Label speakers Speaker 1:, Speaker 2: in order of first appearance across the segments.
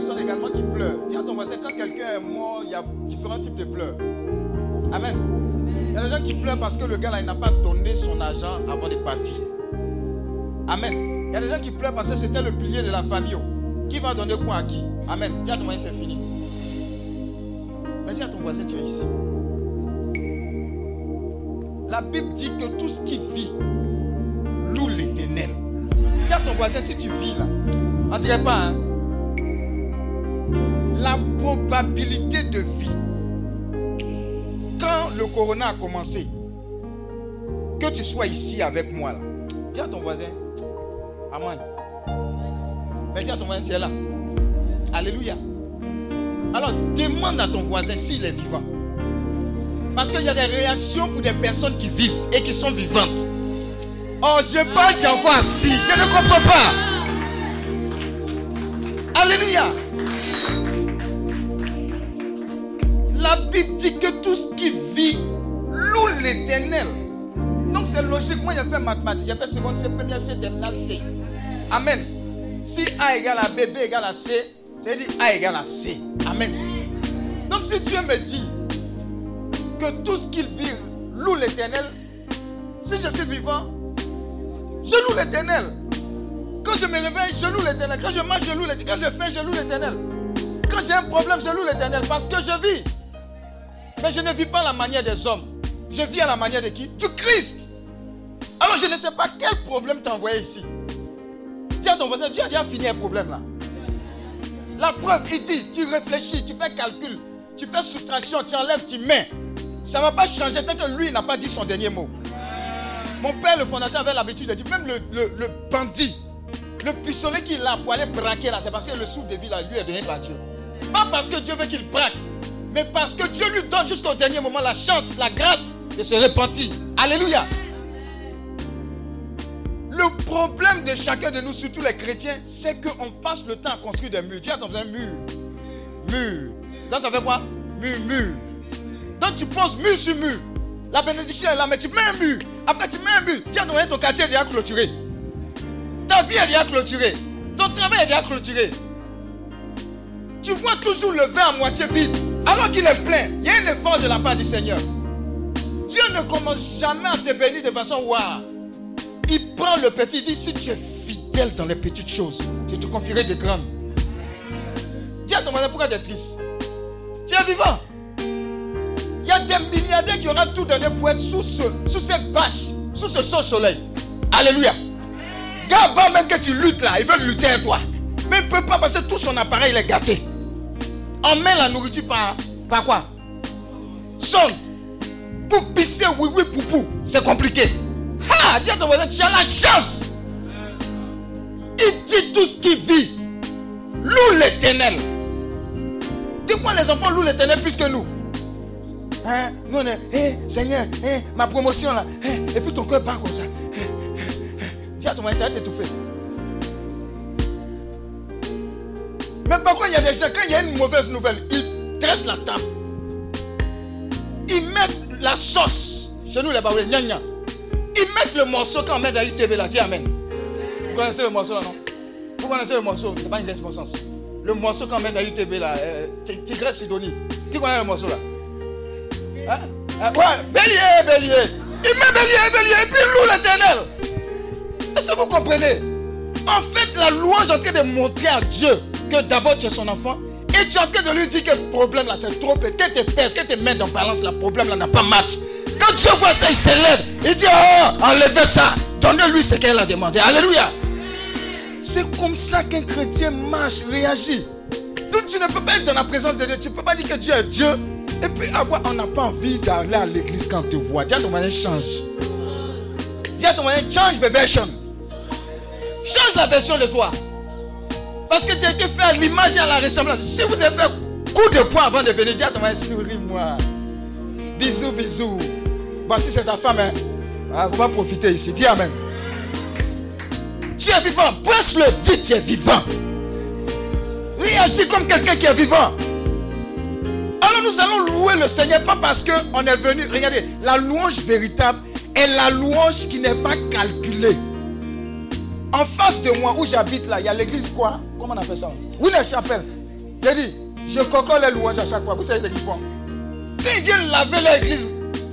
Speaker 1: Personnes également qui pleurent. Dis à ton voisin, quand quelqu'un est mort, il y a différents types de pleurs. Amen. Il y a des gens qui pleurent parce que le gars là, il n'a pas donné son argent avant de partir. Amen. Il y a des gens qui pleurent parce que c'était le pilier de la famille. Qui va donner quoi à qui? Amen. Dis à ton voisin, c'est fini. Mais dis à ton voisin, tu es ici. La Bible dit que tout ce qui vit loue l'éternel. Dis à ton voisin, si tu vis là, on dirait pas, hein? Le corona a commencé, que tu sois ici avec moi là, dis à ton voisin, Amen. Mais dis à ton voisin, tu es là. Alléluia. Alors demande à ton voisin s'il est vivant. Parce qu'il y a des réactions pour des personnes qui vivent et qui sont vivantes. Oh, je parle, es encore assis. Je ne comprends pas. Alléluia. La Bible dit que tout ce qui vit loue l'éternel. Donc c'est logique. Moi, j'ai fait mathématiques. J'ai fait seconde C, première C, terminale C. Amen. Si A égale à B, B égale à C, c'est dire A égale à C. Amen. Donc si Dieu me dit que tout ce qu'il vit loue l'éternel, si je suis vivant, je loue l'éternel. Quand je me réveille, je loue l'éternel. Quand je marche, je loue l'éternel. Quand je fais, je loue l'éternel. Quand j'ai un problème, je loue l'éternel parce que je vis. Mais je ne vis pas la manière des hommes. Je vis à la manière de qui? Du Christ. Alors je ne sais pas quel problème t'as envoyé ici. Dis à ton voisin, Dieu a déjà fini un problème là. La preuve, il dit, tu réfléchis, tu fais calcul, tu fais soustraction, tu enlèves, tu mets. Ça ne va pas changer tant que lui n'a pas dit son dernier mot. Mon père, le fondateur, avait l'habitude de dire, même le, le- le bandit, le pistolet qu'il a pour aller braquer là, c'est parce que le souffle de vie là, lui est donné par Dieu. Pas parce que Dieu veut qu'il braque, mais parce que Dieu lui donne jusqu'au dernier moment la chance, la grâce de se repentir. Alléluia. Le problème de chacun de nous, surtout les chrétiens, c'est qu'on passe le temps à construire des murs. Dis à ton voisin mur. Mur. Donc ça fait quoi? Murmure. Donc tu poses mur sur mur. La bénédiction est là, mais tu mets un mur. Après tu mets un mur. Tiens, ton quartier est déjà clôturé. Ta vie est déjà clôturée. Ton travail est déjà clôturé. Tu vois toujours le verre à moitié vide. Alors qu'il est plein. Il y a un effort de la part du Seigneur. Dieu ne commence jamais à te bénir de façon waouh. Il prend le petit, il dit si tu es fidèle dans les petites choses, je te confierai des grandes. Dis à ton pourquoi tu es triste? Tu es vivant. Il y a des milliardaires qui auront tout donné pour être sous, ce, sous cette bâche, sous ce chaud soleil. Alléluia. Gars, même que tu luttes là, il veut lutter avec toi. Mais il ne peut pas que tout son appareil est gâté. On met la nourriture par, par quoi? Sonde. Pour pisser, oui, oui, poupou. C'est compliqué. Ah, ton voisin, tu as la chance. Il dit tout ce qu'il vit. Loue l'éternel. Dis-moi, les enfants louent l'éternel plus que nous. Hein? Nous, on est, hey, Seigneur, hey, ma promotion là. Hey, et puis ton cœur bat comme ça. À ton voisin, tu as t'étouffer. Mais par contre, il y a des gens, quand il y a une mauvaise nouvelle, ils dressent la table. Ils mettent la sauce. Chez nous, les Baoulés, gna gna. Ils mettent le morceau quand met dans UTB là. Dis Amen. Vous connaissez le morceau là, non? Vous connaissez le morceau C'est pas une sens. Le morceau quand met dans UTB là, euh, Tigresse Sidonie. Qui connaît le morceau là? Hein? hein? Ouais, bélier, bélier. Il met bélier, bélier, et puis loue l'éternel. Est-ce que vous comprenez? En fait, la louange est en train de montrer à Dieu que d'abord tu es son enfant. Et tu es en train de lui dire que le problème là c'est trop peut-être tes pèses, que tes mains dans balance, le problème là n'a pas match. Quand Dieu voit ça, il s'élève. Il dit, oh, enlevez ça. Donnez-lui ce qu'elle a demandé. Alléluia. C'est comme ça qu'un chrétien marche, réagit. Donc tu ne peux pas être dans la présence de Dieu. Tu ne peux pas dire que Dieu est Dieu. Et puis avoir, on n'a pas envie d'aller à l'église quand on te voit. Dis à ton moyen, change. Dis à ton moyen, change version. Change la version de toi. Parce que tu as été fait à l'image et à la ressemblance. Si vous avez fait coup de poing avant de venir, dis à ton souris-moi. Bisous, bisous. Bon, si c'est ta femme, hein, ah, vous va profiter ici. Dis Amen. Tu es vivant. Presse-le, dis tu es vivant. Réagis comme quelqu'un qui est vivant. Alors nous allons louer le Seigneur, pas parce qu'on est venu. Regardez, la louange véritable est la louange qui n'est pas calculée. En face de moi, où j'habite là, il y a l'église quoi? Comment on appelle ça? Oui, la chapelle. J'ai dit, je cocolle les louanges à chaque fois. Vous savez ce qu'ils font? Quand ils viennent laver l'église,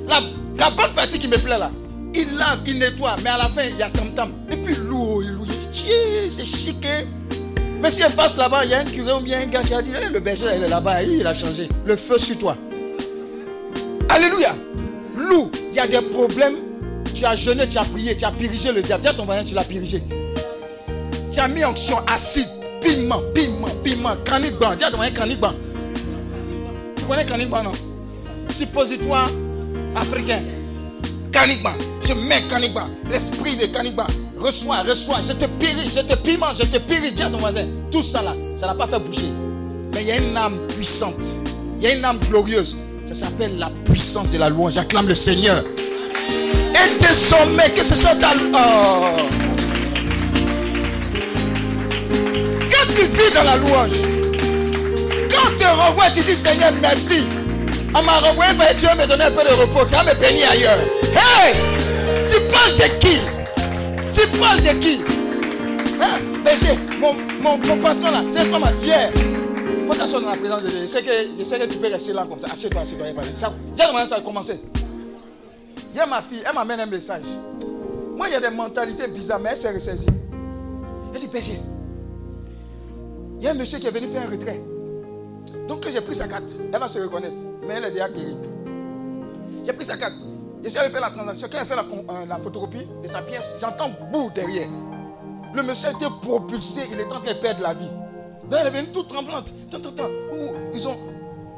Speaker 1: la, la bonne partie qui me plaît là, ils lavent, ils nettoient, mais à la fin, il y a tam-tam. Et puis l'eau, il loue. C'est. Hein? Mais si elle passe là-bas, il y a un curé ou bien un gars qui a dit, eh, le berger, il est là-bas, il a changé. Le feu sur toi. Alléluia. Lou, il y a des problèmes. Tu as jeûné, tu as prié, tu as pirigé le diable. Dis à ton voisin, tu l'as pirigé. Tu as mis onction acide, piment, piment, piment, canigban. Dis à ton canigban. Tu connais canigban, non? Suppositoire africain. Canigban. Je mets canigban. L'esprit de canigban. Reçois, reçois. Je te pire, je te piment, je te pire. Dis à ton voisin. Tout ça là, ça n'a pas fait bouger. Mais il y a une âme puissante. Il y a une âme glorieuse. Ça s'appelle la puissance de la louange. J'acclame le Seigneur. Et désormais, que ce soit ta. Oh. tu vis dans la louange, quand tu renvoies, tu dis Seigneur, merci. On m'a renvoyé, mais Dieu me donner un peu de repos. Tu vas me bénir ailleurs. Hey! Tu parles de qui? Tu parles de qui? Hein? BG, mon, mon, mon patron là, c'est vraiment hier. Il faut t'asseoir dans la présence de Dieu. Je sais, que, que tu peux rester là comme ça. Assieds-toi, assieds-toi. J'ai demandé ça a commencé. Hier, ma fille, elle m'amène un message. Moi, il y a des mentalités bizarres, mais elle s'est ressaisie. Elle dit, BG, il y a un monsieur qui est venu faire un retrait. Donc j'ai pris sa carte. Elle va se reconnaître. Mais elle est déjà guérie. J'ai pris sa carte. Je suis allé faire la transaction. Quand elle fait la, euh, photocopie de sa pièce, j'entends bout derrière. Le monsieur était propulsé. Il est en train de perdre la vie. Donc elle est venue toute tremblante. Ils ont,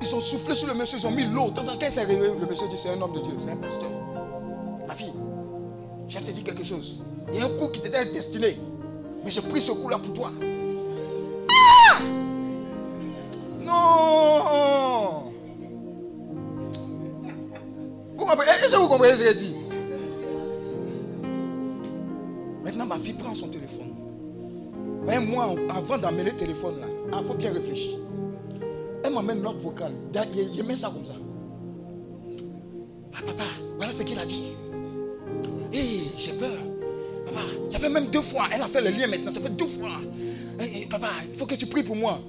Speaker 1: ils ont soufflé sur le monsieur. Ils ont mis l'eau. Quand il s'est réveillé, le monsieur dit c'est un homme de Dieu. C'est un pasteur. Ma fille, je te dis quelque chose. Il y a un coup qui t'était destiné. Mais j'ai pris ce coup-là pour toi. Non. Vous comprenez? Est-ce que vous comprenez ce que je dis Maintenant, ma fille prend son téléphone. Mais moi, avant d'amener le téléphone là, il faut bien réfléchir. elle m'amène notre vocale. Je mets ça comme ça. Ah, papa, voilà ce qu'il a dit. Hé, j'ai peur. Papa, ça fait même deux fois. Elle a fait le lien maintenant. Ça fait deux fois. papa, il faut que tu pries pour moi.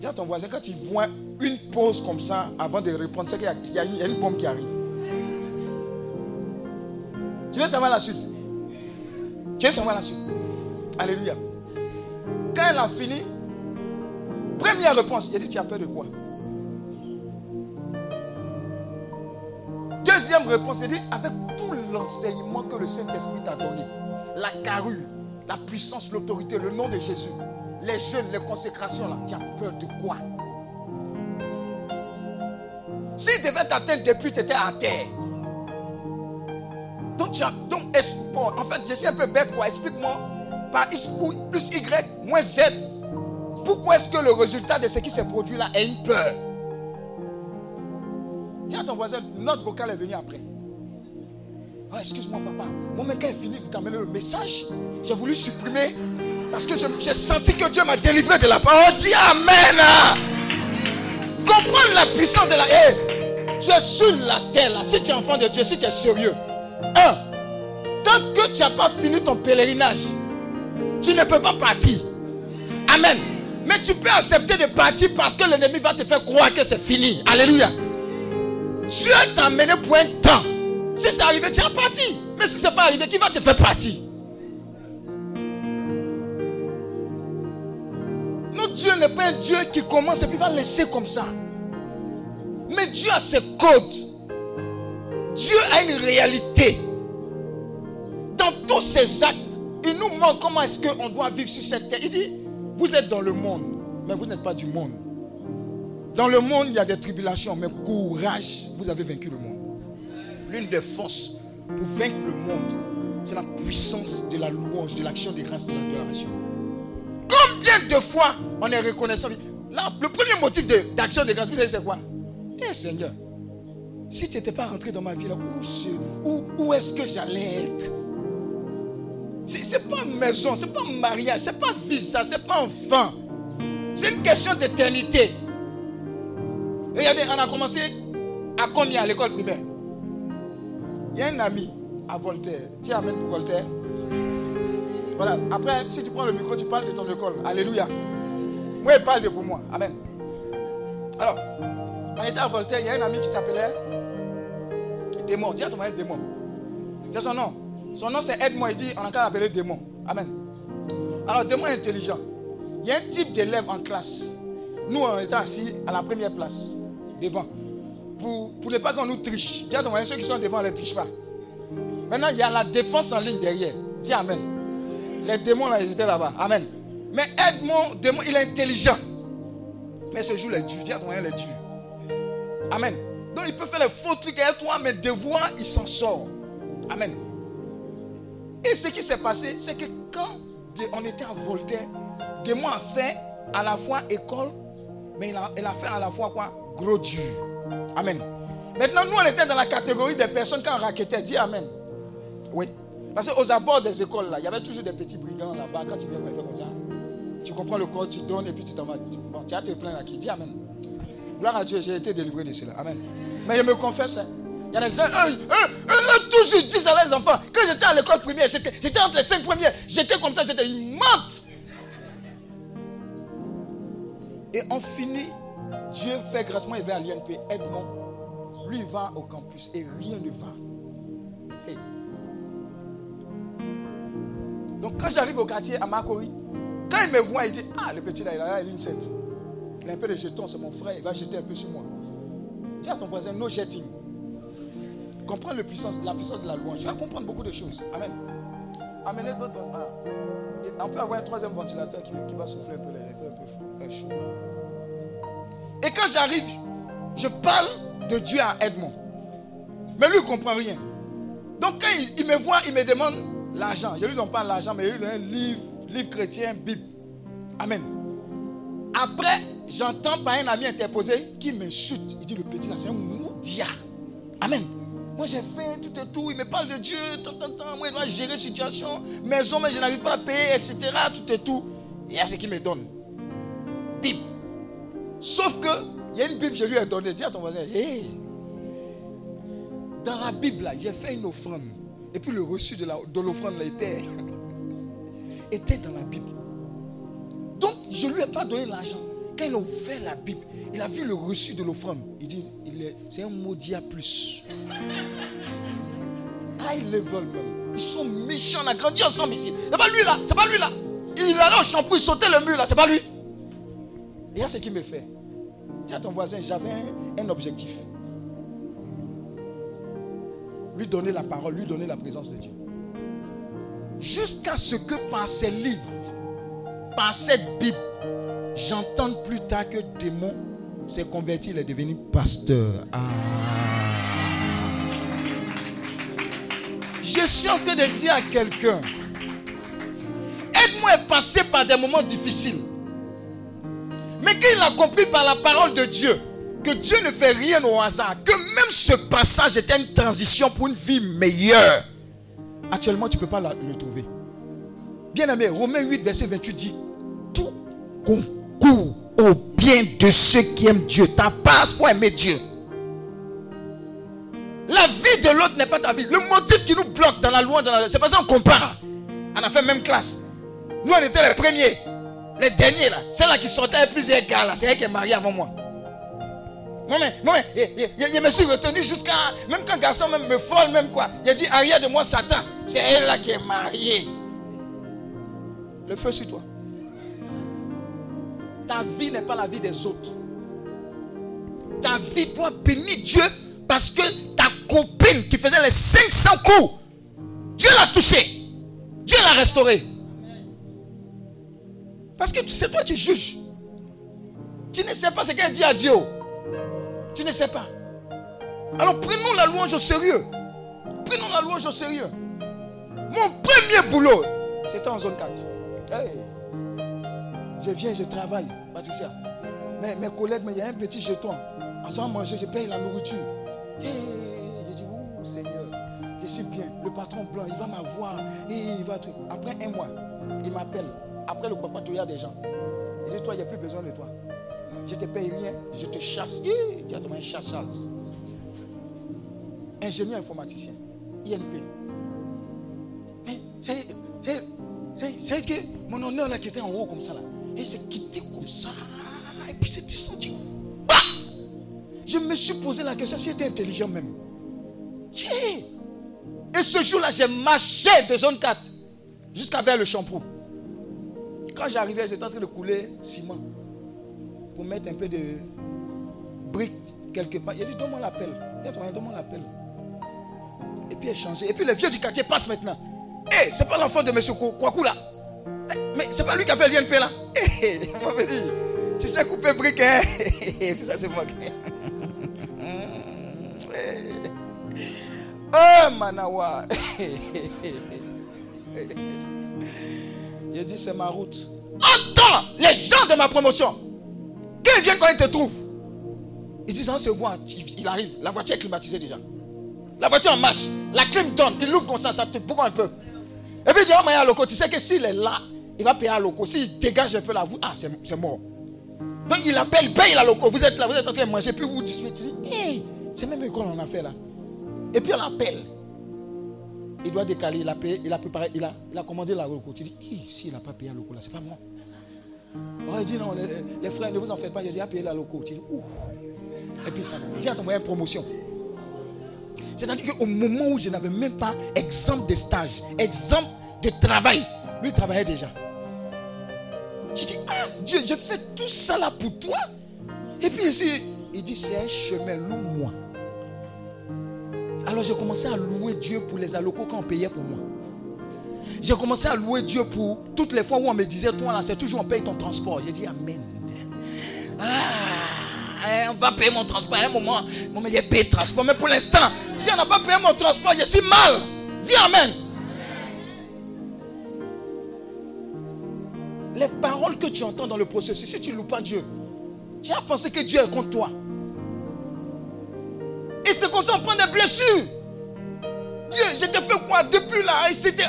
Speaker 1: Dis à ton voisin, quand tu vois une pause comme ça avant de répondre, c'est qu'il y, a une bombe qui arrive. Tu veux savoir la suite? Tu veux savoir la suite? Alléluia. Quand elle a fini, première réponse, il a dit, tu as peur de quoi? Deuxième réponse, il dit, avec tout l'enseignement que le Saint-Esprit t'a donné, la carrure, la puissance, l'autorité, le nom de Jésus, les jeûnes, les consécrations, là, tu as peur de quoi? S'il devait t'atteindre depuis, tu étais à terre. Donc, tu as, donc en fait, je suis un peu bête, quoi. Explique-moi, par X plus Y moins Z, pourquoi est-ce que le résultat de ce qui s'est produit là est une peur? Ton voisin, notre vocal est venu après. Oh, excuse-moi, papa. Mon mec est fini de t'amener le message. J'ai voulu supprimer parce que j'ai senti que Dieu m'a délivré de la parole. Dis Amen. Comprends la puissance de la. Hey, tu es sur la terre. Si tu es enfant de Dieu, si tu es sérieux. Un, tant que tu n'as pas fini ton pèlerinage, tu ne peux pas partir. Amen. Mais tu peux accepter de partir parce que l'ennemi va te faire croire que c'est fini. Alléluia. Dieu t'a amené pour un temps. Si c'est arrivé, tu es parti. Mais si ce n'est pas arrivé, qui va te faire partir? Notre Dieu n'est pas un Dieu qui commence et puis va laisser comme ça. Mais Dieu a ses codes. Dieu a une réalité. Dans tous ses actes, il nous montre comment est-ce qu'on doit vivre sur cette terre. Il dit, vous êtes dans le monde, mais vous n'êtes pas du monde. Dans le monde, il y a des tribulations, mais courage, vous avez vaincu le monde. L'une des forces pour vaincre le monde, c'est la puissance de la louange, de l'action des grâces, de l'adoration. Combien de fois on est reconnaissant? Le premier motif d'action de, grâce, vous savez c'est quoi? Eh Seigneur, si tu n'étais pas rentré dans ma vie, là, où, où est-ce que j'allais être? Ce n'est pas maison, ce n'est pas mariage, ce n'est pas visa, ce n'est pas enfant. C'est une question d'éternité. Regardez, on a commencé à Konya, à l'école primaire? Il y a un ami à Voltaire. Tu amènes pour Voltaire? Voilà. Après, si tu prends le micro, tu parles de ton école. Alléluia. Moi, il parle de pour moi. Amen. Alors, on était à Voltaire. Il y a un ami qui s'appelait Démon. Dis à ton mari Démon. C'est son nom. Son nom, c'est Aide-moi. On a qu'à l'appeler Démon. Amen. Alors, Démon intelligent. Il y a un type d'élève en classe. Nous, on était assis à la première place, devant. Pour, pour ne pas qu'on nous triche. Dis à ceux qui sont devant, ne les trichent pas. Maintenant, il y a la défense en ligne derrière. Dis Amen. Les démons, là, ils étaient là-bas. Amen. Mais Edmond, démon, il est intelligent. Mais ce jour, est dur. Dis à ton est dur. Amen. Donc, il peut faire les faux trucs avec toi, mais devoir, il s'en sort. Amen. Et ce qui s'est passé, c'est que quand on était à Voltaire, Démon a fait à la fois école, mais il a fait à la fois quoi? Gros dur. Amen. Maintenant, nous, on était dans la catégorie des personnes qui ont raquetté. Dis Amen. Oui. Parce qu'aux abords des écoles, là, il y avait toujours des petits brigands là-bas. Quand tu viens faire comme ça, tu comprends le code, tu donnes et puis tu t'en vas. Bon, tu as te plaindre à qui Dis Amen. Gloire à Dieu, j'ai été délivré de cela. Amen. Mais je me confesse, hein. il y a des gens, eux, eux, eux, toujours disent à les enfants, quand j'étais à l'école primaire, j'étais entre les cinq premiers, j'étais comme ça, j'étais, ils mentent. Et on finit, Dieu fait grâcement, il va à l'INP, aide-moi. Lui, il va au campus et rien ne va. Donc quand j'arrive au quartier à Makori, quand il me voit, il dit Ah, le petit là, il a 7. Il a un peu de jetons, c'est mon frère, il va jeter un peu sur moi. Dis à ton voisin, no jetting. Comprends le puissance, la puissance de la louange. Tu vas comprendre beaucoup de choses. Amen. Amenez d'autres. Ah. On peut avoir un troisième ventilateur qui, va souffler un peu, les un peu chaud. Et quand j'arrive, je parle de Dieu à Edmond. Mais lui, il ne comprend rien. Donc quand il, il me voit, il me demande l'argent. Je lui donne pas l'argent, mais je lui donne un livre, livre chrétien, Bible. Amen. Après, j'entends par un ami interposé qui m'insulte. Il dit le petit c'est un moudia. Amen. Moi j'ai fait tout et tout. Il me parle de Dieu. Moi je dois gérer situation. Maison, mais je n'arrive pas à payer, etc. Tout et tout. Et il y a ce qu'il me donne. Bible. Sauf que, il y a une Bible, je lui ai donné. Dis à ton voisin, hé, dans la Bible, j'ai fait une offrande. Et puis le reçu de l'offrande de était, était dans la Bible. Donc, je ne lui ai pas donné l'argent. Quand il a ouvert la Bible, il a vu le reçu de l'offrande. Il dit, c'est un maudit à plus. High level même. Ils sont méchants, on a grandi ensemble ici. C'est pas lui là, c'est pas lui là. Il allait au shampoo, il sautait le mur là, c'est pas lui. Et là, ce qu'il me fait. Dis à ton voisin, j'avais un, objectif. Lui donner la parole, lui donner la présence de Dieu. Jusqu'à ce que par ces livres, par cette Bible, j'entende plus tard que démon s'est converti, il est devenu pasteur. Ah. Je suis en train de dire à quelqu'un, aide-moi à passer par des moments difficiles. Mais qu'il a par la parole de Dieu que Dieu ne fait rien au hasard, que même ce passage était une transition pour une vie meilleure, actuellement tu ne peux pas le trouver. Bien aimé, Romains 8, verset 28 dit, tout concourt au bien de ceux qui aiment Dieu. Ta passe pour aimer Dieu. La vie de l'autre n'est pas ta vie. Le motif qui nous bloque dans la louange, c'est parce qu'on compare. On a fait même classe. Nous, on était les premiers. Les derniers là. Celle-là qui sortait avec plusieurs gars là. C'est elle qui est mariée avant moi. Moi, mais, moi, je, me suis retenu jusqu'à. Même quand garçon même me folle, même quoi. Il a dit arrière de moi, Satan. C'est elle là qui est mariée. Le feu sur toi. Ta vie n'est pas la vie des autres. Ta vie doit bénir Dieu parce que ta copine qui faisait les 500 coups, Dieu l'a touché. Dieu l'a restauré. Parce que c'est toi qui juges. Tu ne sais pas ce qu'elle dit à Dieu. Tu ne sais pas. Alors prenons la louange au sérieux. Prenons la louange au sérieux. Mon premier boulot, c'était en zone 4. Je viens, je travaille. Mais mes collègues, il y a un petit jeton. Sans manger, je paye la nourriture. Je dis, oh Seigneur, je suis bien. Le patron blanc, il va m'avoir. Il va Après un mois, il m'appelle. Après le papatouillard des gens. Il dit, toi, il a plus besoin de toi. Je ne te paye rien, je te chasse. Il dit, un chassage. Ingénieur informaticien, INP. Mais c'est que mon honneur là qui était en haut comme ça là. Et c'est quitté comme ça. Et puis c'est descendu. Ah! Je me suis posé la question si était intelligent même. Et ce jour-là, j'ai marché de zone 4 jusqu'à vers le shampoo. Quand j'arrivais, j'étais en train de couler ciment pour mettre un peu de briques quelque part. Il a dit Donne-moi l'appel. Il a dit Donne-moi l'appel. Et puis échanger. Et puis le vieux du quartier passe maintenant. Hé, eh, c'est pas l'enfant de M. Kouakou là. Eh, mais c'est pas lui qui a fait l'INP là. Hé, eh, m'avait dit Tu sais couper briques, hein? Ça, c'est moi. Oh, Manawa. Il dit C'est ma route. Entends les gens de ma promotion. Qu'ils viennent quand ils te trouvent. Ils disent On se voit. Il arrive. La voiture est climatisée déjà. La voiture en marche. La clim donne. Il l'ouvre comme ça. Ça te bourre un peu. Et puis il dit Oh, mais à loco. Tu sais que s'il est là, il va payer à loco. S'il dégage un peu la voûte, ah, c'est mort. Donc il appelle, paye la loco. Vous êtes là, vous êtes en train de manger. Puis vous dites Hey, c'est même qu'on en a fait là. Et puis on l'appelle. Il doit décaler, il a payé, il a préparé, il a, il a commandé la loco. Tu dis, si il n'a pas payé la loco là, c'est pas moi. Oh, il dit non, les, frères, ne vous en faites pas, il a payé la loco. Tu dis, ouh. Et puis ça, tiens ton moyen promotion. C'est-à-dire qu'au moment où je n'avais même pas exemple de stage, exemple de travail, lui travaillait déjà. Je dis, ah Dieu, j'ai fait tout ça là pour toi. Et puis ici, il dit, c'est un chemin, loue-moi. Alors j'ai commencé à louer Dieu pour les allocaux qu'on payait pour moi. J'ai commencé à louer Dieu pour toutes les fois où on me disait, toi là, c'est toujours on paye ton transport. J'ai dit, Amen. Ah, hein, on va payer mon transport. À un moment, on m'a payé le transport. Mais pour l'instant, si on n'a pas payé mon transport, je suis mal. Dis Amen. Les paroles que tu entends dans le processus, si tu ne loues pas Dieu, tu as pensé que Dieu est contre toi. Et c'est comme ça on prend des blessures. Dieu, je te fais quoi depuis là c'était,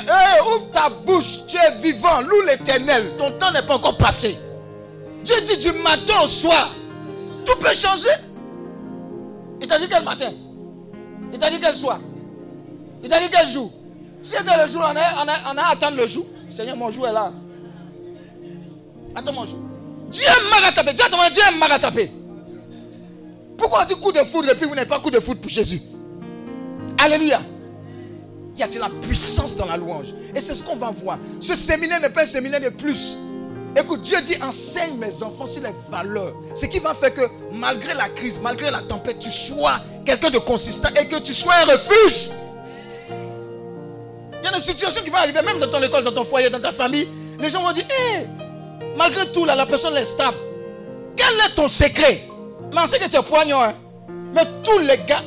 Speaker 1: ouvre ta bouche, tu es vivant, loue l'éternel. Ton temps n'est pas encore passé. Dieu dit du matin au soir, Tout peut changer. Il t'a dit quel matin? Il t'a dit quel soir? Il t'a dit quel jour? Si c'était le jour, on a, on, a, à attendre le jour. Seigneur, mon jour est là. Attends mon jour. Dieu m'a rattrapé. Dis à Dieu m'a rattrapé. Pourquoi on dit coup de foudre et puis vous n'avez pas coup de foudre pour Jésus? Alléluia. Il y a de la puissance dans la louange? Et c'est ce qu'on va voir. Ce séminaire n'est pas un séminaire de plus. Écoute, Dieu dit enseigne mes enfants sur les valeurs. Ce qui va faire que malgré la crise, malgré la tempête, tu sois quelqu'un de consistant et que tu sois un refuge. Il y a des situations qui vont arriver, même dans ton école, dans ton foyer, dans ta famille. Les gens vont dire, hé, malgré tout, là, la personne est stable. Quel est ton secret? Sait que tu es poignant. Hein? Mais tous les gars,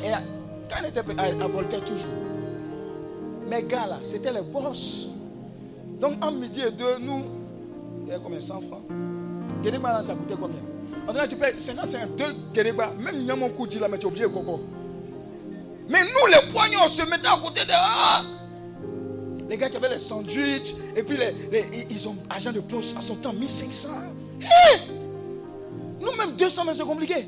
Speaker 1: quand il était à, Voltaire toujours, mes gars là, c'était les boss. Donc en midi et deux, nous, il y a combien 100 francs? Guédéba là, ça coûtait combien? En tout cas, tu payes 55, 2 Guédéba. Même Nyamon dit là, mais tu as oublié Coco. Mais nous, les poignons, on se mettait à côté de. Ah! Les gars qui avaient les sandwichs, et puis les, ils ont argent de poche à son temps, 1500. Nous-mêmes, 200, mais c'est compliqué.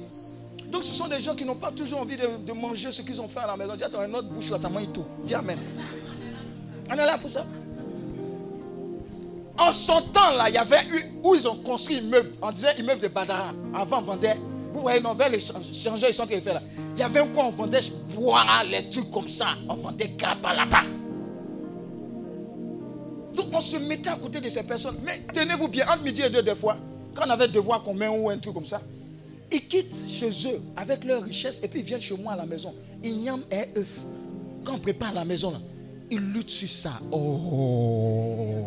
Speaker 1: Donc, ce sont des gens qui n'ont pas toujours envie de, manger ce qu'ils ont fait à la maison. Dis, attends, une autre bouche là, ça mange tout. Dis Amen. On est là pour ça? En son temps, là, il y avait eu où ils ont construit immeuble. On disait immeuble de Badara. Avant, vendait. Vous voyez, on changer les centres là. Il y avait un coin, on vendait bois, les trucs comme ça. On vendait gaba là-bas. Donc, on se mettait à côté de ces personnes. Mais tenez-vous bien, entre midi et deux, des fois, quand avait devoir qu'on met ou un truc comme ça, ils quittent chez eux avec leur richesse et puis ils viennent chez moi à la maison. Ils nyament un œuf. Quand on prépare la maison, là, ils luttent sur ça. Oh.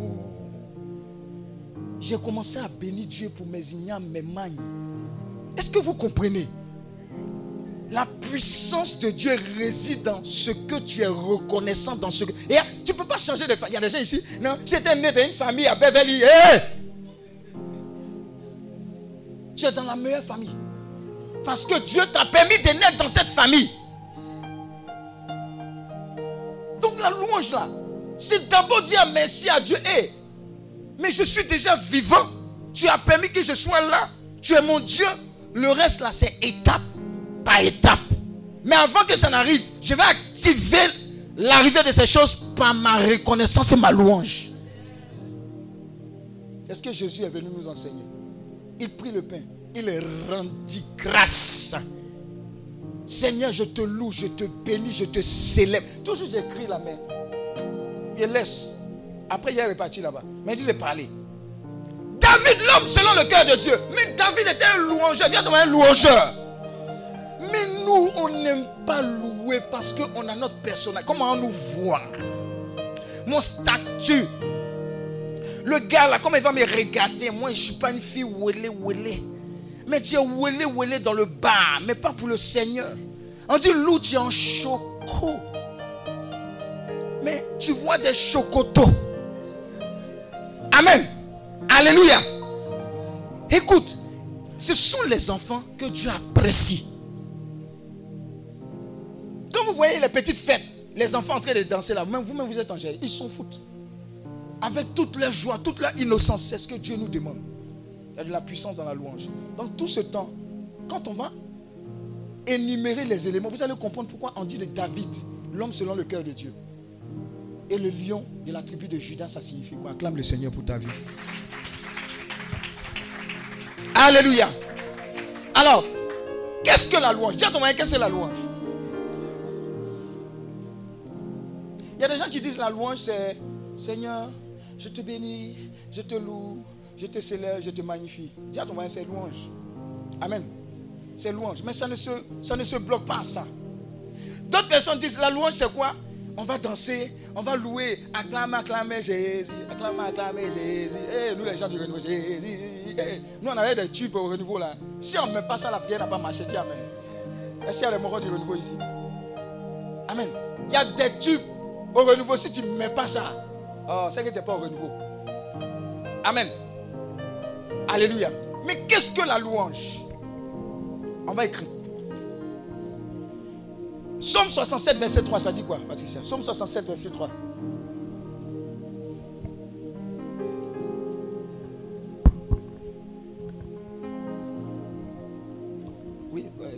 Speaker 1: J'ai commencé à bénir Dieu pour mes ignames, mes magnes. Est-ce que vous comprenez? La puissance de Dieu réside dans ce que tu es reconnaissant dans ce que. Et tu ne peux pas changer de famille. Il y a des gens ici. Non, tu étais né dans une famille à Beverly. Tu es dans la meilleure famille. Parce que Dieu t'a permis de naître dans cette famille. Donc la louange là, c'est d'abord dire merci à Dieu. Hey, mais je suis déjà vivant. Tu as permis que je sois là. Tu es mon Dieu. Le reste là, c'est étape par étape. Mais avant que ça n'arrive, je vais activer l'arrivée de ces choses par ma reconnaissance et ma louange. Est-ce que Jésus est venu nous enseigner? Il prit le pain, il rendit grâce. Seigneur, je te loue, je te bénis, je te célèbre. Toujours j'écris la main. Il laisse. Après, il est reparti là-bas. Mais il de parler. David, l'homme selon le cœur de Dieu. Mais David était un louangeur. Viens un louangeur. Mais nous, on n'aime pas louer parce qu'on a notre personnage. Comment on nous voit? Mon statut. Le gars là, comment il va me regarder? Moi, je ne suis pas une fille ouélé, ouélé. Mais tu es ouélé, ouélé dans le bas. Mais pas pour le Seigneur. On dit loup, tu es en choco. Mais tu vois des chocotos. Amen. Alléluia. Écoute, ce sont les enfants que Dieu apprécie. Quand vous voyez les petites fêtes, les enfants en train de danser là, même vous-même vous êtes en ils sont foutent. Avec toute leur joie, toute leur innocence, c'est ce que Dieu nous demande. Il y a de la puissance dans la louange. Donc tout ce temps, quand on va énumérer les éléments, vous allez comprendre pourquoi on dit de David, l'homme selon le cœur de Dieu. Et le lion de la tribu de Judas, ça signifie quoi? Acclame le Seigneur pour ta vie. Alléluia. Alors, qu'est-ce que la louange? Dis à ton qu'est-ce que la louange? Il y a des gens qui disent la louange, c'est Seigneur, je te bénis, je te loue, je te célèbre, je te magnifie. Dis à ton c'est louange. Amen. C'est louange. Mais ça ne, se, ça ne se bloque pas à ça. D'autres personnes disent la louange, c'est quoi? On va danser, on va louer, acclamer, acclamer Jésus, acclamer, acclamer Jésus. Eh, nous les gens du renouveau, Jésus. Eh, nous on avait des tubes au renouveau là. Si on ne met pas ça, la prière n'a pas marché. Dis Amen. Est-ce qu'il y a des morons du renouveau ici? Amen. Il y a des tubes au renouveau. Si tu ne mets pas ça, oh, c'est que tu n'es pas au renouveau. Amen. Alléluia. Mais qu'est-ce que la louange? On va écrire. Somme 67, verset 3, ça dit quoi, Patricia? Somme 67, verset 3.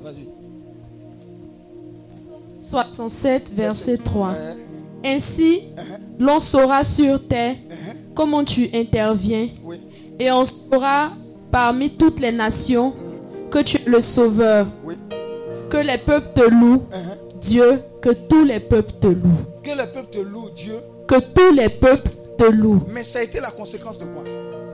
Speaker 1: Vas-y.
Speaker 2: 67, verset 3.
Speaker 1: Uh-huh.
Speaker 2: Ainsi, l'on saura sur terre comment tu interviens?
Speaker 1: Oui.
Speaker 2: Et on saura parmi toutes les nations que tu es le sauveur,
Speaker 1: Oui.
Speaker 2: que les peuples te louent,
Speaker 1: Uh-huh.
Speaker 2: Dieu, que tous les peuples te louent,
Speaker 1: Que le peuple te loue, Dieu.
Speaker 2: que tous les peuples te louent.
Speaker 1: Mais ça a été la conséquence de quoi?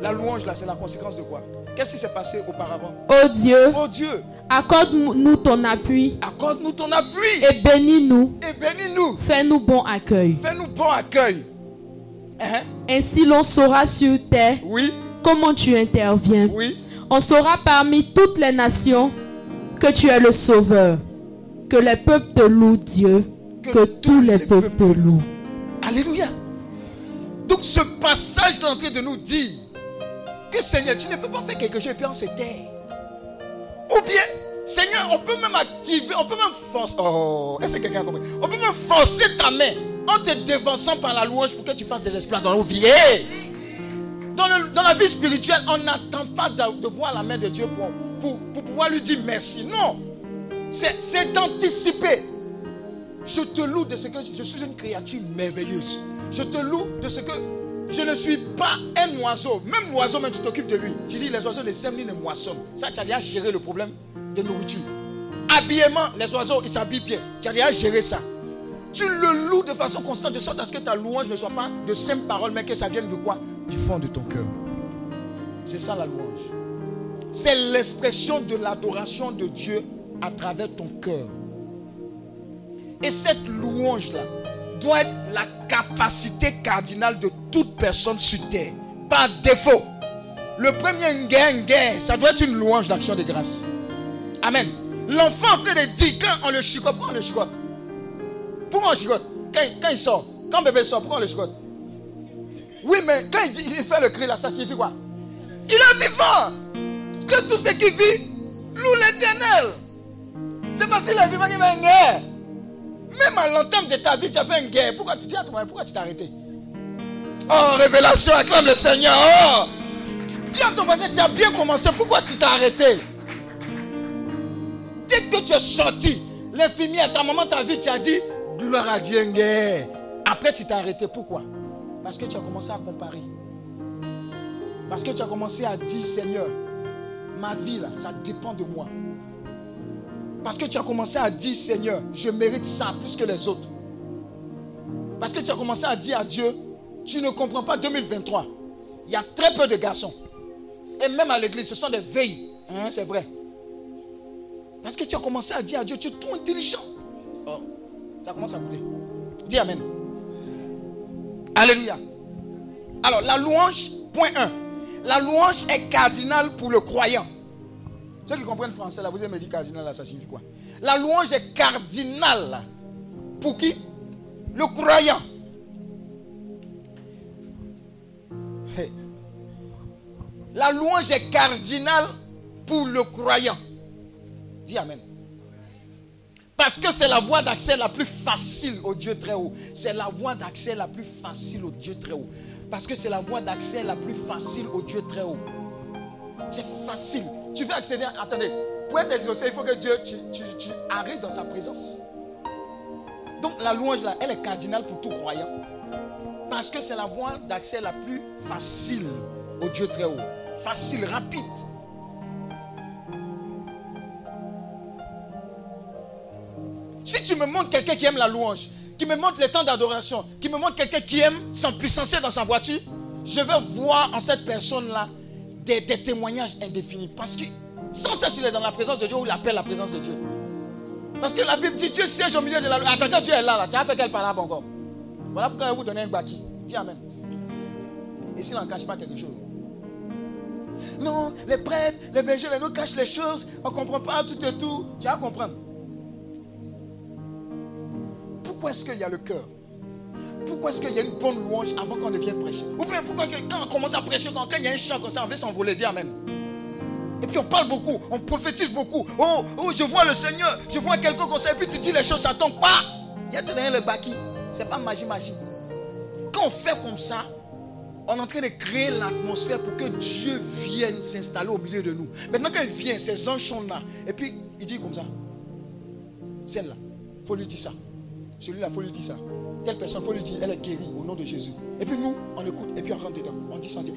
Speaker 1: La louange là, c'est la conséquence de quoi? Qu'est-ce qui s'est passé auparavant?
Speaker 2: Ô Dieu,
Speaker 1: Oh Dieu,
Speaker 2: accorde-nous ton appui
Speaker 1: accorde-nous ton appui
Speaker 2: et bénis-nous,
Speaker 1: et bénis-nous.
Speaker 2: fais-nous bon accueil.
Speaker 1: Fais-nous bon accueil. Hein?
Speaker 2: Ainsi l'on saura sur terre
Speaker 1: Oui,
Speaker 2: comment tu interviens?
Speaker 1: oui.
Speaker 2: On saura parmi toutes les nations que tu es le sauveur, que les peuples te louent Dieu, que, tous les peuples te louent.
Speaker 1: Alléluia. Donc ce passage est en train de nous dire que Seigneur, tu ne peux pas faire quelque chose et puis on se taire. Ou bien, Seigneur, on peut même activer, on peut même forcer. Oh, est-ce que quelqu'un a compris? On peut même forcer ta main en te dévançant par la louange pour que tu fasses des exploits dans nos vies. Hey! Dans, la vie spirituelle, on n'attend pas de, voir la main de Dieu pour, pouvoir lui dire merci. Non. C'est c'est d'anticiper. Je te loue de ce que je suis une créature merveilleuse. Je te loue de ce que je ne suis pas un oiseau. Même l'oiseau, même tu t'occupes de lui. Tu dis les oiseaux ne sèment ni ne moissonnent. Ça, tu as déjà géré le problème de nourriture. Habillement, les oiseaux, ils s'habillent bien. Tu as déjà géré ça. Tu le loues de façon constante, de sorte à ce que ta louange ne soit pas de simples paroles, mais que ça vienne de quoi? Du fond de ton cœur. C'est ça la louange. C'est l'expression de l'adoration de Dieu à travers ton cœur. Et cette louange-là doit être la capacité cardinale de toute personne sur terre. Par défaut. Le premier ngue, ça doit être une louange d'action de grâce. Amen. L'enfant en train de dire, quand on le chicote, pourquoi le chicote Pourquoi on chicote quand, quand il sort, quand bébé sort, pourquoi le chicote Oui, mais quand il, dit, il fait le cri là, ça signifie quoi? Il est vivant. Que tout ce qui vit loue l'éternel. C'est parce qu'il est vivant qu'il met un guerre. Même à l'entame de ta vie, tu as fait une guerre. Pourquoi tu dis à ton mari, pourquoi tu t'es arrêté? Oh, révélation, acclame le Seigneur. Oh. Dis à ton voisin, tu as bien commencé. Pourquoi tu t'es arrêté? Dès que tu es sorti, l'infirmière, ta maman t'a vu, tu as dit, gloire à Dieu, une guerre. Après, tu t'es arrêté. Pourquoi? Parce que tu as commencé à comparer. Parce que tu as commencé à dire, Seigneur, ma vie là, ça dépend de moi. Parce que tu as commencé à dire, Seigneur, je mérite ça plus que les autres. Parce que tu as commencé à dire à Dieu, tu ne comprends pas 2023. Il y a très peu de garçons. Et même à l'église, ce sont des veilles. Hein, c'est vrai. Parce que tu as commencé à dire à Dieu, tu es trop intelligent. Oh, ça commence à couler. Dis Amen. Alléluia. Alors, la louange, point 1. La louange est cardinale pour le croyant. Ceux qui comprennent français, là, vous me dit cardinal, là, ça signifie quoi? La louange est cardinale. Pour qui? Le croyant. La louange est cardinale pour le croyant. Dis Amen. Parce que c'est la voie d'accès la plus facile au Dieu très haut. C'est la voie d'accès la plus facile au Dieu très haut. Parce que c'est la voie d'accès la plus facile au Dieu très haut. C'est facile. Tu veux accéder, attendez, pour être exaucé, il faut que Dieu, tu, tu, tu dans sa présence. Donc la louange là, elle est cardinale pour tout croyant. Parce que c'est la voie d'accès la plus facile au Dieu très haut. Facile, rapide. Me montres quelqu'un qui aime la louange, qui me montre les temps d'adoration, qui me montre quelqu'un qui aime s'empuissancer dans sa voiture, je vais voir en cette personne-là des, des témoignages indéfinis. Parce que sans cesse, il est dans la présence de Dieu ou il appelle la présence de Dieu. Parce que la Bible dit Dieu siège au milieu de la loi. Attends, quand Dieu est là, là tu as fait quelle parole encore? Voilà pourquoi je vais vous donner un baki. Dis Amen. Et s'il n'en cache pas quelque chose. Non, les prêtres, les bergers, les nous cachent les choses. On ne comprend pas tout et tout. Tu vas comprendre. Pourquoi est-ce qu'il y a le cœur? Pourquoi est-ce qu'il y a une bonne louange avant qu'on ne vienne prêcher? Ou bien pourquoi quand on commence à prêcher, quand, il y a un chant comme ça, on veut s'envoler, dis Amen. Et puis on parle beaucoup, on prophétise beaucoup. Oh, oh, je vois le Seigneur, je vois quelqu'un comme ça, et puis tu dis les choses, ça tombe pas. Il y a tout derrière le baki. C'est pas magie, magie. Quand on fait comme ça, on est en train de créer l'atmosphère pour que Dieu vienne s'installer au milieu de nous. Maintenant qu'il vient, ces anges sont là. Et puis, Il dit comme ça. Celle-là, il faut lui dire ça. Celui-là, il faut lui dire ça. Telle personne, il faut lui dire, elle est guérie au nom de Jésus. Et puis nous, on écoute, et puis on rentre dedans. On dit sans dire,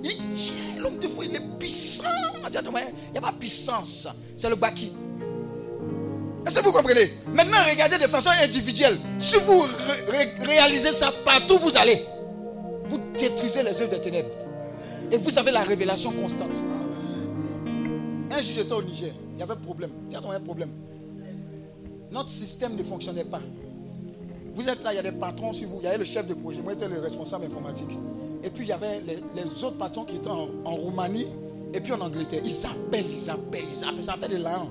Speaker 1: l'homme de foi, il est puissant. Il n'y a pas puissance. C'est le baki. Est-ce que vous comprenez? Maintenant, regardez de façon individuelle. Si vous réalisez ça partout, vous allez. Vous détruisez les œuvres des ténèbres. Et vous avez la révélation constante. Un juge était au Niger. Il y avait un problème. Tiens, un problème. Notre système ne fonctionnait pas. Vous êtes là, il y a des patrons sur vous. Il y avait le chef de projet. Moi, j'étais le responsable informatique. Et puis, il y avait les, autres patrons qui étaient en, Roumanie et puis en Angleterre. Ils appellent, ils appellent, ils appellent. Ça fait des larmes.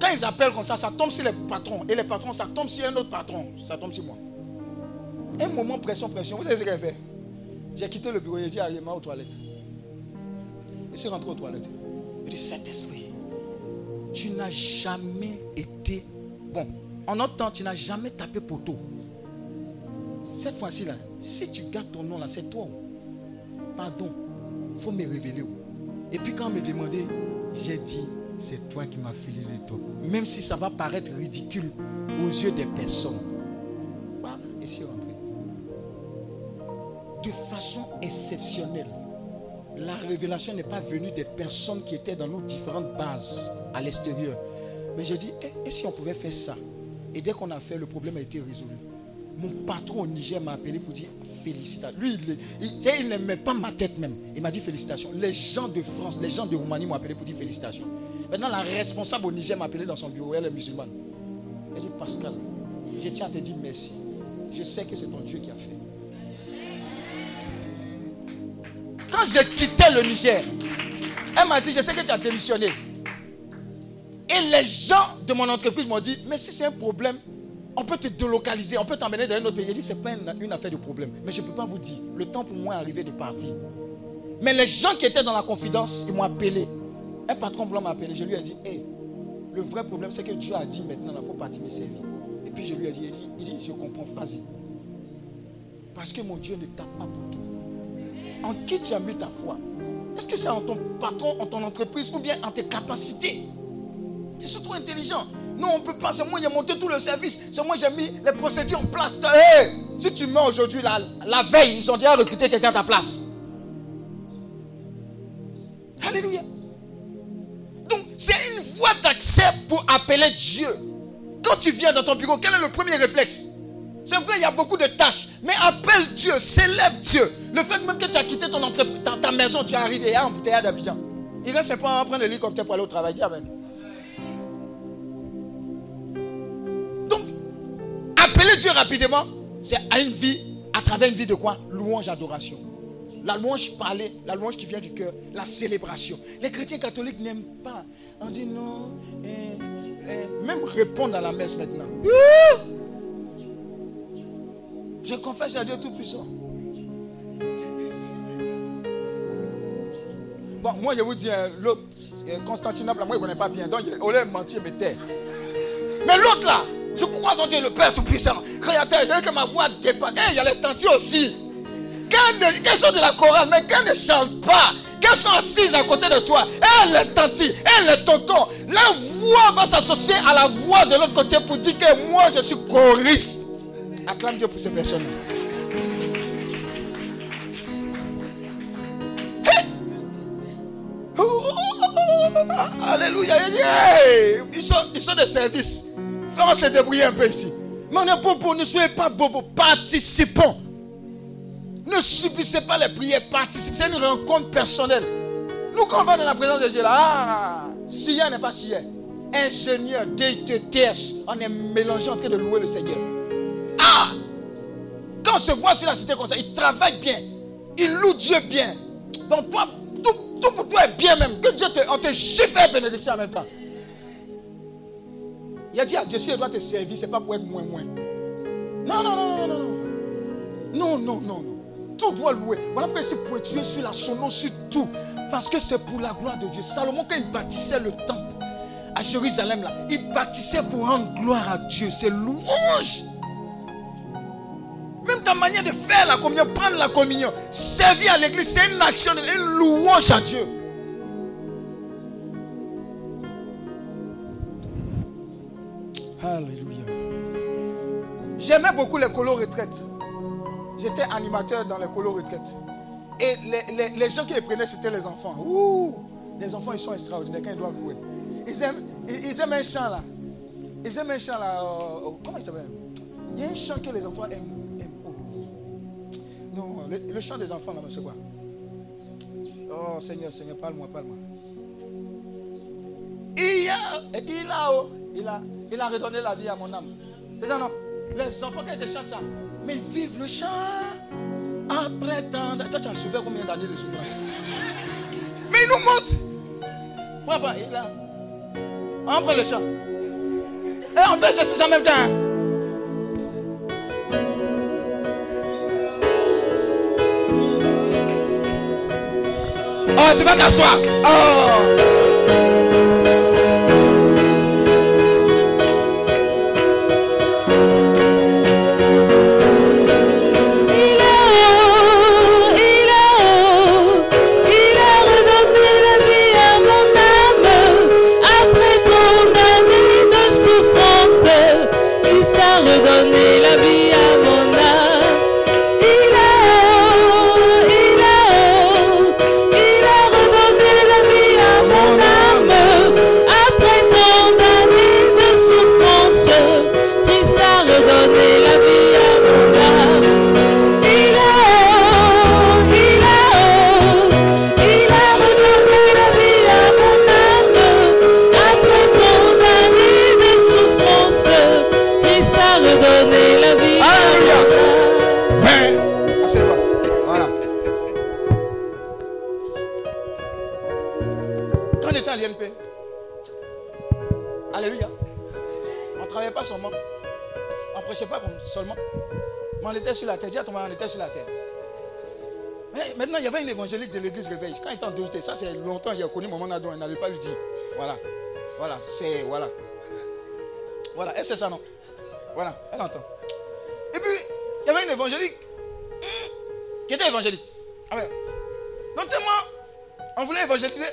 Speaker 1: Quand ils appellent comme ça, ça tombe sur les patrons. Et les patrons, ça tombe sur un autre patron. Ça tombe sur moi. Un moment, pression, pression. Vous savez ce qu'elle fait? J'ai quitté le bureau j'ai dit, allez, moi aux toilettes. Je suis rentré aux toilettes. Il dit, Saint-Esprit, tu n'as jamais été bon. En notre temps, tu n'as jamais tapé poteau. Cette fois-ci, si tu gardes ton nom là, c'est toi. Pardon, il faut me révéler. Et puis quand on me demandait, j'ai dit, c'est toi qui m'as filé le top. Même si ça va paraître ridicule aux yeux des personnes. Et c'est rentré. De façon exceptionnelle. La révélation n'est pas venue des personnes qui étaient dans nos différentes bases à l'extérieur. Mais j'ai dit, et, si on pouvait faire ça? Et dès qu'on a fait, le problème a été résolu. Mon patron au Niger m'a appelé pour dire félicitations. Lui, il, n'aimait pas ma tête même. Il m'a dit félicitations. Les gens de France, les gens de Roumanie m'ont appelé pour dire félicitations. Maintenant, la responsable au Niger m'a appelé dans son bureau. Elle est musulmane. Elle dit Pascal, je tiens à te dire merci. Je sais que c'est ton Dieu qui a fait. Quand j'ai quitté le Niger, elle m'a dit Je sais que tu as démissionné. Et les gens de mon entreprise m'ont dit Mais si c'est un problème, on peut te délocaliser, on peut t'emmener dans un autre pays. J'ai dit Ce n'est pas une, affaire de problème. Mais je ne peux pas vous dire. Le temps pour moi est arrivé de partir. Mais les gens qui étaient dans la confidence, ils m'ont appelé. Un patron blanc m'a appelé. Je lui ai dit Hé, le vrai problème, c'est que Dieu a dit maintenant, il faut partir me servir. Et puis je lui ai dit Il dit, Je comprends, vas-y. Parce que mon Dieu ne tape pas pour tout. En qui tu as mis ta foi? Est-ce que c'est en ton patron, en ton entreprise ou bien en tes capacités? Ils sont trop intelligents. Non, on ne peut pas. C'est moi qui ai monté tout le service. C'est moi qui ai mis les procédures en place. si tu mets aujourd'hui, la, la veille, ils ont déjà recruté quelqu'un à ta place. Alléluia. Donc, c'est une voie d'accès pour appeler Dieu. Quand tu viens dans ton bureau, quel est le premier réflexe? C'est vrai, il y a beaucoup de tâches. Mais appelle Dieu, célèbre Dieu. Le fait même que tu as quitté ton entreprise, ta, maison, tu es arrivé à bouteille d'Abidjan. Il reste pas à prendre l'hélicoptère pour aller au travail. Dis Amen. Dieu rapidement, c'est à une vie, à travers une vie de quoi? Louange, adoration. La louange parlée, la louange qui vient du cœur, la célébration. Les chrétiens catholiques n'aiment pas. On dit non. Eh, eh, même répondre à la messe maintenant. Je confesse à Dieu Tout-Puissant. Bon, moi je vous dis, hein, l'autre, euh, Constantinople, moi je ne connais pas bien. Donc, on l'a menti mais terre. Mais l'autre là, je crois en Dieu, le Père Tout-Puissant, créateur. Il que ma voix dépasse. Eh, il y a les tantis aussi. Qu'elles sont de la chorale, mais qu'elles ne chantent pas. Qu'elles sont assises à côté de toi. Elle les tantis, elle les tontons. Leur voix va s'associer à la voix de l'autre côté pour dire que moi je suis choriste. Acclame Dieu pour ces personnes. Alléluia. Ils sont, ils sont des services. On se débrouiller un peu ici. Mais on est bobo, ne soyez pas bobo. Participons. Ne subissez pas les prières, participez. C'est une rencontre personnelle. Nous, quand on va dans la présence de Dieu, là, ah, Sia n'est pas Sia. Ingénieur, déité, déesse. On est mélangé en train de louer le Seigneur. Ah Quand on se voit sur la cité comme ça, il travaille bien. Il loue Dieu bien. Donc toi, tout, pour toi est bien même. Que Dieu te, on te chiffre bénédiction en même temps. Il a dit à Dieu, si je dois te servir, ce n'est pas pour être moins, moins. Non, non, non, non, non, non. Non, non, non. Tout doit louer. Voilà pourquoi il s'est tuer sur la son sur tout. Parce que c'est pour la gloire de Dieu. Salomon, quand il bâtissait le temple à Jérusalem, là, il bâtissait pour rendre gloire à Dieu. C'est louange. Même ta manière de faire la communion, prendre la communion, servir à l'église, c'est une action, une louange à Dieu. Alléluia. J'aimais beaucoup les colos retraites. J'étais animateur dans les colos retraites. Et les, gens qui les prenaient, c'était les enfants. Ouh, les enfants, ils sont extraordinaires quand ils doivent jouer. Ils aiment, ils, aiment un chant là. Ils aiment un chant là. Euh, comment il s'appelle? Il y a un chant que les enfants aiment. Oh. Non, le, chant des enfants là, c'est quoi? Oh Seigneur, Seigneur, parle-moi, parle-moi. Il a, il a, oh, il a, il a redonné la vie à mon âme. C'est ça non? Les enfants quand ils chantent ça, mais vivent le chant. Après tant Toi, tu as souffert combien d'années de souffrance? Mais il nous montre. Papa, il a. On prend le chant. Et on fait ceci en même temps. Oh, tu vas t'asseoir. Oh. Évangélique de l'église réveille. Quand il était en douté, ça c'est longtemps, a connu mon Nadon, il n'allait pas lui dire. Voilà. Voilà, c'est. Voilà. Voilà, et c'est ça, non? Voilà, elle entend. Et puis, il y avait une évangélique qui était évangélique. Ah. Donc, tellement, on voulait évangéliser.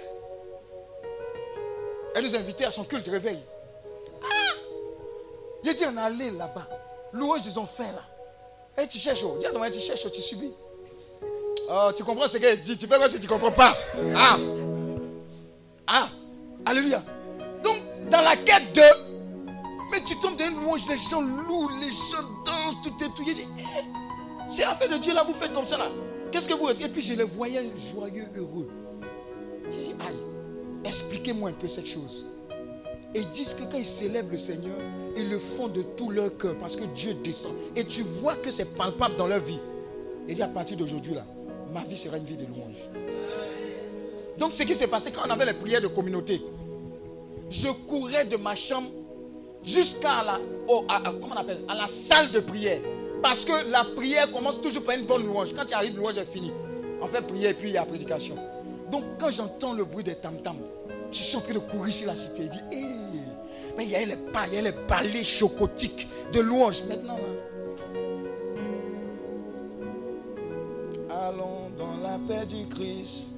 Speaker 1: Elle nous invitait à son culte réveil. Ah! Il dit, on allait là-bas. Louange, ils ont fait là. Et tu cherches, dis à tu cherches, tu subis. Oh, tu comprends ce qu'elle dit? Tu fais quoi si tu ne comprends pas? Ah Ah Alléluia. Donc, dans la quête de. Mais tu tombes dans une louange, les gens louent, les gens dansent, tout est tout. eh, c'est affaire de Dieu là, vous faites comme ça là. Qu'est-ce que vous Et puis je les voyais joyeux, heureux. J'ai dit, aïe, expliquez-moi un peu cette chose. Et ils disent que quand ils célèbrent le Seigneur, ils le font de tout leur cœur parce que Dieu descend. Et tu vois que c'est palpable dans leur vie. Et dit à partir d'aujourd'hui là, ma vie sera une vie de louange. Donc ce qui s'est passé quand on avait les prières de communauté, je courais de ma chambre jusqu'à la, on appelle, la salle de prière. Parce que la prière commence toujours par une bonne louange. Quand tu arrives, louange est finie. On fait prière et puis il y a prédication. Donc quand j'entends le bruit des tam-tams, je suis en train de courir sur la cité. Il dit, hé, mais il y a les a les balais chocotiques de louange. Maintenant, dans la paix du Christ.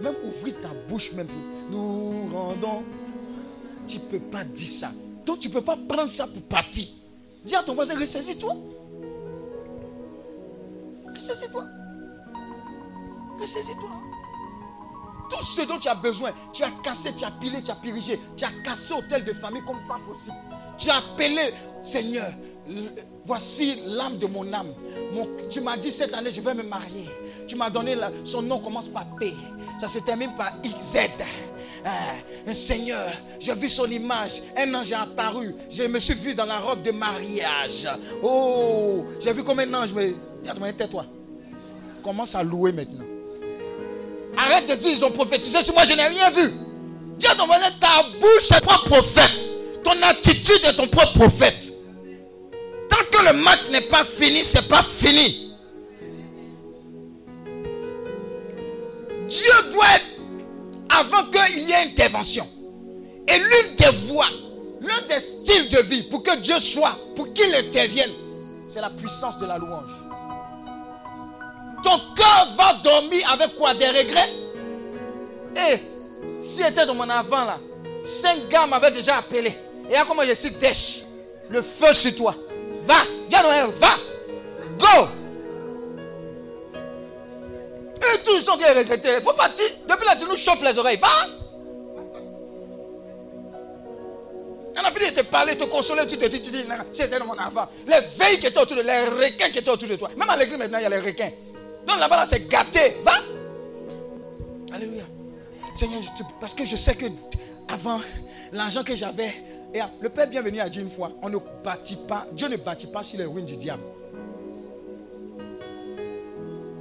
Speaker 1: Même ouvrir ta bouche, même. Nous rendons. Tu ne peux pas dire ça. Donc tu peux pas prendre ça pour partir. Dis à ton voisin, ressaisis-toi. Ressaisis-toi. Ressaisis-toi. Tout ce dont tu as besoin, tu as cassé, tu as pilé, tu as pirigé, tu as cassé hôtel de famille comme pas possible. Tu as appelé, Seigneur, voici l'âme de mon âme. tu m'as dit cette année, je vais me marier. Tu m'as donné son nom commence par P. Ça se termine par XZ. Ah, Seigneur, j'ai vu son image. Un ange est apparu. Je me suis vu dans la robe de mariage. Oh, j'ai vu comme un ange. Mais tais-toi. Commence à louer maintenant. Arrête de dire ils ont prophétisé sur moi, je n'ai rien vu. Ton voisin, ta bouche est ton prophète. Ton attitude est ton propre prophète. Le match n'est pas fini, c'est pas fini. Dieu doit être avant qu'il y ait intervention. Et l'une des voies, l'un des styles de vie pour que Dieu soit, pour qu'il intervienne, c'est la puissance de la louange. Ton cœur va dormir avec quoi? Des regrets? Et eh, si était dans mon avant là, cinq gars m'avaient déjà appelé. Et là, comment je suis dèche. Le feu sur toi. Va. Dis à va. Go. Et tous sont bien regrettés. Il faut partir. Depuis là, tu nous chauffes les oreilles. Va. On a fini de te parler, de te consoler, tu te dis, tu dis, c'était mon enfant. Les veilles qui étaient autour de les requins qui étaient autour de toi. Même à l'église maintenant, il y a les requins. Donc là-bas, là, c'est gâté. Va. Alléluia. Seigneur, parce que je sais que avant, l'argent que j'avais, le Père bienvenu a dit une fois, on ne bâtit pas, Dieu ne bâtit pas sur les ruines du diable.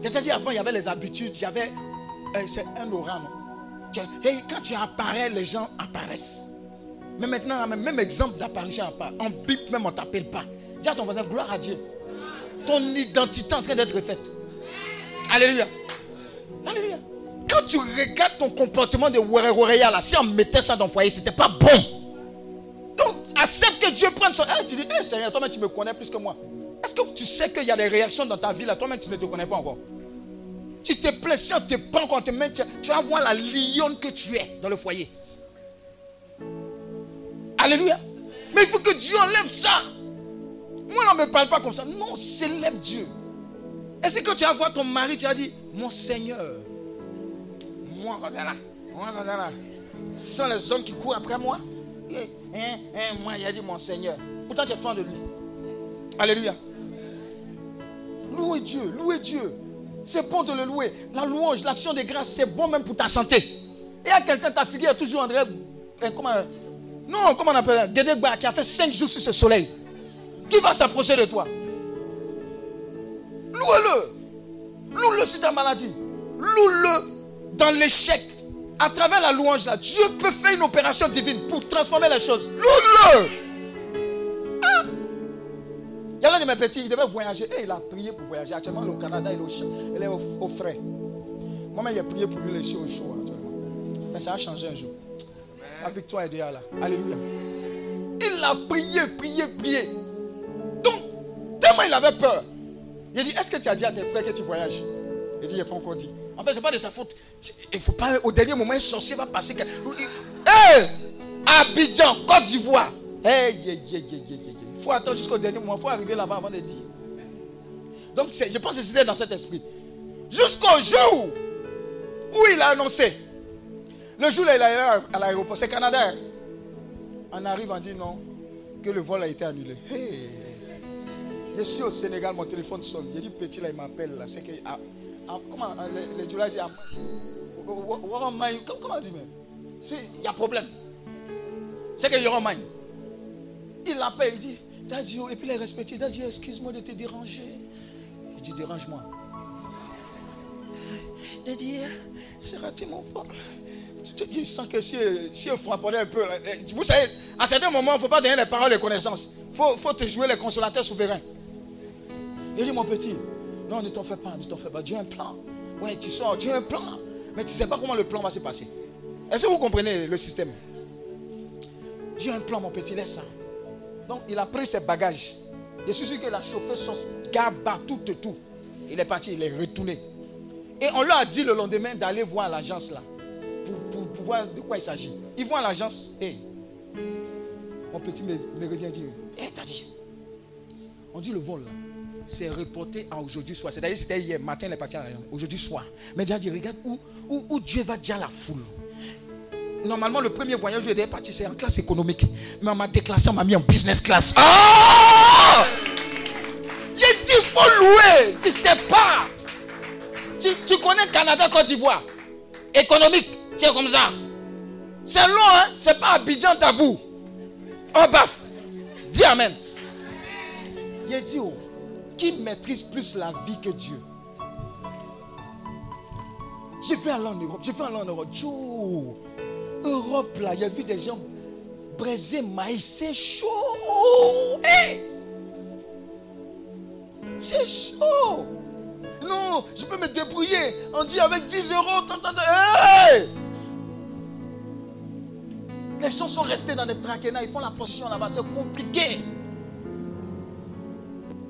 Speaker 1: C'est-à-dire avant, il y avait les habitudes, il y avait, euh, c'est un aura, quand tu apparais, les gens apparaissent. Mais maintenant, même exemple d'apparition, en bip même on ne t'appelle pas. Dis à ton voisin, gloire à Dieu. Ton identité est en train d'être faite. Alléluia. Alléluia. Quand tu regardes ton comportement de Warewareya là, si on mettait ça dans le foyer, c'était pas bon. Donc, accepte que Dieu prenne son. Eh, tu dis, eh, Seigneur, toi-même, tu me connais plus que moi. Est-ce que tu sais qu'il y a des réactions dans ta vie là, toi-même, tu ne te connais pas encore Tu te plais, si on te prend, quand on te met, tu vas voir la lionne que tu es dans le foyer. Alléluia. Mais il faut que Dieu enlève ça. Moi, on ne me parle pas comme ça. Non, célèbre Dieu. Est-ce que quand tu vas voir ton mari, tu as dit, mon Seigneur, moi, quand là, moi, quand là, ce sont les hommes qui courent après moi. Moi, il a dit mon Seigneur. Pourtant, tu es fan de lui. Alléluia. Louez Dieu, louez Dieu. C'est bon de le louer. La louange, l'action de grâce, c'est bon même pour ta santé. Et il y a quelqu'un, ta figure est toujours André. Comment non, comment on appelle Dédé qui a fait 5 jours sur ce soleil. Qui va s'approcher de toi? Loue-le. Loue-le sur ta maladie. Loue-le dans l'échec. À travers la louange là, Dieu peut faire une opération divine pour transformer les choses. Loue-le. Ah. Il y a l'un de mes petits, il devait voyager. Et il a prié pour voyager. Actuellement, le Canada, il est au, il au, frais. Moi-même, j'ai prié pour lui laisser au chaud actuellement. Mais ça a changé un jour. La victoire est déjà là. Alléluia. Il a prié, prié, prié. Donc, tellement il avait peur. Il a dit, est-ce que tu as dit à tes frères que tu voyages? Il dit, il n'a pas encore dit. En fait, ce n'est pas de sa faute. Il ne faut pas, au dernier moment, un sorcier va passer. Hé Abidjan, Côte d'Ivoire. Il faut attendre jusqu'au dernier moment. Il faut arriver là-bas avant de dire. Donc, je pense que c'était dans cet esprit. Jusqu'au jour où il a annoncé le jour où il est à l'aéroport, c'est Canada. On arrive, on dit non, que le vol a été annulé. Je suis au Sénégal, mon téléphone sonne. Je dis petit là, il m'appelle là. C'est que. Ah, comment le, le dit ah, Comment dit mais? Il y a problème. C'est que y aura Il l'appelle, il dit Daddy, et puis il est respecté. Daddy, excuse-moi de te déranger. Il dit Dérange-moi. Daddy, j'ai raté mon vol. Je sens que si, si on un peu, vous savez, à certains moments, il ne faut pas donner les paroles de connaissance. Il faut, faut, te jouer les consolateurs souverains. Il dit, mon petit, non, ne t'en fais pas, ne t'en fais pas. Dieu a un plan. Oui, tu sors, Dieu a un plan. Mais tu ne sais pas comment le plan va se passer. Est-ce que vous comprenez le système? Dieu a un plan, mon petit, laisse ça. Donc, il a pris ses bagages. Je suis sûr qu'il a chauffé son gaba, tout et tout. Il est parti, il est retourné. Et on leur a dit le lendemain d'aller voir l'agence là pour, voir de quoi il s'agit. Ils vont à l'agence. Hey, mon petit me, revient dire Hé, t'as dit On dit le vol là. C'est reporté à aujourd'hui soir. C'est-à-dire c'était hier matin, il est parti. Aujourd'hui soir. Mais déjà dit Regarde où, où, Dieu va déjà la foule. Normalement, le premier voyage où j'étais parti, c'est en classe économique. Mais on m'a déclassé, on m'a mis en business class. Oh Il dit il faut louer. Tu sais pas. Tu, tu connais Canada, Côte d'Ivoire. Économique. C'est comme ça. C'est long, hein? C'est pas Abidjan tabou. Oh, baf. Dis Amen. Il dit, oh, qui maîtrise plus la vie que Dieu? J'ai fait aller en Europe. J'ai fait aller en Europe. Joe. Europe, là, a vu des gens braiser maïs. C'est chaud. C'est chaud. Non, je peux me débrouiller. On dit avec 10 euros. Hey! Les gens sont restés dans des traquenats, ils font la procession là-bas, c'est compliqué.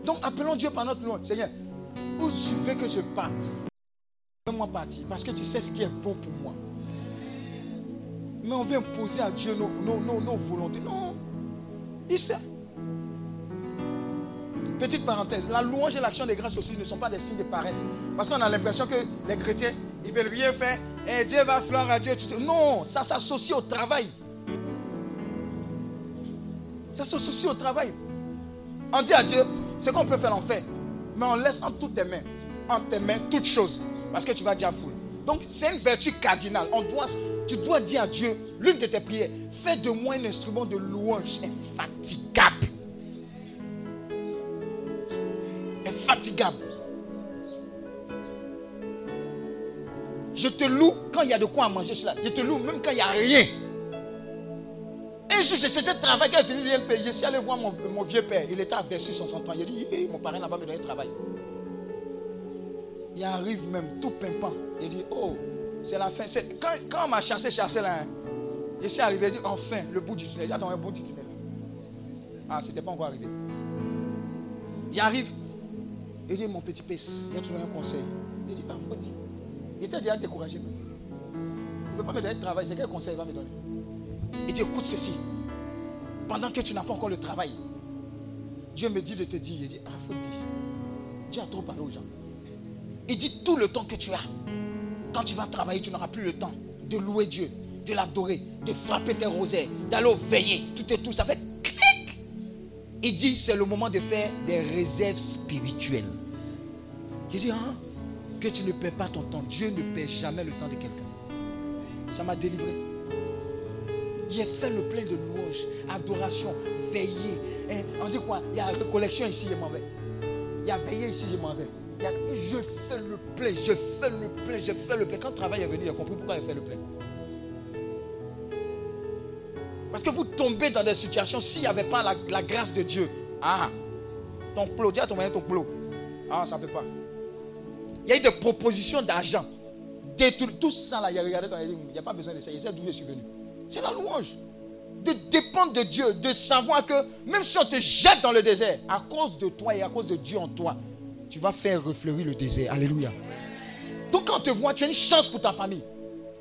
Speaker 1: Donc appelons Dieu par notre nom. Seigneur, où tu veux que je parte Fais-moi partir, parce que tu sais ce qui est bon pour moi. Mais on veut imposer à Dieu nos, nos, nos, volontés. Non. Il sait. Petite parenthèse, la louange et l'action des grâces aussi ne sont pas des signes de paresse. Parce qu'on a l'impression que les chrétiens, ils veulent rien faire. Et Dieu va faire à Dieu. Non, ça s'associe au travail. Ça s'associe au travail. On dit à Dieu, ce qu'on peut faire, on fait. Mais en toutes tes mains. En tes mains, toutes choses. Parce que tu vas déjà fou. Donc, c'est une vertu cardinale. Tu dois dire à Dieu, l'une de tes prières, fais de moi un instrument de louange infatigable. Infatigable. Je te loue quand il y a de quoi manger. Je te loue même quand il n'y a rien. J'ai cherché travail. Quand j'ai fini je suis allé voir mon, vieux père. Il était à Versus 60 ans. Il a dit Mon parrain n'a pas me donné de travail. Il arrive même tout pimpant. Il dit Oh, c'est la fin. Quand, quand on m'a chassé, chassé là, hein, je suis arrivé. Il dit Enfin, le bout du tunnel. J'attends un bout du tunnel. Ah, c'était pas encore arrivé. Il arrive. Il dit Mon petit pèse, j'ai trouvé un conseil. Il dit Ah, faut dire. Il était déjà découragé. Il ne veut pas me donner de travail. C'est quel conseil il va me donner? Il dit Écoute ceci. Pendant que tu n'as pas encore le travail, Dieu me dit de te dire. Il dit Ah, faut dire. Dieu a trop parlé aux gens. Il dit tout le temps que tu as. Quand tu vas travailler, tu n'auras plus le temps de louer Dieu, de l'adorer, de frapper tes rosaires, d'aller au veiller. Tout et tout. Ça fait clic. Il dit c'est le moment de faire des réserves spirituelles. Il dit hein, que tu ne perds pas ton temps. Dieu ne perd jamais le temps de quelqu'un. Ça m'a délivré. J'ai fait le plein de louanges, adoration, veiller. Hein, on dit quoi? Il y a collection ici, je m'en vais. Il y a veillé ici, je m'en vais. Je fais le plein, je fais le plein, je fais le plein. Quand le travail est venu, il a compris pourquoi il fait le plein. Parce que vous tombez dans des situations, s'il n'y avait pas la, grâce de Dieu, ah, ton plot, dis à ton moyen ton plot. Ah, ça ne peut pas. Il y a eu des propositions d'argent. Tout ça là, il a regardé quand il n'y a pas besoin de ça. Il sait d'où je suis venu. C'est la louange. De dépendre de Dieu, de savoir que même si on te jette dans le désert, à cause de toi et à cause de Dieu en toi, tu vas faire refleurir le désert. Alléluia. Donc quand on te voit, tu as une chance pour ta famille.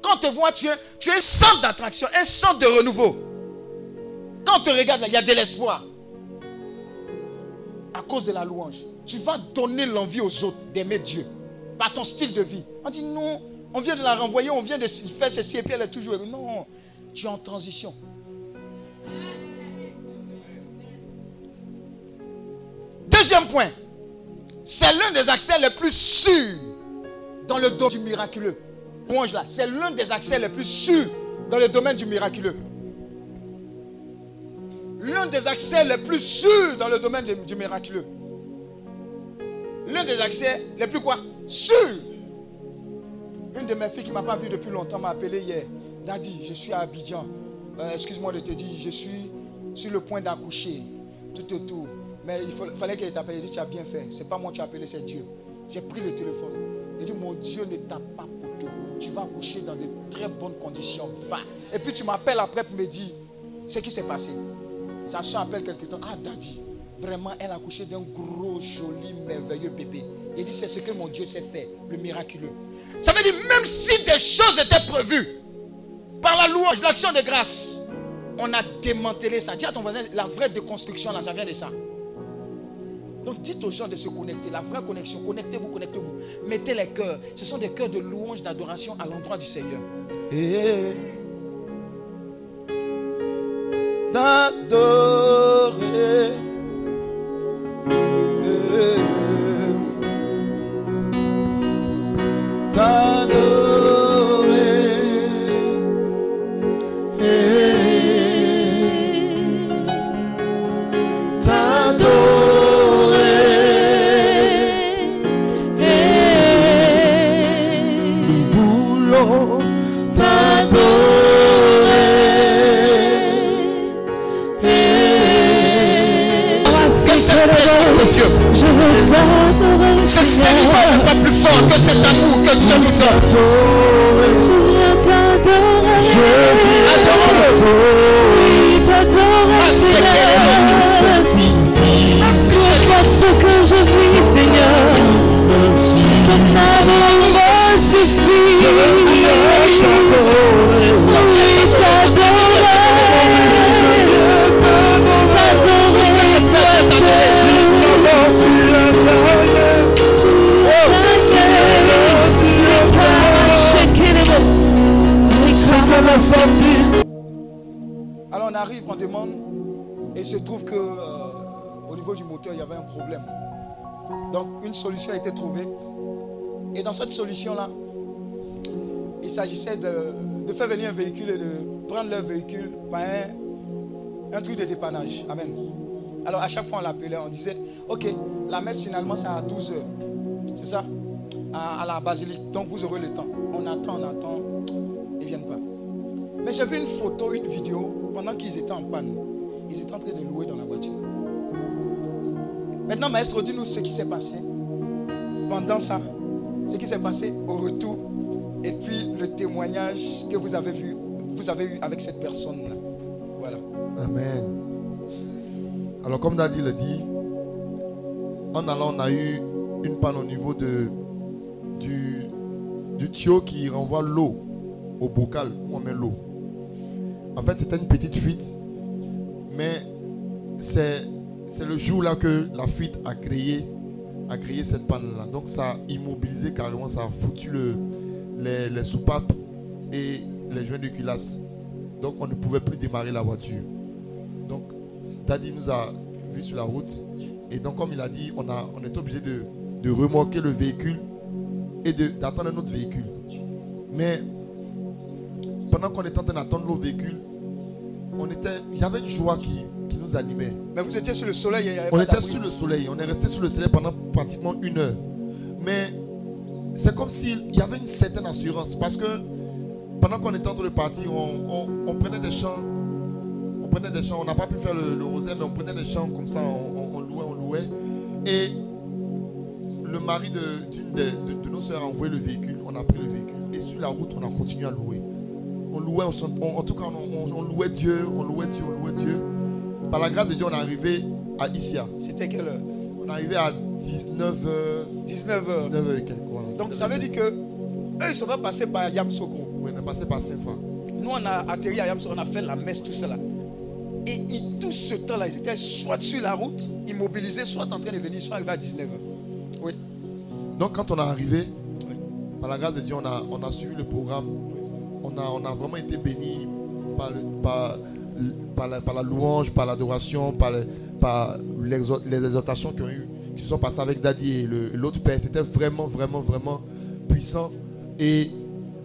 Speaker 1: Quand on te voit, tu es, tu es un centre d'attraction, un centre de renouveau. Quand on te regarde, il y a de l'espoir. À cause de la louange. Tu vas donner l'envie aux autres d'aimer Dieu. Par ton style de vie. On dit non, on vient de la renvoyer, on vient de faire ceci et puis elle est toujours. Non, tu es en transition. Deuxième point. C'est l'un des accès les plus sûrs dans le domaine du miraculeux. là, c'est l'un des accès les plus sûrs dans le domaine du miraculeux. L'un des accès les plus sûrs dans le domaine du miraculeux. L'un des accès les plus quoi? Sûrs. Une de mes filles qui ne m'a pas vu depuis longtemps m'a appelé hier. Daddy, je suis à Abidjan. Euh, excuse-moi de te dire, je suis sur le point d'accoucher. Tout autour. Mais il fallait qu'elle t'appelle. Il dit, tu as bien fait. C'est pas moi qui as appelé, c'est Dieu. J'ai pris le téléphone. Il dit, mon Dieu ne t'a pas pour toi. Tu vas accoucher dans de très bonnes conditions. Va. Et puis tu m'appelles après pour me dire ce qui s'est passé. Sa soeur appelle quelque temps. Ah, daddy, vraiment, elle a accouché d'un gros, joli, merveilleux bébé. Il dit, c'est ce que mon Dieu sait faire, le miraculeux. Ça veut dire, même si des choses étaient prévues, par la louange, l'action de grâce, on a démantelé ça. Dis à ton voisin, la vraie déconstruction, là, ça vient de ça. Donc dites aux gens de se connecter, la vraie connexion. Connectez-vous, connectez-vous. Mettez les cœurs. Ce sont des cœurs de louange, d'adoration à l'endroit du Seigneur. Et t'adorer. Que cet amour que Dieu nous offre. Je viens t'adorer. Je viens t'adorer. t'adorer. Ce que je vis, Seigneur. Ton amour suffit. Oui, t'adorer. Arrive, on demande, et il se trouve que euh, au niveau du moteur, il y avait un problème. Donc une solution a été trouvée. Et dans cette solution-là, il s'agissait de, de faire venir un véhicule et de prendre leur véhicule par un, un truc de dépannage. Amen. Alors à chaque fois on l'appelait, on disait, ok, la messe finalement c'est à 12 heures. C'est ça? À, à la basilique. Donc vous aurez le temps. On attend, on attend. Ils ne viennent pas. Mais vu une photo, une vidéo, pendant qu'ils étaient en panne. Ils étaient en train de louer dans la voiture. Maintenant, maestro, dis-nous ce qui s'est passé pendant ça. Ce qui s'est passé au retour. Et puis le témoignage que vous avez vu, vous avez eu avec cette personne-là. Voilà.
Speaker 3: Amen. Alors, comme Daddy le dit, en allant, on a eu une panne au niveau du, du tuyau qui renvoie l'eau au bocal où on met l'eau. En fait, c'était une petite fuite, mais c'est le jour là que la fuite a créé, a créé cette panne-là. Donc, ça a immobilisé carrément, ça a foutu le, les, les soupapes et les joints de culasse. Donc, on ne pouvait plus démarrer la voiture. Donc, Daddy nous a vu sur la route. Et donc, comme il a dit, on, a, on est obligé de, de remorquer le véhicule et d'attendre un autre véhicule. Mais pendant qu'on était en train d'attendre l'autre véhicule, on était, il y avait une joie qui, qui nous animait.
Speaker 1: Mais vous étiez sur le soleil, il y avait
Speaker 3: On était sur le soleil, on est resté sur le soleil pendant pratiquement une heure. Mais c'est comme s'il y avait une certaine assurance parce que pendant qu'on était en train de partir, on, on- on prenait des chants, on prenait des chants, on n'a pas pu faire le, le rosaire, mais on prenait des chants comme ça, on, louait, on louait. Et le mari de, de, de nos soeurs a envoyé le véhicule, on a pris le véhicule et sur la route, on a continué à louer. On louait, on s'en- on- en tout cas, on, louait Dieu, on louait Dieu, on louait Dieu. Par la grâce de Dieu, on est arrivé à Issia.
Speaker 1: C'était quelle heure?
Speaker 3: On est arrivé à 19h,
Speaker 1: 19h.
Speaker 3: 19h et quelques. Voilà.
Speaker 1: Donc ça veut dire que eux, ils sont pas passés par Yamsokro.
Speaker 3: Oui, on est passé par Saint-Fra.
Speaker 1: Nous, on a atterri à Yamsokro, on a fait la messe, tout cela. Et ils- tout ce temps-là, ils étaient soit sur la route, immobilisés, soit en train de venir, soit arrivés à 19h. Oui.
Speaker 3: Donc, quand on est arrivé,
Speaker 1: Oui.
Speaker 3: par la grâce de Dieu, on a, on a suivi le programme. On a, on a vraiment été bénis par, par, par la, par la louange, par l'adoration, par, les exhortations qui, ont eu, qui se sont passées avec Daddy et l'autre père. C'était vraiment, vraiment, vraiment puissant. Et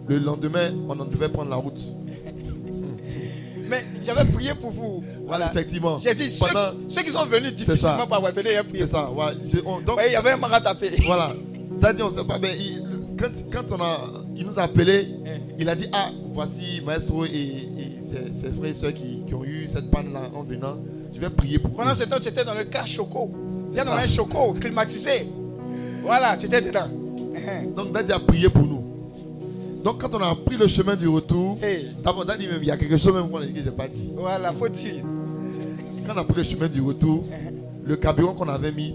Speaker 3: le lendemain, on en devait prendre la route.
Speaker 1: Mais j'avais prié pour vous.
Speaker 3: Voilà, effectivement.
Speaker 1: J'ai dit, ceux,
Speaker 3: Pendant-
Speaker 1: ceux qui sont venus difficilement par venir, j'ai prié.
Speaker 3: C'est ça. Voilà. On- donc,
Speaker 1: Ouais, il y avait un mar à taper.
Speaker 3: Voilà. Daddy, on sait pas, mais il, le- quand, quand on a, il nous a appelé, il a dit Ah, voici Maestro et, et ses, ses frères et soeurs qui, qui ont eu cette panne-là en venant. Je vais prier pour
Speaker 1: Pendant ce temps, tu étais dans le car choco. Tu étais dans un choco climatisé. Voilà, tu étais dedans.
Speaker 3: Donc Daddy a prié pour nous. Donc quand on a pris le chemin du retour,
Speaker 1: Hey.
Speaker 3: d'abord Daddy même, il y a quelque chose même qu'on a dit que j'ai pas dit.
Speaker 1: Voilà, faut dire.
Speaker 3: Quand on a pris le chemin du retour, le carburant qu'on avait mis,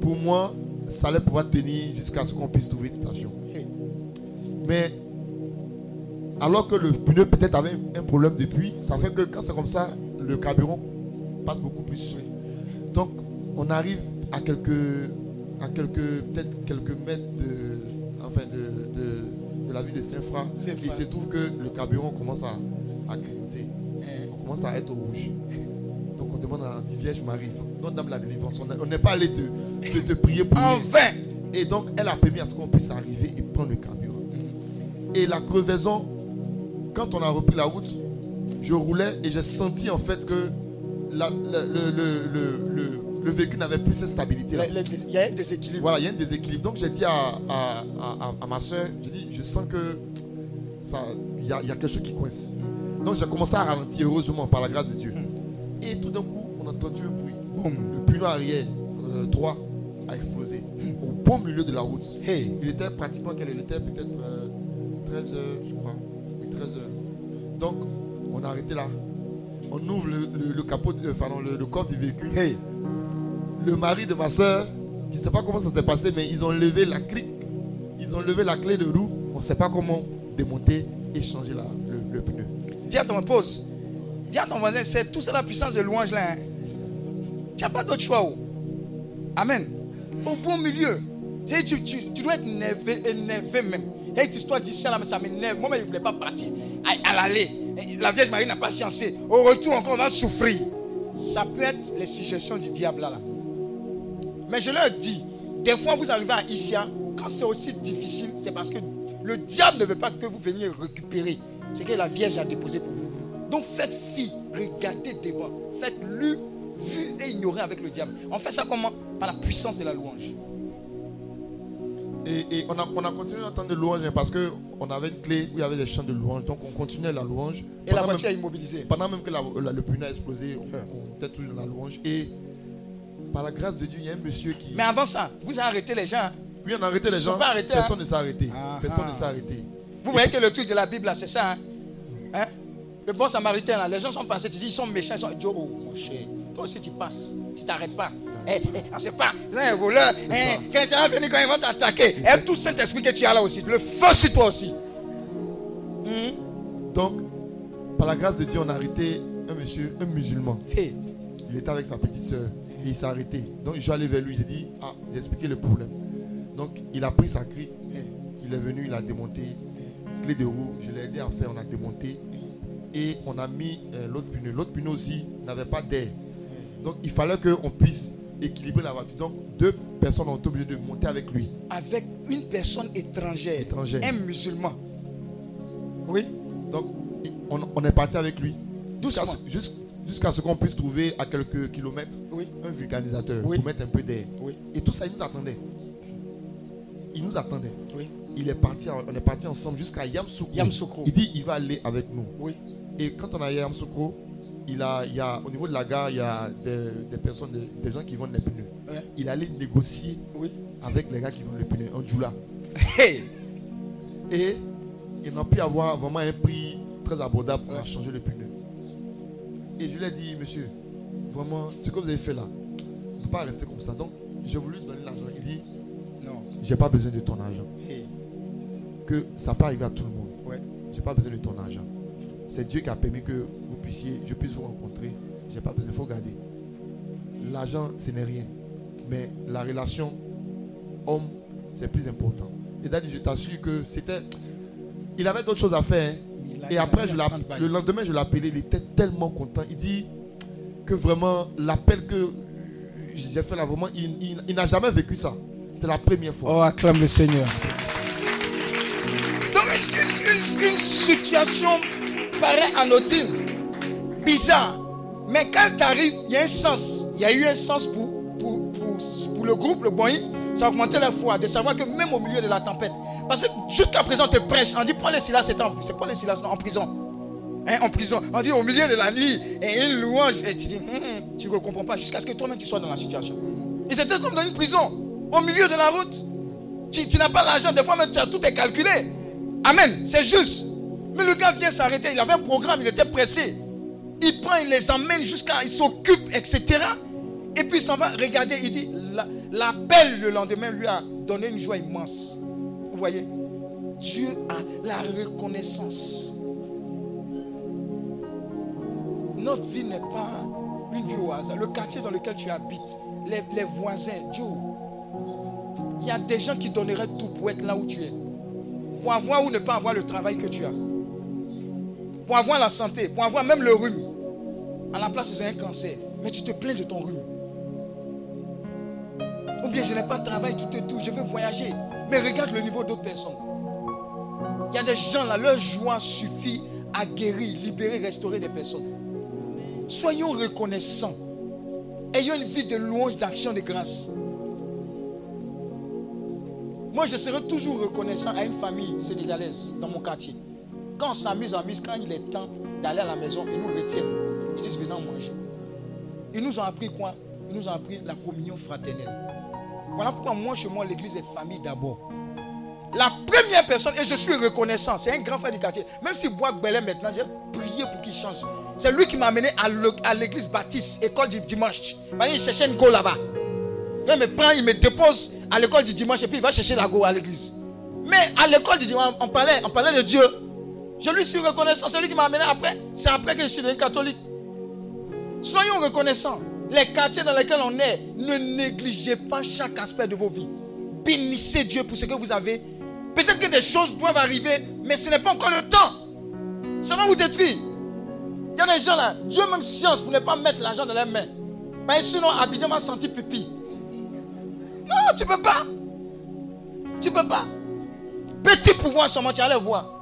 Speaker 3: pour moi, ça allait pouvoir tenir jusqu'à ce qu'on puisse trouver une station. Mais alors que le pneu peut-être avait un problème depuis, ça fait que quand c'est comme ça, le carburant passe beaucoup plus. Donc on arrive à quelques, à quelques peut-être quelques mètres de, enfin de, de, de la ville de Saint-Fra. Il se trouve que le carburant commence à, à.
Speaker 1: Hein.
Speaker 3: On commence à être au rouge. Donc on demande à la Vierge Marie, non dame la délivrance. On n'est- pas allé te, te, te prier pour
Speaker 1: En vain.
Speaker 3: Et donc, elle a permis à ce qu'on puisse arriver et prendre le carburant. Et la crevaison, quand on a repris la route, je roulais et j'ai senti en fait que la- la- le, le- le- le- le véhicule n'avait plus cette stabilité.
Speaker 1: Il y a- il y a un déséquilibre.
Speaker 3: Voilà, il y a un déséquilibre. Donc j'ai dit à, à- à- à ma soeur, j'ai dit, je sens que ça, il y a, il y a quelque chose qui coince. Donc j'ai commencé à ralentir, heureusement, par la grâce de Dieu. Et tout d'un coup, on a entendu un bruit.
Speaker 1: Boum.
Speaker 3: Le pneu arrière euh, droit a explosé au beau milieu de la route.
Speaker 1: Hey.
Speaker 3: Il était pratiquement, quel il était peut-être euh, 13 heures, je crois. Oui, 13 heures. Donc, on a arrêté là. On ouvre le, le- le capot, de- pardon, le, le coffre du véhicule.
Speaker 1: Hey.
Speaker 3: Le mari de ma soeur, je ne sais pas comment ça s'est passé, mais ils ont levé la crique. Ils ont levé la clé de roue. On ne sait pas comment démonter et changer la- le, le pneu.
Speaker 1: Dis à ton pause. Dis à ton voisin, c'est tout ça la puissance de louange là. hein. Tu n'as pas d'autre choix. oh. Amen. Au bon milieu. Tu, tu, tu- tu dois être énervé, énervé même. Et cette histoire d'ici là, mais ça m'énerve. Moi-même, je ne voulais pas partir à, à l'aller. La Vierge Marie n'a pas sciencé. Au retour, encore, on va souffrir. Ça peut être les suggestions du diable là. Mais je leur dis, des fois vous arrivez à Isia, quand c'est aussi difficile, c'est parce que le diable ne veut pas que vous veniez récupérer ce que la Vierge a déposé pour vous. Donc faites fi, regardez devant, faites-le, vu et ignoré avec le diable. On fait ça comment? Par la puissance de la louange.
Speaker 3: Et, on, a, on a continué d'entendre de louange hein, parce qu'on avait une clé où il y avait des chants de louange. Donc on continuait la louange.
Speaker 1: Et la voiture est immobilisée.
Speaker 3: Pendant même que le pneu a explosé, on, était toujours dans la louange. Et par la grâce de Dieu, il y a un monsieur qui.
Speaker 1: Mais avant ça, vous avez arrêté les gens. Hein?
Speaker 3: Oui, on a arrêté les gens. Personne hein? ne s'est arrêté. Ah, Personne ne ah. s'est arrêté.
Speaker 1: Vous voyez que le truc de la Bible, c'est ça. Hein? Le bon samaritain, là, les gens sont passés, tu dis, ils sont méchants, ils sont. Oh, mon cher, toi aussi tu passes, tu t'arrêtes pas. Eh, eh, on ne sait pas, c'est un voleur. Eh, quand tu vas venir, quand ils vont t'attaquer, et tout Saint-Esprit que tu as là aussi, le feu sur toi aussi.
Speaker 3: Hmm? Donc, par la grâce de Dieu, on a arrêté un monsieur, un musulman. Il était avec sa petite soeur et il s'est arrêté. Donc, je suis allé vers lui, j'ai dit, ah, j'ai expliqué le problème. Donc, il a pris sa clé, il est venu, il a démonté, clé de roue, je l'ai aidé à faire, on a démonté et on a mis euh, l'autre pneu. L'autre pneu aussi n'avait pas d'air. Donc il fallait qu'on puisse équilibrer la voiture. Donc deux personnes ont été obligées de monter avec lui.
Speaker 1: Avec une personne étrangère,
Speaker 3: étrangère.
Speaker 1: un musulman. Oui.
Speaker 3: Donc on, est parti avec lui. Jusqu'à ce qu'on puisse trouver à quelques kilomètres un vulcanisateur pour mettre un peu d'air. Et tout ça, il nous attendait. Il nous attendait. Il est parti, on est parti ensemble jusqu'à Yamsoukro. Il dit il va aller avec nous.
Speaker 1: Oui.
Speaker 3: Et quand on a Yamsoukro, il, a, il a, au niveau de la gare, il y a des, personnes, des, gens qui vendent les pneus. Il allait négocier avec les gars qui vendent les pneus en Djoula. Et il n'a pu avoir vraiment un prix très abordable pour changer le pneu. Et je lui ai dit, monsieur, vraiment, ce que vous avez fait là, ne peut pas rester comme ça. Donc, j'ai voulu donner l'argent. Il dit, non, j'ai pas besoin de ton argent. Que ça peut arriver à tout le monde. Ouais. J'ai pas besoin de ton argent. C'est Dieu qui a permis que vous puissiez, je puisse vous rencontrer. Je n'ai pas besoin, il faut garder. L'argent, ce n'est rien. Mais la relation homme, c'est plus important. Et d'ailleurs, je t'assure que c'était. Il avait d'autres choses à faire. Hein. Et après, je le lendemain, je l'ai appelé. Il était tellement content. Il dit que vraiment, l'appel que j'ai fait là, vraiment, il, n'a jamais vécu ça. C'est la première fois.
Speaker 1: Oh, acclame le Seigneur. Donc, une situation paraît anodine, bizarre. Mais quand tu arrives, il y a un sens. Il y a eu un sens pour, pour, pour, le groupe, le Boeing. Ça a augmenté la foi de savoir que même au milieu de la tempête. Parce que jusqu'à présent, on te prêche. On dit Paul et Silas, c'est en, c'est les Silas en prison. Hein, en prison. On dit au milieu de la nuit, et une louange. Et tu dis, hum, hum, tu ne comprends pas jusqu'à ce que toi-même tu sois dans la situation. Ils étaient comme dans une prison, au milieu de la route. Tu, tu n'as pas l'argent, des fois même tout est calculé. Amen, c'est juste. Mais le gars vient s'arrêter. Il avait un programme, il était pressé. Il prend, il les emmène jusqu'à. Il s'occupe, etc. Et puis il s'en va regarder. Il dit l'appel le lendemain lui a donné une joie immense. Vous voyez? Dieu a la reconnaissance. Notre vie n'est pas une vie au hasard. Le quartier dans lequel tu habites, les, les voisins, Dieu. Il y a des gens qui donneraient tout pour être là où tu es. Pour avoir ou ne pas avoir le travail que tu as pour avoir la santé, pour avoir même le rhume. À la place, j'ai un cancer. Mais tu te plains de ton rhume. Ou bien je n'ai pas de travail, tout et tout, je veux voyager. Mais regarde le niveau d'autres personnes. Il y a des gens là, leur joie suffit à guérir, libérer, restaurer des personnes. Soyons reconnaissants. Ayons une vie de louange, d'action, de grâce. Moi, je serai toujours reconnaissant à une famille sénégalaise dans mon quartier. Quand on s'amuse, en amuse. Quand il est temps d'aller à la maison, ils nous retiennent. Ils disent venons manger. Ils nous ont appris quoi? Ils nous ont appris la communion fraternelle. Voilà pourquoi moi, chez moi, l'église est famille d'abord. La première personne, et je suis reconnaissant, c'est un grand frère du quartier. Même si Bois Belin maintenant, j'ai prié pour qu'il change. C'est lui qui m'a amené à l'église baptiste, école du dimanche. Il cherchait une go là-bas. Il me prend, il me dépose à l'école du dimanche et puis il va chercher la go à l'église. Mais à l'école du dimanche, on parlait, on parlait de Dieu. Je lui suis reconnaissant. C'est lui qui m'a amené après. C'est après que je suis devenu catholique. Soyons reconnaissants. Les quartiers dans lesquels on est, ne négligez pas chaque aspect de vos vies. Bénissez Dieu pour ce que vous avez. Peut-être que des choses doivent arriver, mais ce n'est pas encore le temps. Ça va vous détruire. Il y a des gens là, Dieu même science pour ne pas mettre l'argent dans leurs mains. Mais sinon, Abidjan va sentir pipi. Non, tu peux pas. Tu peux pas. Petit pouvoir seulement, tu allais voir.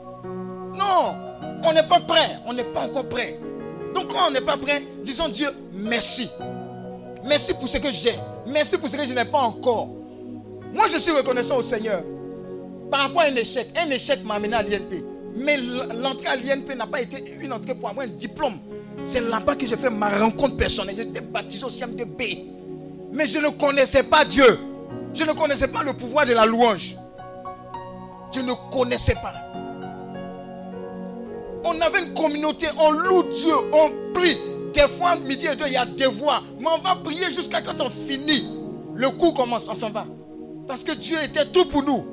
Speaker 1: Non, on n'est pas prêt. On n'est pas encore prêt. Donc quand on n'est pas prêt, disons Dieu, merci. Merci pour ce que j'ai. Merci pour ce que je n'ai pas encore. Moi, je suis reconnaissant au Seigneur. Par rapport à un échec. Un échec m'a amené à l'INP. Mais l'entrée à l'INP n'a pas été une entrée pour avoir un diplôme. C'est là-bas que j'ai fait ma rencontre personnelle. J'étais baptisé au CM2B. Mais je ne connaissais pas Dieu. Je ne connaissais pas le pouvoir de la louange. Je ne connaissais pas. On avait une communauté, on loue Dieu, on prie. Des fois, midi et deux, il y a des voix. Mais on va prier jusqu'à quand on finit. Le coup commence, on s'en va. Parce que Dieu était tout pour nous.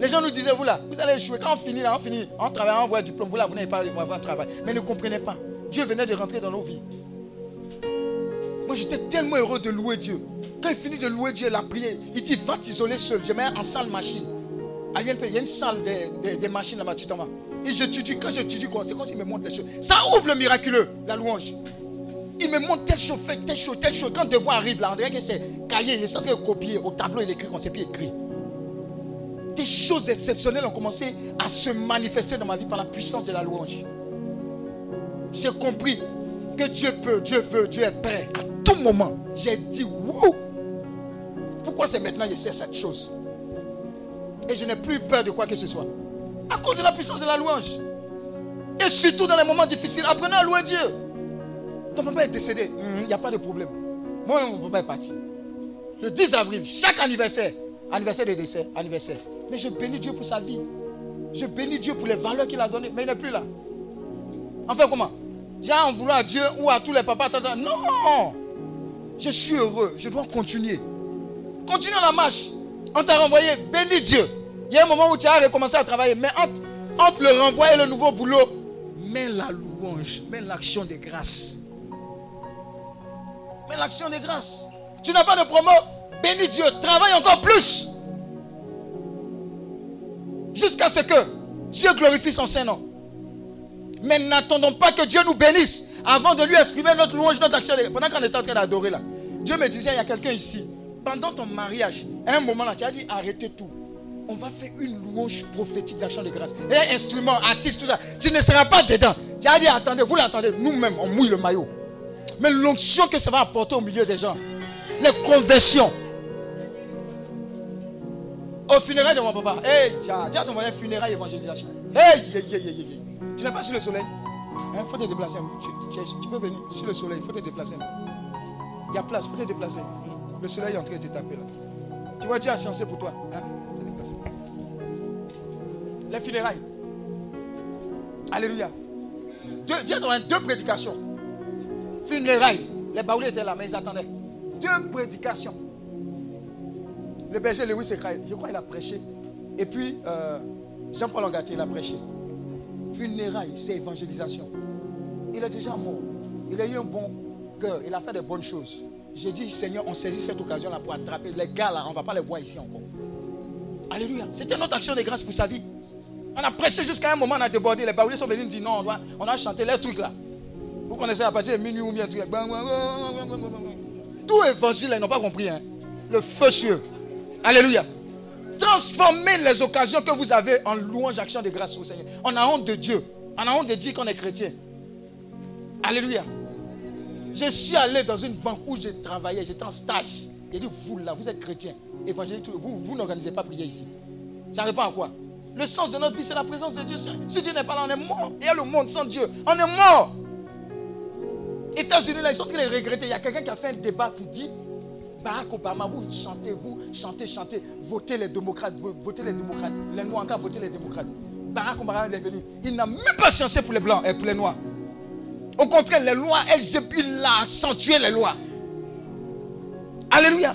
Speaker 1: Les gens nous disaient, vous là, vous allez jouer. Quand on finit là, on finit, on travaille, on voit un diplôme. Vous là, vous n'avez pas avoir un travail. Mais ne comprenez pas. Dieu venait de rentrer dans nos vies. Moi, j'étais tellement heureux de louer Dieu. Quand il finit de louer Dieu, il a prié. Il dit, va t'isoler seul. Je mets en salle machine. Il y a une salle des, machines là-bas, tu t'en vas. Et j'étudie, quand j'étudie, c'est comme s'il me montre les choses. Ça ouvre le miraculeux, la louange. Il me montre telle chose, telle chose, telle chose. Quand devoir arrive là, on dirait que c'est cahier, il est en train copier. Au tableau, il écrit comme c'est puis écrit. Des choses exceptionnelles ont commencé à se manifester dans ma vie par la puissance de la louange. J'ai compris que Dieu peut, Dieu veut, Dieu est prêt. À tout moment, j'ai dit wouh. Pourquoi c'est maintenant que je sais cette chose? Et je n'ai plus peur de quoi que ce soit. À cause de la puissance de la louange. Et surtout dans les moments difficiles, apprenez à louer Dieu. Ton papa est décédé. Il n'y a pas de problème. Moi, mon papa est parti. Le 10 avril, chaque anniversaire, anniversaire de décès, anniversaire. Mais je bénis Dieu pour sa vie. Je bénis Dieu pour les valeurs qu'il a données. Mais il n'est plus là. Enfin, comment? J'ai en vouloir à Dieu ou à tous les papas. Non Je suis heureux. Je dois continuer. Continue la marche. On t'a renvoyé. Bénis Dieu. Il y a un moment où tu as recommencé à travailler. Mais entre, entre le renvoi et le nouveau boulot, mets la louange, mets l'action de grâce. Mets l'action de grâce. Tu n'as pas de promo? Bénis Dieu. Travaille encore plus. Jusqu'à ce que Dieu glorifie son Saint-Nom. Mais n'attendons pas que Dieu nous bénisse avant de lui exprimer notre louange, notre action. Pendant qu'on était en train d'adorer là, Dieu me disait, il y a quelqu'un ici. Pendant ton mariage, à un moment là, tu as dit, arrêtez tout. On va faire une louange prophétique d'action de grâce. Et instrument, artiste, tout ça. Tu ne seras pas dedans. Tu as dit, attendez, vous l'attendez. Nous-mêmes, on mouille le maillot. Mais l'onction que ça va apporter au milieu des gens, les conversions. Au funérail de mon papa, hey, tu as ton moyen funérail évangélisation. Hey, Tu n'es pas sur le soleil. Il hein, faut te déplacer. Tu, peux venir sur le soleil, il faut te déplacer. Il y a place, faut te déplacer. Le soleil est en train de te taper là. Tu vois, Dieu a sciencé pour toi. Hein? Les funérailles. Alléluia. Dieu, Dieu a deux prédications funérailles. Les baoulés étaient là, mais ils attendaient. Deux prédications. Le berger Lewis je crois qu'il a prêché. Et puis, euh, Jean-Paul Angatier, il a prêché. Funérailles, c'est évangélisation. Il est déjà mort. Il a eu un bon cœur. Il a fait de bonnes choses. J'ai dit, Seigneur, on saisit cette occasion-là pour attraper les gars là. On ne va pas les voir ici encore. Alléluia. C'était notre action de grâce pour sa vie. On a prêché jusqu'à un moment, on a débordé. Les baoulés sont venus dire non, on, doit, on a chanté les trucs là. Vous connaissez à partir de minuit ou bien tout évangile, ils n'ont pas compris. Hein. Le feu sur Alléluia. Transformez les occasions que vous avez en louange, action de grâce au Seigneur. On a honte de Dieu. On a honte de dire qu'on est chrétien. Alléluia. Je suis allé dans une banque où j'ai travaillé, j'étais en stage. J'ai dit, vous là, vous êtes chrétien. Évangéliste, vous, vous n'organisez pas prier ici. Ça répond à quoi? Le sens de notre vie, c'est la présence de Dieu. Si Dieu n'est pas là, on est mort. Il y a le monde sans Dieu. On est mort. États-Unis, là, ils sont en train de. Il y a quelqu'un qui a fait un débat qui dit Barack Obama, vous chantez, vous chantez, chantez, votez les démocrates, votez les démocrates. Les noirs encore votez les démocrates. Barack Obama est venu. Il n'a même pas chancé pour les blancs et pour les noirs. Au contraire, les lois LGBT, il a accentué les lois. Alléluia.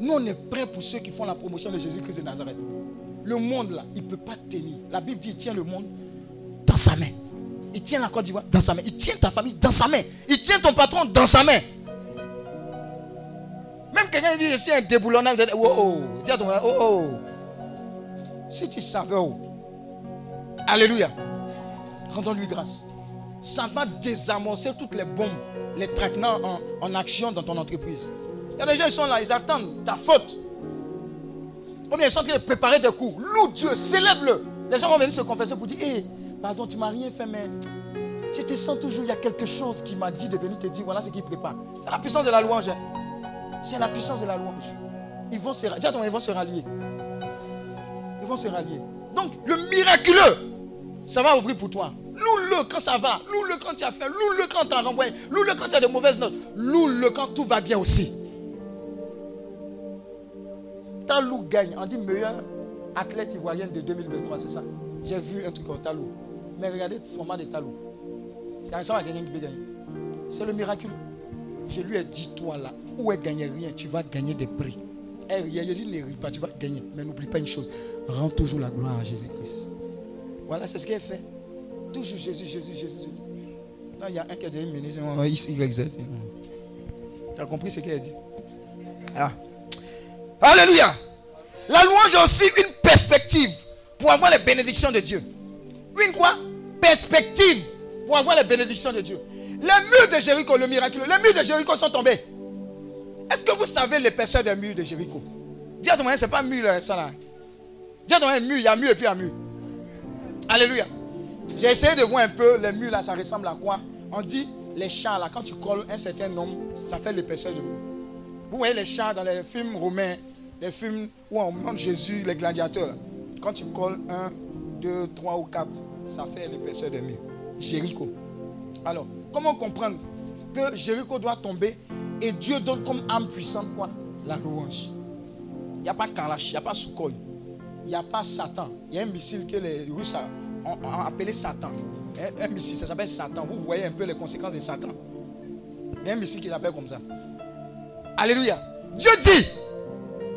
Speaker 1: Nous, on est prêts pour ceux qui font la promotion de Jésus-Christ de Nazareth. Le monde, là, il ne peut pas tenir. La Bible dit, il tient le monde dans sa main. Il tient la Côte d'Ivoire dans sa main. Il tient ta famille dans sa main. Il tient ton patron dans sa main. Même quelqu'un dit, je suis un déboulonnage. Oh, oh. Dis à ton oh, oh. Si tu savais, oh. Alléluia. Rendons-lui grâce. ça va désamorcer toutes les bombes, les traquenants en, en action dans ton entreprise. Il y a des gens qui sont là, ils attendent ta faute. Ils sont en train de préparer des coups. Loue Dieu, célèbre-le. Les gens vont venir se confesser pour dire Hé, pardon, tu m'as rien fait, mais je te sens toujours, il y a quelque chose qui m'a dit de venir te dire voilà ce qu'il prépare. C'est la puissance de la louange. hein. C'est la puissance de la louange. Ils vont se, ils vont se rallier. Ils vont se rallier. Donc, le miraculeux, ça va ouvrir pour toi. Loue-le quand ça va. Loue-le quand tu as faim. Loue-le quand tu as renvoyé. Loue-le quand tu as de mauvaises notes. Loue-le quand tout va bien aussi. Talou gagne. On dit meilleur athlète ivoirien de 2023, c'est ça. J'ai vu un truc comme Talou. Mais regardez le format de Talou. Il y a ça va gagner qui peut gagner. C'est le miracle. Je lui ai dit, toi là, où elle gagne rien, tu vas gagner des prix. Elle rien, je dis, ne ris pas, tu vas gagner. Mais n'oublie pas une chose, rends toujours la gloire à Jésus-Christ. Voilà, c'est ce qu'elle fait. Toujours Jésus, Jésus, Jésus. Il y a un qui a dit, ministre, Y, Z. Tu as compris ce qu'elle a dit? Ah. Alléluia. La louange aussi une perspective pour avoir les bénédictions de Dieu. Une quoi? Perspective pour avoir les bénédictions de Dieu. Les murs de Jéricho, le miraculeux, les murs de Jéricho sont tombés. Est-ce que vous savez l'épaisseur des murs de Jéricho? Dis à ton moyen, ce n'est pas mur là, ça là. Dis à ton moyen, mur, il y a mur et puis il y a mur. Alléluia. J'ai essayé de voir un peu les murs là, ça ressemble à quoi? On dit les chars là, quand tu colles un certain nombre, ça fait l'épaisseur du mur. Vous voyez les chars dans les films romains, les films où on montre Jésus, les gladiateurs. Quand tu colles un, deux, trois ou quatre, ça fait l'épaisseur des murs. Jéricho. Alors, comment comprendre que Jéricho doit tomber et Dieu donne comme âme puissante quoi? La louange. Il n'y a pas Kalash, il n'y a pas Sukhoi, il n'y a pas Satan. Il y a un missile que les Russes ont, ont appelé Satan. Un, un missile, ça s'appelle Satan. Vous voyez un peu les conséquences de Satan. Il y a un missile qui s'appelle comme ça. Alléluia. Dieu dit,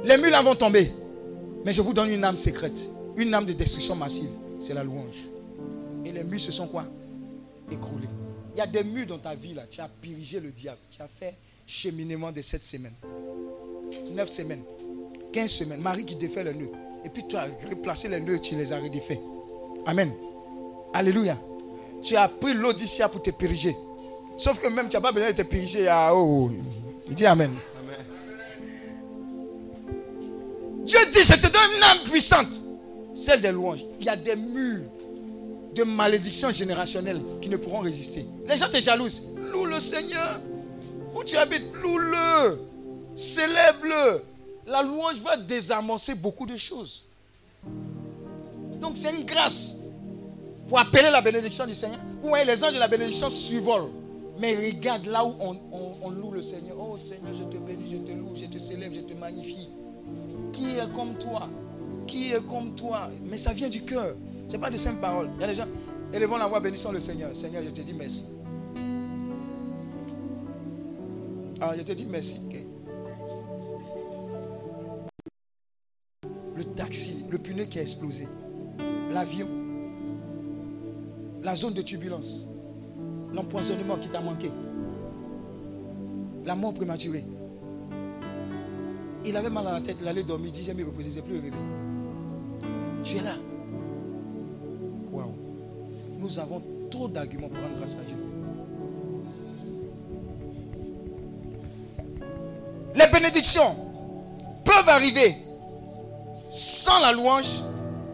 Speaker 1: les murs là vont tomber. Mais je vous donne une âme secrète, une âme de destruction massive. C'est la louange. Et les murs se sont quoi? Écroulés. Il y a des murs dans ta vie là. Tu as purgé le diable. Tu as fait cheminement de 7 semaines, 9 semaines, 15 semaines. Marie qui défait le nœud. Et puis tu as replacé les nœuds, tu les as redéfaits. Amen. Alléluia. Tu as pris l'Odyssée pour te purger. Sauf que même tu n'as pas besoin de te purger. Ah, oh, oh. Il dit Amen. Dieu dit, je te donne une âme puissante. Celle des louanges. Il y a des murs de malédiction générationnelle qui ne pourront résister. Les gens te jalousent. Loue le Seigneur. Où tu habites, loue-le. Célèbre-le. La louange va désamorcer beaucoup de choses. Donc c'est une grâce pour appeler la bénédiction du Seigneur. Vous les anges de la bénédiction survolent. Mais regarde là où on loue le Seigneur. Oh Seigneur, je te bénis, je te loue, je te célèbre, je te magnifie. Qui est comme toi Qui est comme toi Mais ça vient du cœur. Ce n'est pas de simples paroles. Il y a des gens, élevons la voix, bénissons le Seigneur. Seigneur, je te dis merci. Alors, je te dis merci. Le taxi, le pneu qui a explosé, l'avion, la zone de turbulence, l'empoisonnement qui t'a manqué, la mort prématurée. Il avait mal à la tête, il allait dormir, il dit J'aime me reposer, c'est plus réveillé. Tu es là. Waouh. Nous avons trop d'arguments pour rendre grâce à Dieu. Les bénédictions peuvent arriver sans la louange,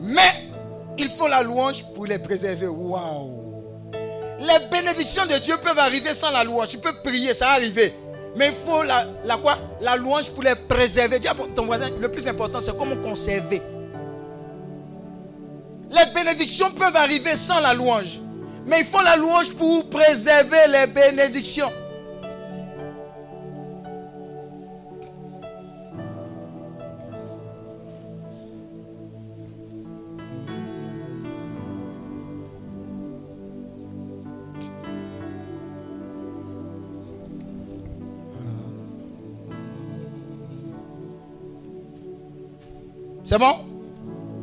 Speaker 1: mais il faut la louange pour les préserver. Waouh. Les bénédictions de Dieu peuvent arriver sans la louange. Tu peux prier, ça va arriver. Mais il faut la, quoi? La louange pour les préserver. Dis à ton voisin, le plus important, c'est comment conserver. Les bénédictions peuvent arriver sans la louange. Mais il faut la louange pour préserver les bénédictions. C'est bon?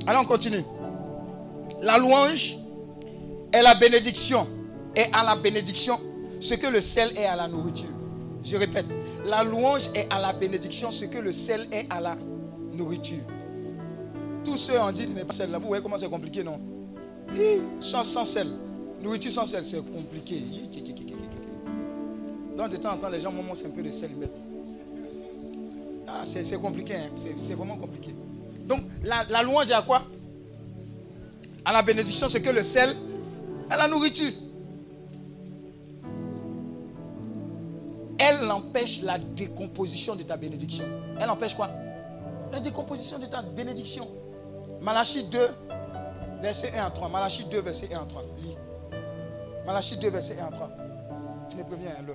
Speaker 1: Allez, on continue. La louange est la bénédiction. Et à la bénédiction, ce que le sel est à la nourriture. Je répète, la louange est à la bénédiction, ce que le sel est à la nourriture. Tous ceux ont dit, n'est pas sel là. Vous voyez comment c'est compliqué, non? Sans, sans sel. Nourriture sans sel, c'est compliqué. Donc de temps en temps, les gens mangent un peu de sel. Ah, c'est compliqué, hein. c'est vraiment compliqué. Donc la, louange à quoi? À la bénédiction, c'est que le sel est la nourriture. Elle empêche la décomposition de ta bénédiction. Elle empêche quoi? La décomposition de ta bénédiction. Malachie 2, verset 1 à 3. Malachie 2, verset 1 à 3. Lis. Malachie 2, verset 1 à 3. Tu me préviens, le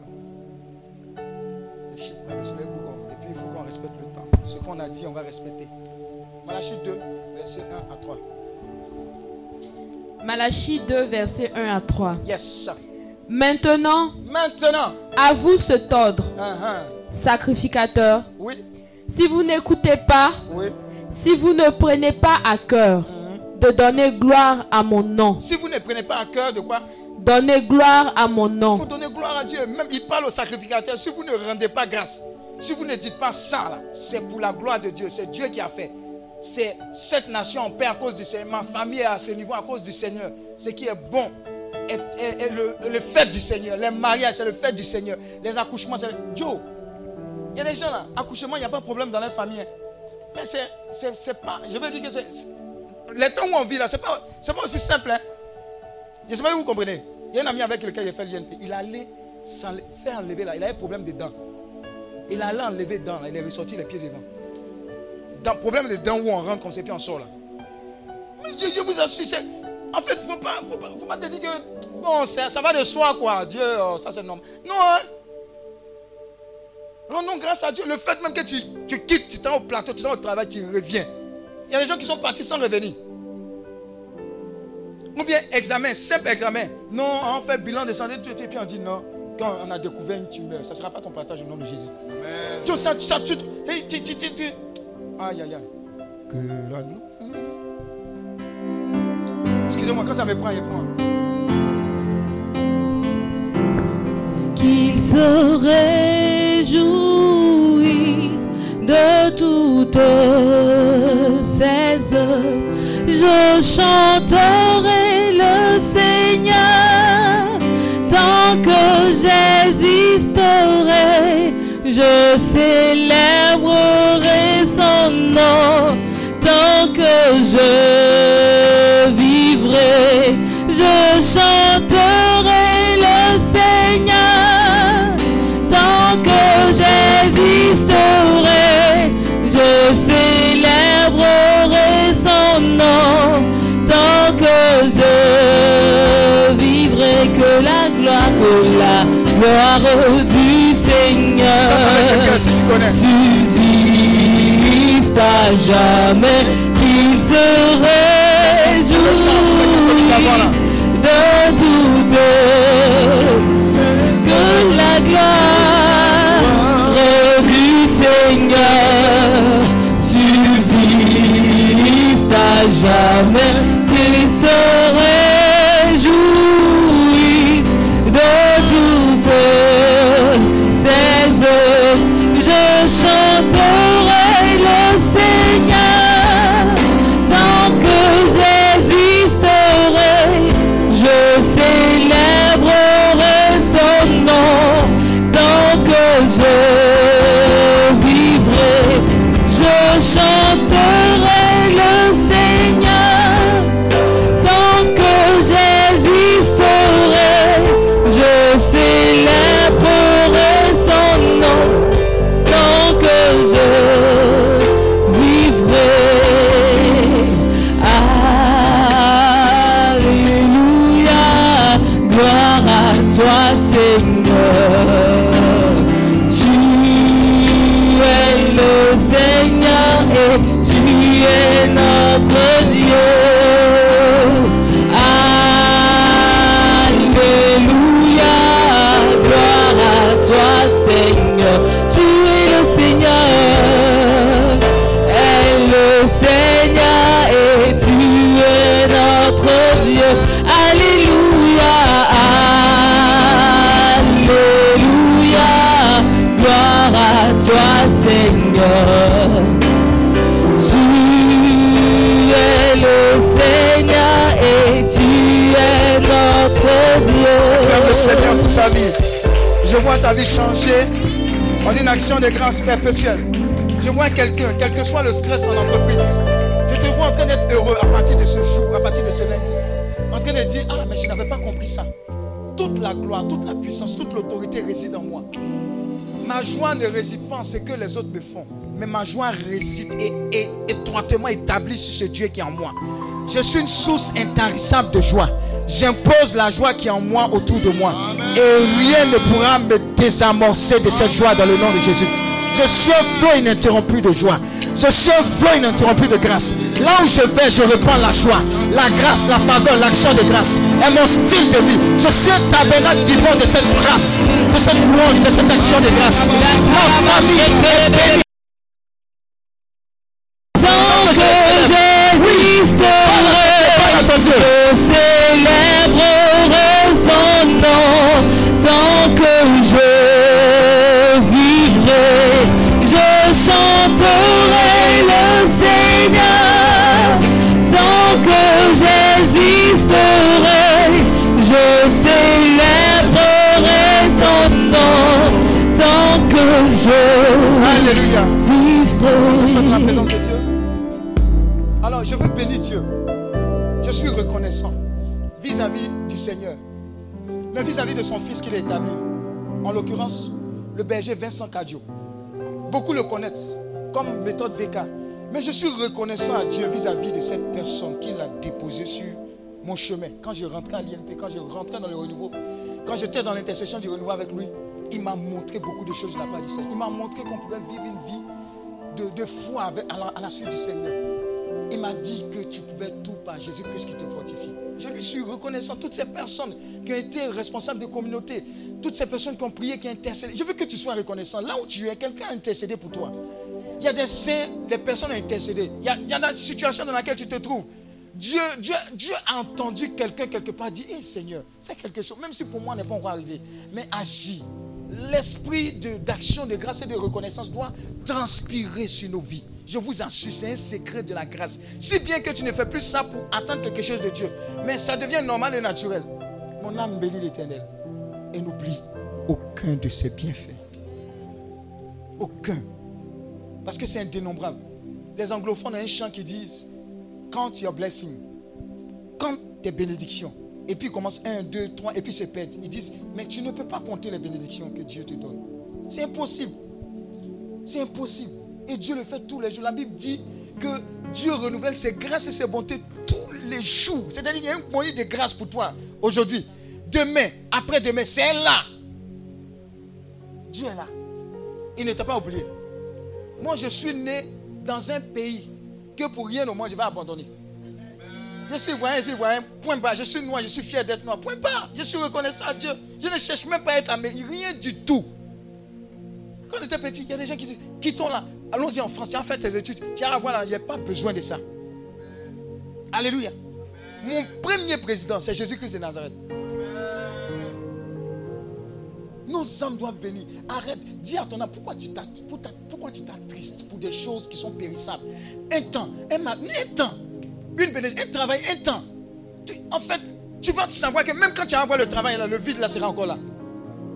Speaker 1: soleil Et puis il faut qu'on respecte le temps. Ce qu'on a dit, on va respecter. Malachie 2, verset 1 à 3.
Speaker 2: Malachie 2, verset 1 à 3.
Speaker 1: Yes.
Speaker 2: Maintenant,
Speaker 1: maintenant,
Speaker 2: à vous cet ordre,
Speaker 1: uh-huh.
Speaker 2: sacrificateur.
Speaker 1: Oui.
Speaker 2: Si vous n'écoutez pas,
Speaker 1: oui.
Speaker 2: si vous ne prenez pas à cœur
Speaker 1: uh-huh.
Speaker 2: de donner gloire à mon nom.
Speaker 1: Si vous ne prenez pas à cœur de quoi?
Speaker 2: Donner gloire à mon nom.
Speaker 1: Il faut donner gloire à Dieu. Même il parle au sacrificateur. Si vous ne rendez pas grâce, si vous ne dites pas ça, c'est pour la gloire de Dieu. C'est Dieu qui a fait. C'est cette nation en paix à cause du Seigneur. Ma famille est à ce niveau à cause du Seigneur. Ce qui est bon. Et, le, fait du Seigneur. Les mariages, c'est le fait du Seigneur. Les accouchements, c'est. Joe, il y a des gens là, accouchement, il n'y a pas de problème dans leur famille. Mais c'est pas. Je veux dire que c'est. Les temps où on vit là, c'est pas, pas aussi simple. Hein? Je ne sais pas si vous comprenez. Il y a un ami avec lequel j'ai fait l'INP. Il allait faire enlever là. Il avait un problème de dents. Il allait enlever dents là. Il est ressorti les pieds devant. Dans problème de dents où on rentre comme c'est puis on sort là. Mais je, vous assure, c'est. En fait, il ne faut pas, faut pas, faut pas te dire que. Bon, ça, ça va de soi quoi. Dieu, oh, ça c'est normal. Non, hein. Non, non, grâce à Dieu, le fait même que tu, tu quittes, tu es au plateau, tu es au travail, tu reviens. Il y a des gens qui sont partis sans revenir. Ou bien examen, simple examen. Non, on fait bilan de santé, et puis on dit non. Quand on a découvert une tumeur, ça ne sera pas ton partage au nom de Jésus. Amen. Tu ça, ça, hey, tu, tu, tu, tu. Aïe, aïe, aïe. Que la Excusez-moi, quand ça me prend, il prend.
Speaker 4: Qu'il se réjouisse de toutes ces œuvres je chanterai le Seigneur tant que j'existerai. Je célébrerai son nom tant que je vivrai. Je chanterai le Seigneur tant que j'existerai. Je célébrerai son nom tant que je vivrai que la gloire, que la gloire du Seigneur. Subsiste à jamais, qu'il se réjouisse de toute que la gloire du Seigneur. Subsiste à jamais, Je
Speaker 1: vois ta vie changer en une action de grâce perpétuelle. Je vois quelqu'un, quel que soit le stress en entreprise, je te vois en train d'être heureux à partir de ce jour, à partir de ce lundi. En train de dire, ah, mais je n'avais pas compris ça. Toute la gloire, toute la puissance, toute l'autorité réside en moi. Ma joie ne réside pas en ce que les autres me font, mais ma joie réside et est étroitement établie sur ce Dieu qui est en moi. Je suis une source intarissable de joie. J'impose la joie qui est en moi autour de moi. Et rien ne pourra me désamorcer de cette joie dans le nom de Jésus. Je suis un flot ininterrompu de joie. Je suis un flot ininterrompu de grâce. Là où je vais, je reprends la joie, la grâce, la faveur, l'action de grâce. Et mon style de vie. Je suis un tabernacle vivant de cette grâce, de cette louange, de cette action de grâce. Ma famille est bénie. Alléluia. la présence de Dieu. Alors, je veux bénir Dieu. Je suis reconnaissant vis-à-vis du Seigneur, mais vis-à-vis de son fils qu'il a établi. En l'occurrence, le berger Vincent Cadio. Beaucoup le connaissent comme méthode VK. Mais je suis reconnaissant à Dieu vis-à-vis de cette personne qu'il a déposée sur mon chemin. Quand je rentrais à l'INP, quand je rentrais dans le renouveau, quand j'étais dans l'intercession du renouveau avec lui, il m'a montré beaucoup de choses de la part du Seigneur. Il m'a montré qu'on pouvait vivre une vie de, foi à, la, la suite du Seigneur. Il m'a dit que tu pouvais tout par Jésus-Christ qui te fortifie. Je lui suis reconnaissant. Toutes ces personnes qui ont été responsables de communautés, toutes ces personnes qui ont prié, qui ont intercédé. Je veux que tu sois reconnaissant. Là où tu es, quelqu'un a intercédé pour toi. Il y a des saints, des personnes ont intercédé. Il y a, il y a des situations dans laquelle tu te trouves. Dieu, Dieu, Dieu a entendu quelqu'un quelque part dire Hé Seigneur, fais quelque chose. Même si pour moi, on n'est pas encore arrivé. Mais agis. L'esprit d'action, de, grâce et de reconnaissance doit transpirer sur nos vies. Je vous assure, c'est un secret de la grâce. Si bien que tu ne fais plus ça pour attendre quelque chose de Dieu, mais ça devient normal et naturel. Mon âme bénit l'éternel et n'oublie aucun de ses bienfaits. Aucun. Parce que c'est indénombrable. Les anglophones ont un chant qui disent Count your blessing. Compte tes bénédictions. Et puis ils commencent 1, 2, 3, et puis c'est perdent. Ils disent Mais tu ne peux pas compter les bénédictions que Dieu te donne. C'est impossible. C'est impossible. Et Dieu le fait tous les jours. La Bible dit que Dieu renouvelle ses grâces et ses bontés tous les jours. C'est-à-dire qu'il y a un moyen de grâce pour toi aujourd'hui. Demain, après-demain, c'est là. Dieu est là. Il ne t'a pas oublié. Moi, je suis né dans un pays pour rien au monde, je vais abandonner. Je suis ivoirien, je suis ivoirien, point barre. Je suis noir, je suis fier d'être noir, point barre. Je suis reconnaissant à Dieu. Je ne cherche même pas à être américain, rien du tout. Quand on était petit, il y a des gens qui disent quittons là, allons-y en France, tu as fait tes études, tu as voir là, il n'y a pas besoin de ça. Alléluia. Mon premier président, c'est Jésus-Christ de Nazareth. Nos âmes doivent bénir. Arrête. Dis à ton âme pourquoi tu t'attristes pour des choses qui sont périssables? Un temps, un, ma- un temps, une bénédiction, un travail, un temps. Tu- en fait, tu vas savoir que même quand tu avoir le travail, là, le vide là sera encore là.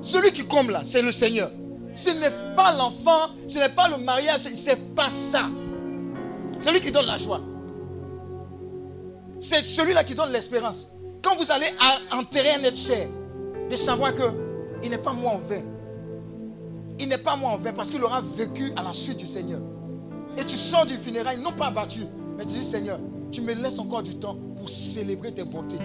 Speaker 1: Celui qui comble là, c'est le Seigneur. Ce n'est pas l'enfant, ce n'est pas le mariage, c'est- c'est pas ça. C'est lui qui donne la joie. C'est celui-là qui donne l'espérance. Quand vous allez enterrer un être cher, de savoir que il n'est pas moi en vain. Il n'est pas moi en vain parce qu'il aura vécu à la suite du Seigneur. Et tu sors du funérail, non pas abattu, mais tu dis Seigneur, tu me laisses encore du temps pour célébrer tes bontés.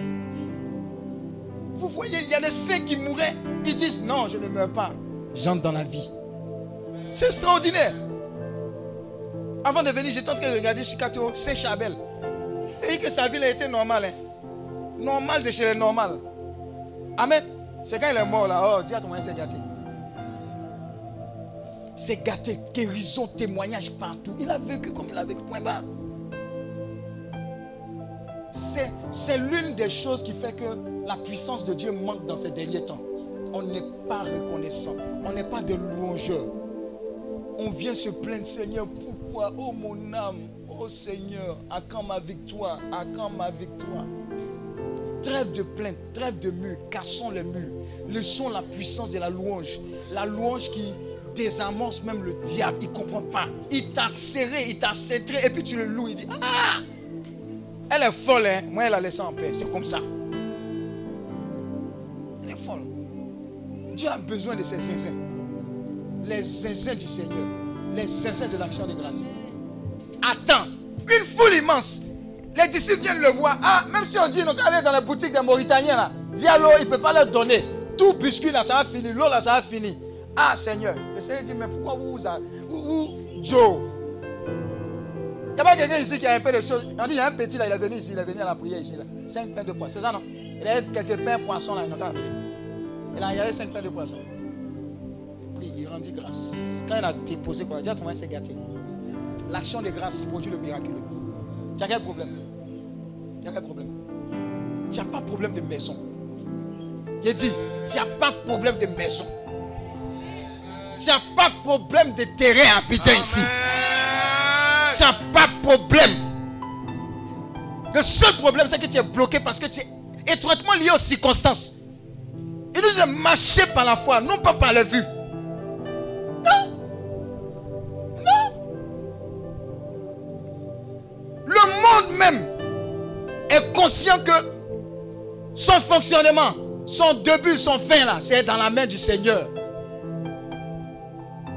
Speaker 1: Vous voyez, il y a des saints qui mouraient, ils disent non, je ne meurs pas, j'entre dans la vie. C'est extraordinaire. Avant de venir, j'étais en train de regarder Chicago, Saint-Chabel. Et que sa vie a été normale. hein. Normal de chez les normales. Amen. C'est quand il est mort là. Oh, dis à ton moyen, c'est gâté. C'est gâté. Guérison, témoignage partout. Il a vécu comme il a vécu. Point barre. C'est, l'une des choses qui fait que la puissance de Dieu manque dans ces derniers temps. On n'est pas reconnaissant. On n'est pas des louangeurs. On vient se plaindre, Seigneur, pourquoi? Oh mon âme, oh Seigneur, à quand ma victoire? À quand ma victoire? Trêve de plainte, trêve de mur, cassons les murs. Le son, la puissance de la louange. La louange qui désamorce même le diable. Il ne comprend pas. Il t'a serré, il t'a centré, et puis tu le loues. Il dit Ah Elle est folle, hein Moi, elle a laissé en paix. C'est comme ça. Elle est folle. Dieu a besoin de ses zinzins. Les zinzins du Seigneur. Les zinzins de l'action de grâce. Attends. Une foule immense. Les disciples viennent le voir. Ah, même si on dit, donc allez dans la boutique des Mauritaniens là. L'eau, il ne peut pas leur donner. Tout biscuit là, ça va finir. L'eau là, ça va finir. Ah Seigneur. Le Seigneur dit, mais pourquoi vous vous... Joe? Il n'y a pas quelqu'un ici qui a un peu de choses? On dit, il y a un petit là, il est venu ici, il est venu à la prière ici. Cinq pains de poisson. C'est ça non? Il a quelques pains poissons là, il pas Il a avait cinq pains de poisson. Puis il rendit grâce. Quand il a déposé quoi, il a dit, il s'est gâté. L'action de grâce produit le miraculeux. Tu as quel problème? Tu as quel problème? Tu n'as pas de problème de maison. Il dit, tu n'as pas de problème de maison. Tu n'as pas de problème de terrain habitant ici. Tu n'as pas de problème. Le seul problème, c'est que tu es bloqué parce que tu es étroitement lié aux circonstances. Il nous dit de marcher par la foi, non pas par la vue. même conscient que son fonctionnement, son début, son fin là, c'est dans la main du Seigneur.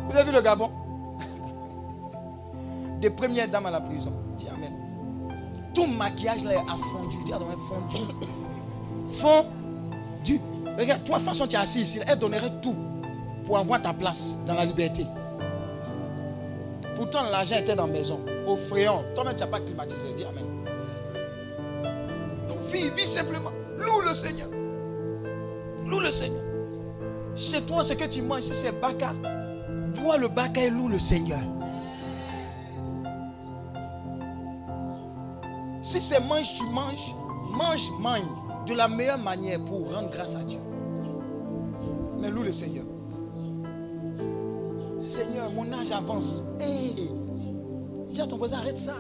Speaker 1: Vous avez vu le Gabon? Des premières dames à la prison. Dis Amen. Tout maquillage là a fondu. Dis fondu. Fondu. Regarde, toi, de toute façon, tu es assis ici. Elle donnerait tout pour avoir ta place dans la liberté. Pourtant, l'argent était dans la maison. Au fréon. Toi-même, tu n'as pas climatisé. Dis Amen. Vis, simplement. Loue le Seigneur. Loue le Seigneur. Chez toi, ce que tu manges, c'est baka, bois le baka et loue le Seigneur. Si c'est mange, tu manges. Mange, mange de la meilleure manière pour rendre grâce à Dieu. Mais loue le Seigneur. Seigneur, mon âge avance. Hey, dis à ton voisin, arrête ça.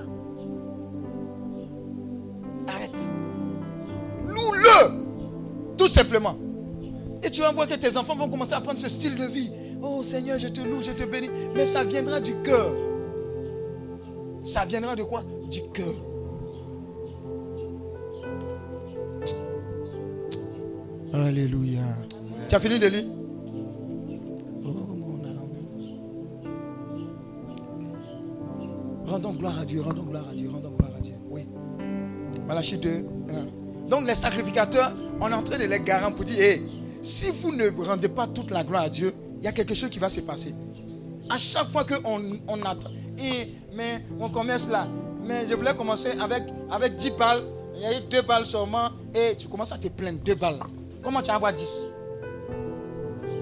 Speaker 1: Tout simplement. Et tu vas voir que tes enfants vont commencer à prendre ce style de vie. Oh Seigneur, je te loue, je te bénis. Mais ça viendra du cœur. Ça viendra de quoi? Du cœur. Alléluia. Tu as fini de lire? Rendons gloire à Dieu, rendons gloire à Dieu, rendons gloire à Dieu. Oui. Malachie 2, 1. Donc les sacrificateurs, on est en train de les garantir pour dire, si vous ne rendez pas toute la gloire à Dieu, il y a quelque chose qui va se passer. À chaque fois qu'on on attend, et, mais on commence là, mais je voulais commencer avec, avec 10 balles, il y a eu 2 balles seulement, et tu commences à te plaindre, 2 balles. Comment tu vas avoir 10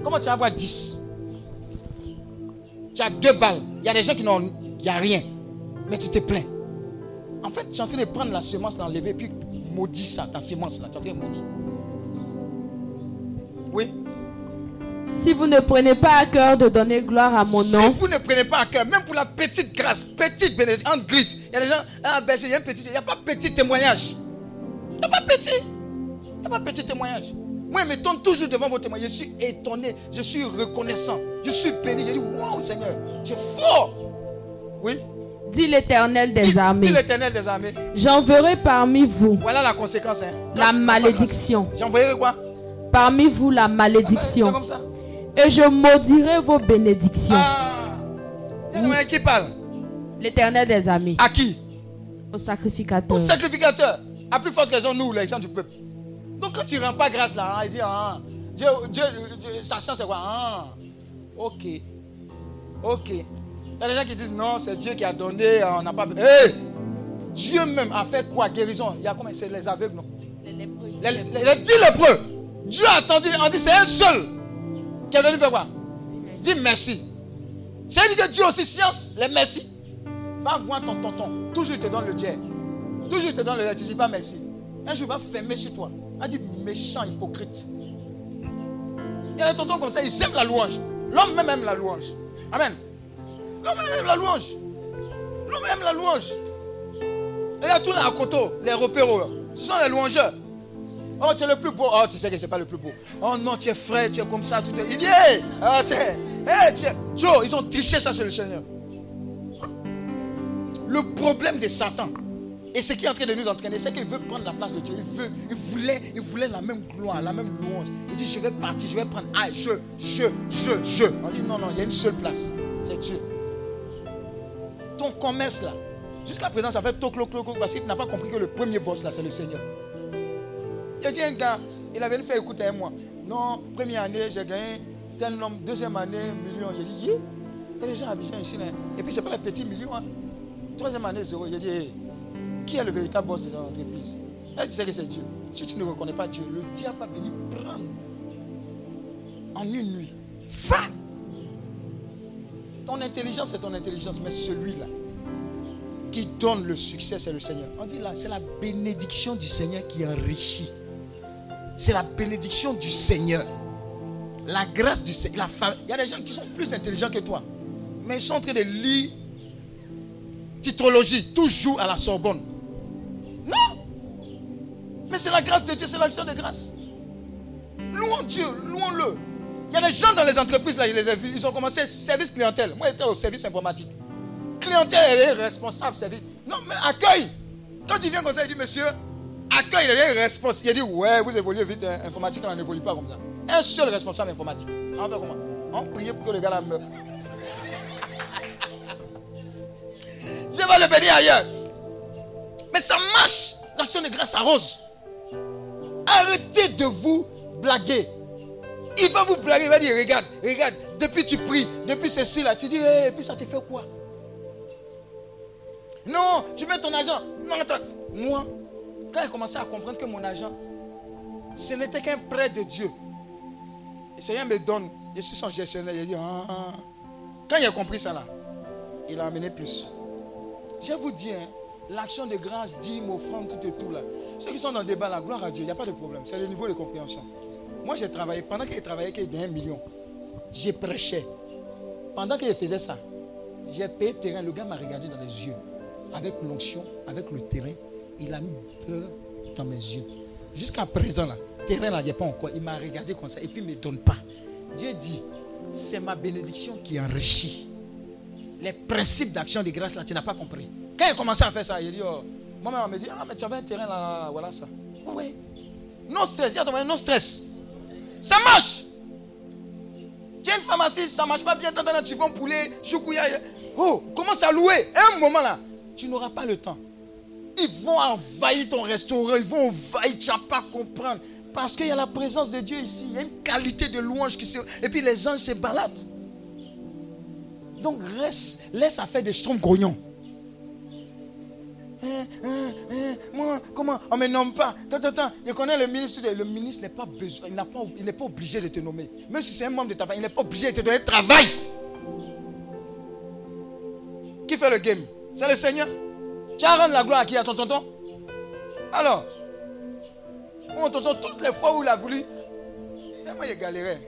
Speaker 1: Comment tu vas avoir 10 Tu as 2 balles, il y a des gens qui n'ont, n'y a rien. Mais tu te plains. En fait, tu es en train de prendre la semence, l'enlever, puis maudit ça, ta semence là. Tu es en train de maudire.
Speaker 2: Si vous ne prenez pas à cœur de donner gloire à mon nom.
Speaker 1: Si vous ne prenez pas à cœur, même pour la petite grâce, petite bénédiction, en griffe, il y a des gens, ah ben a un petit, il n'y a pas petit témoignage. Il n'y a pas petit. Il n'y a pas petit témoignage. Moi, je m'étonne toujours devant vos témoignages. Je suis étonné, je suis reconnaissant, je suis béni. Je dis, waouh Seigneur, tu es fort. Oui.
Speaker 2: Dit l'Éternel des armées.
Speaker 1: Dit l'Éternel des armées.
Speaker 2: J'enverrai parmi vous.
Speaker 1: Voilà la conséquence. Hein.
Speaker 2: La malédiction.
Speaker 1: J'enverrai quoi?
Speaker 2: Parmi vous la malédiction.
Speaker 1: comme ça.
Speaker 2: Et je maudirai vos bénédictions.
Speaker 1: Ah. Qui parle
Speaker 2: L'Éternel des armées.
Speaker 1: À qui?
Speaker 2: Au sacrificateur.
Speaker 1: Au sacrificateur. À plus forte raison, nous, les gens du peuple. Donc quand tu ne rends pas grâce là, il dit, ah, Dieu, Dieu, sa chance c'est quoi ah, Ok. Ok. Il y a des gens qui disent non, c'est Dieu qui a donné, on n'a pas besoin. Dieu même a fait quoi? Guérison. Il y a comment C'est les aveugles, non? Les lépreux. Les, les, dix lépreux. Dieu a attendu, on dit c'est un seul qui est venu faire quoi Dis merci. C'est-à-dire que Dieu aussi science, les merci. Va voir ton tonton. Toujours il te donne le Dieu. Toujours il te donne le Tu dis pas merci. Un jour il va fermer sur toi. Il dit méchant, hypocrite. Il y a des tontons comme ça, ils aiment la louange. L'homme même aime la louange. Amen. L'homme aime la louange. L'homme aime la louange. Regarde tout là à côté, les repéros. Ce sont les louangeurs. Oh, tu es le plus beau. Oh, tu sais que c'est pas le plus beau. Oh non, tu es frais, tu es comme ça. Tout est... Il dit, hey, oh, tiens, hey, tiens. Joe, ils ont triché ça sur le Seigneur. Le problème de Satan, et ce qui est en train de nous entraîner, c'est qu'il veut prendre la place de Dieu. Il, veut, il, voulait, il voulait la même gloire, la même louange. Il dit, je vais partir, je vais prendre. Ah, je, je, je, je. On dit, non, non, il y a une seule place. C'est Dieu. Ton commerce là, jusqu'à présent, ça fait toc, toc, toc, parce qu'il n'a pas compris que le premier boss là, c'est le Seigneur. A dit un gars, il avait fait écouter un mois. Non, première année, j'ai gagné tel nombre. Deuxième année, million. Il a dit, il y a des gens habitués ici. Là. Et puis, ce n'est pas les petits millions. Hein. Troisième année, zéro. Il a dit, qui est le véritable boss de l'entreprise? Elle disait que c'est Dieu. Si tu ne reconnais pas Dieu, le diable va venir prendre en une nuit. Fin. Ton intelligence c'est ton intelligence, mais celui-là qui donne le succès, c'est le Seigneur. On dit là, c'est la bénédiction du Seigneur qui enrichit. C'est la bénédiction du Seigneur. La grâce du Seigneur. Il y a des gens qui sont plus intelligents que toi. Mais ils sont en train de lire titrologie, toujours à la Sorbonne. Non Mais c'est la grâce de Dieu, c'est l'action de grâce. Louons Dieu, louons-le. Il y a des gens dans les entreprises, là, je les ai vus, ils ont commencé service clientèle. Moi, j'étais au service informatique. Clientèle, elle est responsable, service. Non, mais accueil. Quand il vient comme ça, il dit, monsieur, accueil, il est responsable. Il dit, ouais, vous évoluez vite, hein. informatique, on n'évolue pas comme ça. Un seul responsable informatique. On fait comment? On prie pour que le gars là meure. Je vais le bénir ailleurs. Mais ça marche. L'action de grâce arrose. Arrêtez de vous blaguer. Il va vous blaguer, il va dire, regarde, regarde, depuis tu pries, depuis ceci là, tu dis, et puis ça te fait quoi? Non, tu mets ton argent. Non, attends. Moi, quand j'ai commencé à comprendre que mon argent, ce n'était qu'un prêt de Dieu. Et Seigneur me donne, je suis son gestionnaire. Il dit, ah. Quand il a compris ça là, il a amené plus. Je vous dis, hein, l'action de grâce, dîme, offrande, tout et tout là. Ceux qui sont dans le débat, la gloire à Dieu, il n'y a pas de problème. C'est le niveau de compréhension. Moi, j'ai travaillé, pendant qu'il travaillait, qu'il gagnait un million, j'ai prêché. Pendant qu'il faisait ça, j'ai payé terrain. Le gars m'a regardé dans les yeux, avec l'onction, avec le terrain. Il a mis peur dans mes yeux. Jusqu'à présent, là, terrain là, il n'y pas encore. Il m'a regardé comme ça et puis il ne me donne pas. Dieu dit, c'est ma bénédiction qui enrichit. Les principes d'action de grâce, là, tu n'as pas compris. Quand il a commencé à faire ça, il dit, oh, moi-même, me dit, ah, mais tu avais un terrain là, voilà ça. Oui. Non stress, il non stress. Ça marche. Tu as une pharmacie, ça ne marche pas bien, tu vas poulet, choukouya. Oh, commence à louer? Un moment là, tu n'auras pas le temps. Ils vont envahir ton restaurant, ils vont envahir, tu n'as pas comprendre. Parce qu'il y a la présence de Dieu ici. Il y a une qualité de louange qui se. Et puis les anges se baladent. Donc reste, laisse à faire des schtroumpfs grognons. Hein, hein, hein, moi, comment? On ne me nomme pas. Attends, attends, je connais le ministre. Le ministre n'est pas besoin, il n'est pas, pas obligé de te nommer. Même si c'est un membre de ta famille, il n'est pas obligé de te donner travail. Qui fait le game? C'est le Seigneur? Tu as rendu la gloire à qui À ton tonton? Alors, mon tonton, toutes les fois où il a voulu, tellement il galérait.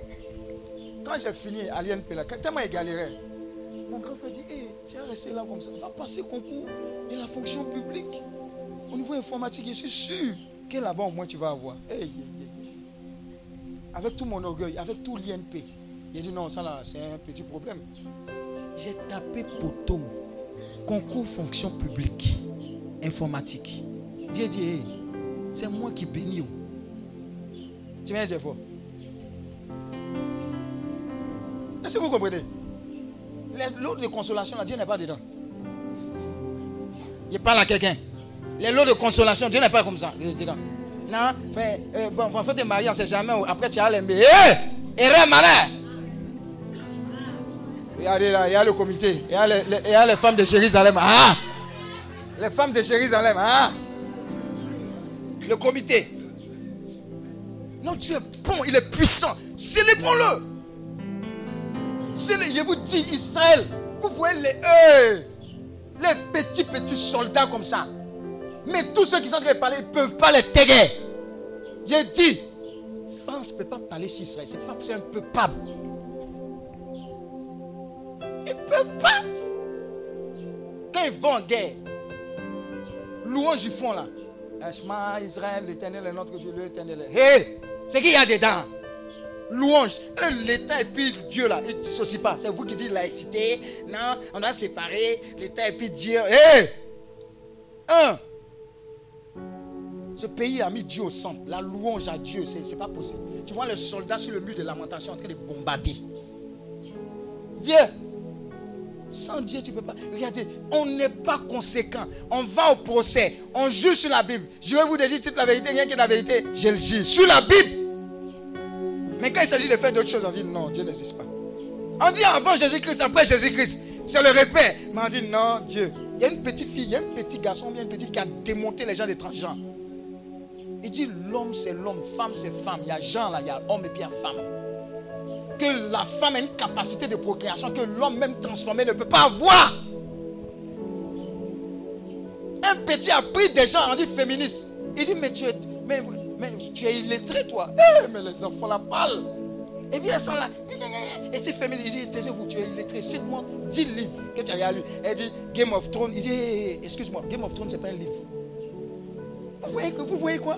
Speaker 1: Quand j'ai fini à l'INP, tellement il galérait. Mon grand frère dit, hey, tu es resté là comme ça. Va passer concours de la fonction publique. Au niveau informatique, je suis sûr que là-bas, au moins, tu vas avoir. Avec tout mon orgueil, avec tout l'INP. Il dit, non, ça là, c'est un petit problème. J'ai tapé poteau. Concours fonction publique. Informatique. Dieu dit, hey, c'est moi qui bénis. Tu viens, Jeff Est-ce que vous comprenez? L'eau de consolation, Dieu n'est pas dedans. Il parle à quelqu'un. Les lots de consolation, Dieu n'est pas comme ça. Dedans. Non, mais, euh, bon, en tu es marié, on ne sait jamais. Après, tu as l'aimer. Hé Erreur malin Là, il y a le comité. Il y a les, femmes de Jérusalem. Ah Les femmes de Jérusalem. Ah Le comité. Non, Dieu est bon, il est puissant. Célébrons-le je vous dis, Israël, vous voyez les, les petits, petits soldats comme ça. Mais tous ceux qui sont en train de parler, ils ne peuvent pas les taguer. J'ai dit, France ne peut pas parler sur Israël. C'est un peu pas. Peuvent pas. Quand ils vont en guerre, louange ils font là. Shema Israël, l'éternel est notre Dieu, l'éternel est. Hé, c'est qu'il y a dedans? Louange. L'État et puis Dieu là, ils ne dissocient pas. C'est vous qui dites laïcité. Non, on a séparé l'État et puis Dieu. Hé! Un. Ce pays a mis Dieu au centre. La louange à Dieu, ce n'est pas possible. Tu vois les soldats sur le mur de lamentation en train de bombarder. Dieu. Sans Dieu, tu ne peux pas. Regardez, on n'est pas conséquent. On va au procès. On juge sur la Bible. Je vais vous dire toute la vérité, rien que la vérité. Je le juge. Sur la Bible. Mais quand il s'agit de faire d'autres choses, on dit non, Dieu n'existe pas. On dit avant Jésus-Christ, après Jésus-Christ. C'est le repère. Mais on dit non, Dieu. Il y a une petite fille, il y a un petit garçon, il y a une petite qui a démonté les gens des transgenres. Il dit l'homme c'est l'homme, femme c'est femme. Il y a Jean là, il y a homme et puis il y a femme. Que la femme a une capacité de procréation que l'homme même transformé ne peut pas avoir. Un petit a pris des gens, on dit féministe. Il dit mais tu es, mais, tu es illettré toi. Eh, mais les enfants la parlent. Et bien elles sont là. Et c'est féministe. Il dit taisez-vous, tu es illettré. Cite-moi 10 livres que tu as lu. Elle dit Game of Thrones. Il dit eh, excuse-moi, Game of Thrones c'est pas un livre. Vous voyez quoi?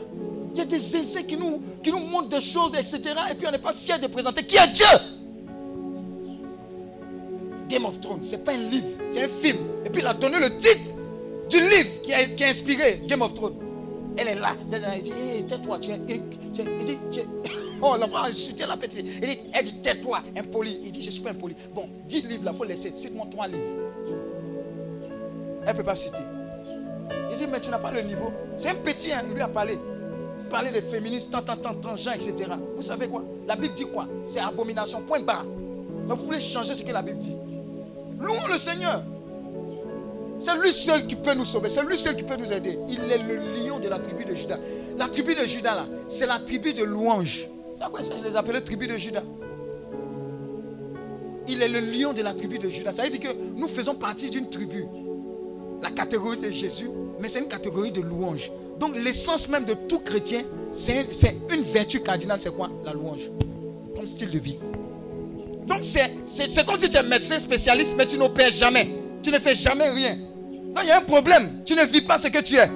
Speaker 1: Il y a des essais qui nous, qui nous montrent des choses, etc. Et puis on n'est pas fier de présenter qui est Dieu? Game of Thrones, ce n'est pas un livre, c'est un film. Et puis il a donné le titre du livre qui a, qui a inspiré Game of Thrones. Elle est là. Elle dit Tais-toi, tu es. Il dit Oh, l'enfant a chuté la petite. Il dit Elle Tais-toi, impoli. Il dit Je suis pas impoli. Bon, 10 livres là, il faut laisser. Cite-moi trois livres. Elle ne peut pas citer. Il dit Mais tu n'as pas le niveau. C'est un petit, hein, lui a parlé. Parler des féministes, tant, tant, tant, tant, etc. Vous savez quoi? La Bible dit quoi? C'est abomination, point barre. Mais vous voulez changer ce que la Bible dit? Louons le Seigneur. C'est lui seul qui peut nous sauver. C'est lui seul qui peut nous aider. Il est le lion de la tribu de Judas. La tribu de Judas, là, c'est la tribu de louange. C'est quoi ça Je les appelle tribu de Judas. Il est le lion de la tribu de Judas. Ça veut dire que nous faisons partie d'une tribu. La catégorie de Jésus, mais c'est une catégorie de louange. Donc l'essence même de tout chrétien, c'est une vertu cardinale, c'est quoi? La louange. Ton style de vie. Donc c'est comme si tu es médecin spécialiste, mais tu n'opères jamais. Tu ne fais jamais rien. Donc il y a un problème. Tu ne vis pas ce que tu es.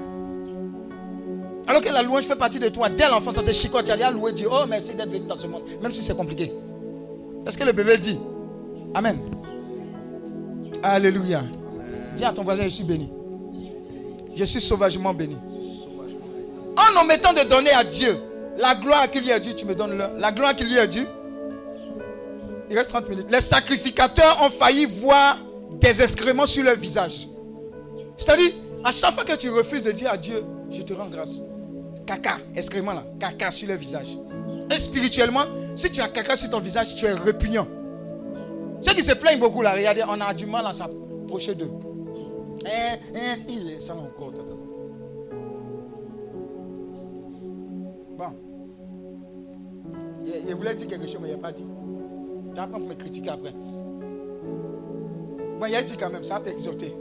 Speaker 1: Alors que la louange fait partie de toi. Dès l'enfance, ça te chicote. Tu as louer Dieu. Oh, merci d'être venu dans ce monde. Même si c'est compliqué. Est-ce que le bébé dit Amen. Alléluia. Dis à ton voisin, je suis béni. Je suis sauvagement béni. En omettant de donner à Dieu la gloire qu'il lui a due, tu me donnes la gloire qu'il lui a due. Il reste 30 minutes. Les sacrificateurs ont failli voir des excréments sur leur visage. C'est-à-dire, à chaque fois que tu refuses de dire à Dieu, je te rends grâce. Caca, excrément là, caca sur leur visage. Et spirituellement, si tu as caca sur ton visage, tu es répugnant. Ceux qui se plaignent beaucoup là, regardez, on a du mal à s'approcher d'eux. Eh, eh, il est encore. Il, voulait dire quelque chose, mais il n'a pas dit. Tu vas pas me critiquer après. Il a dit quand même, ça va t'exhorter.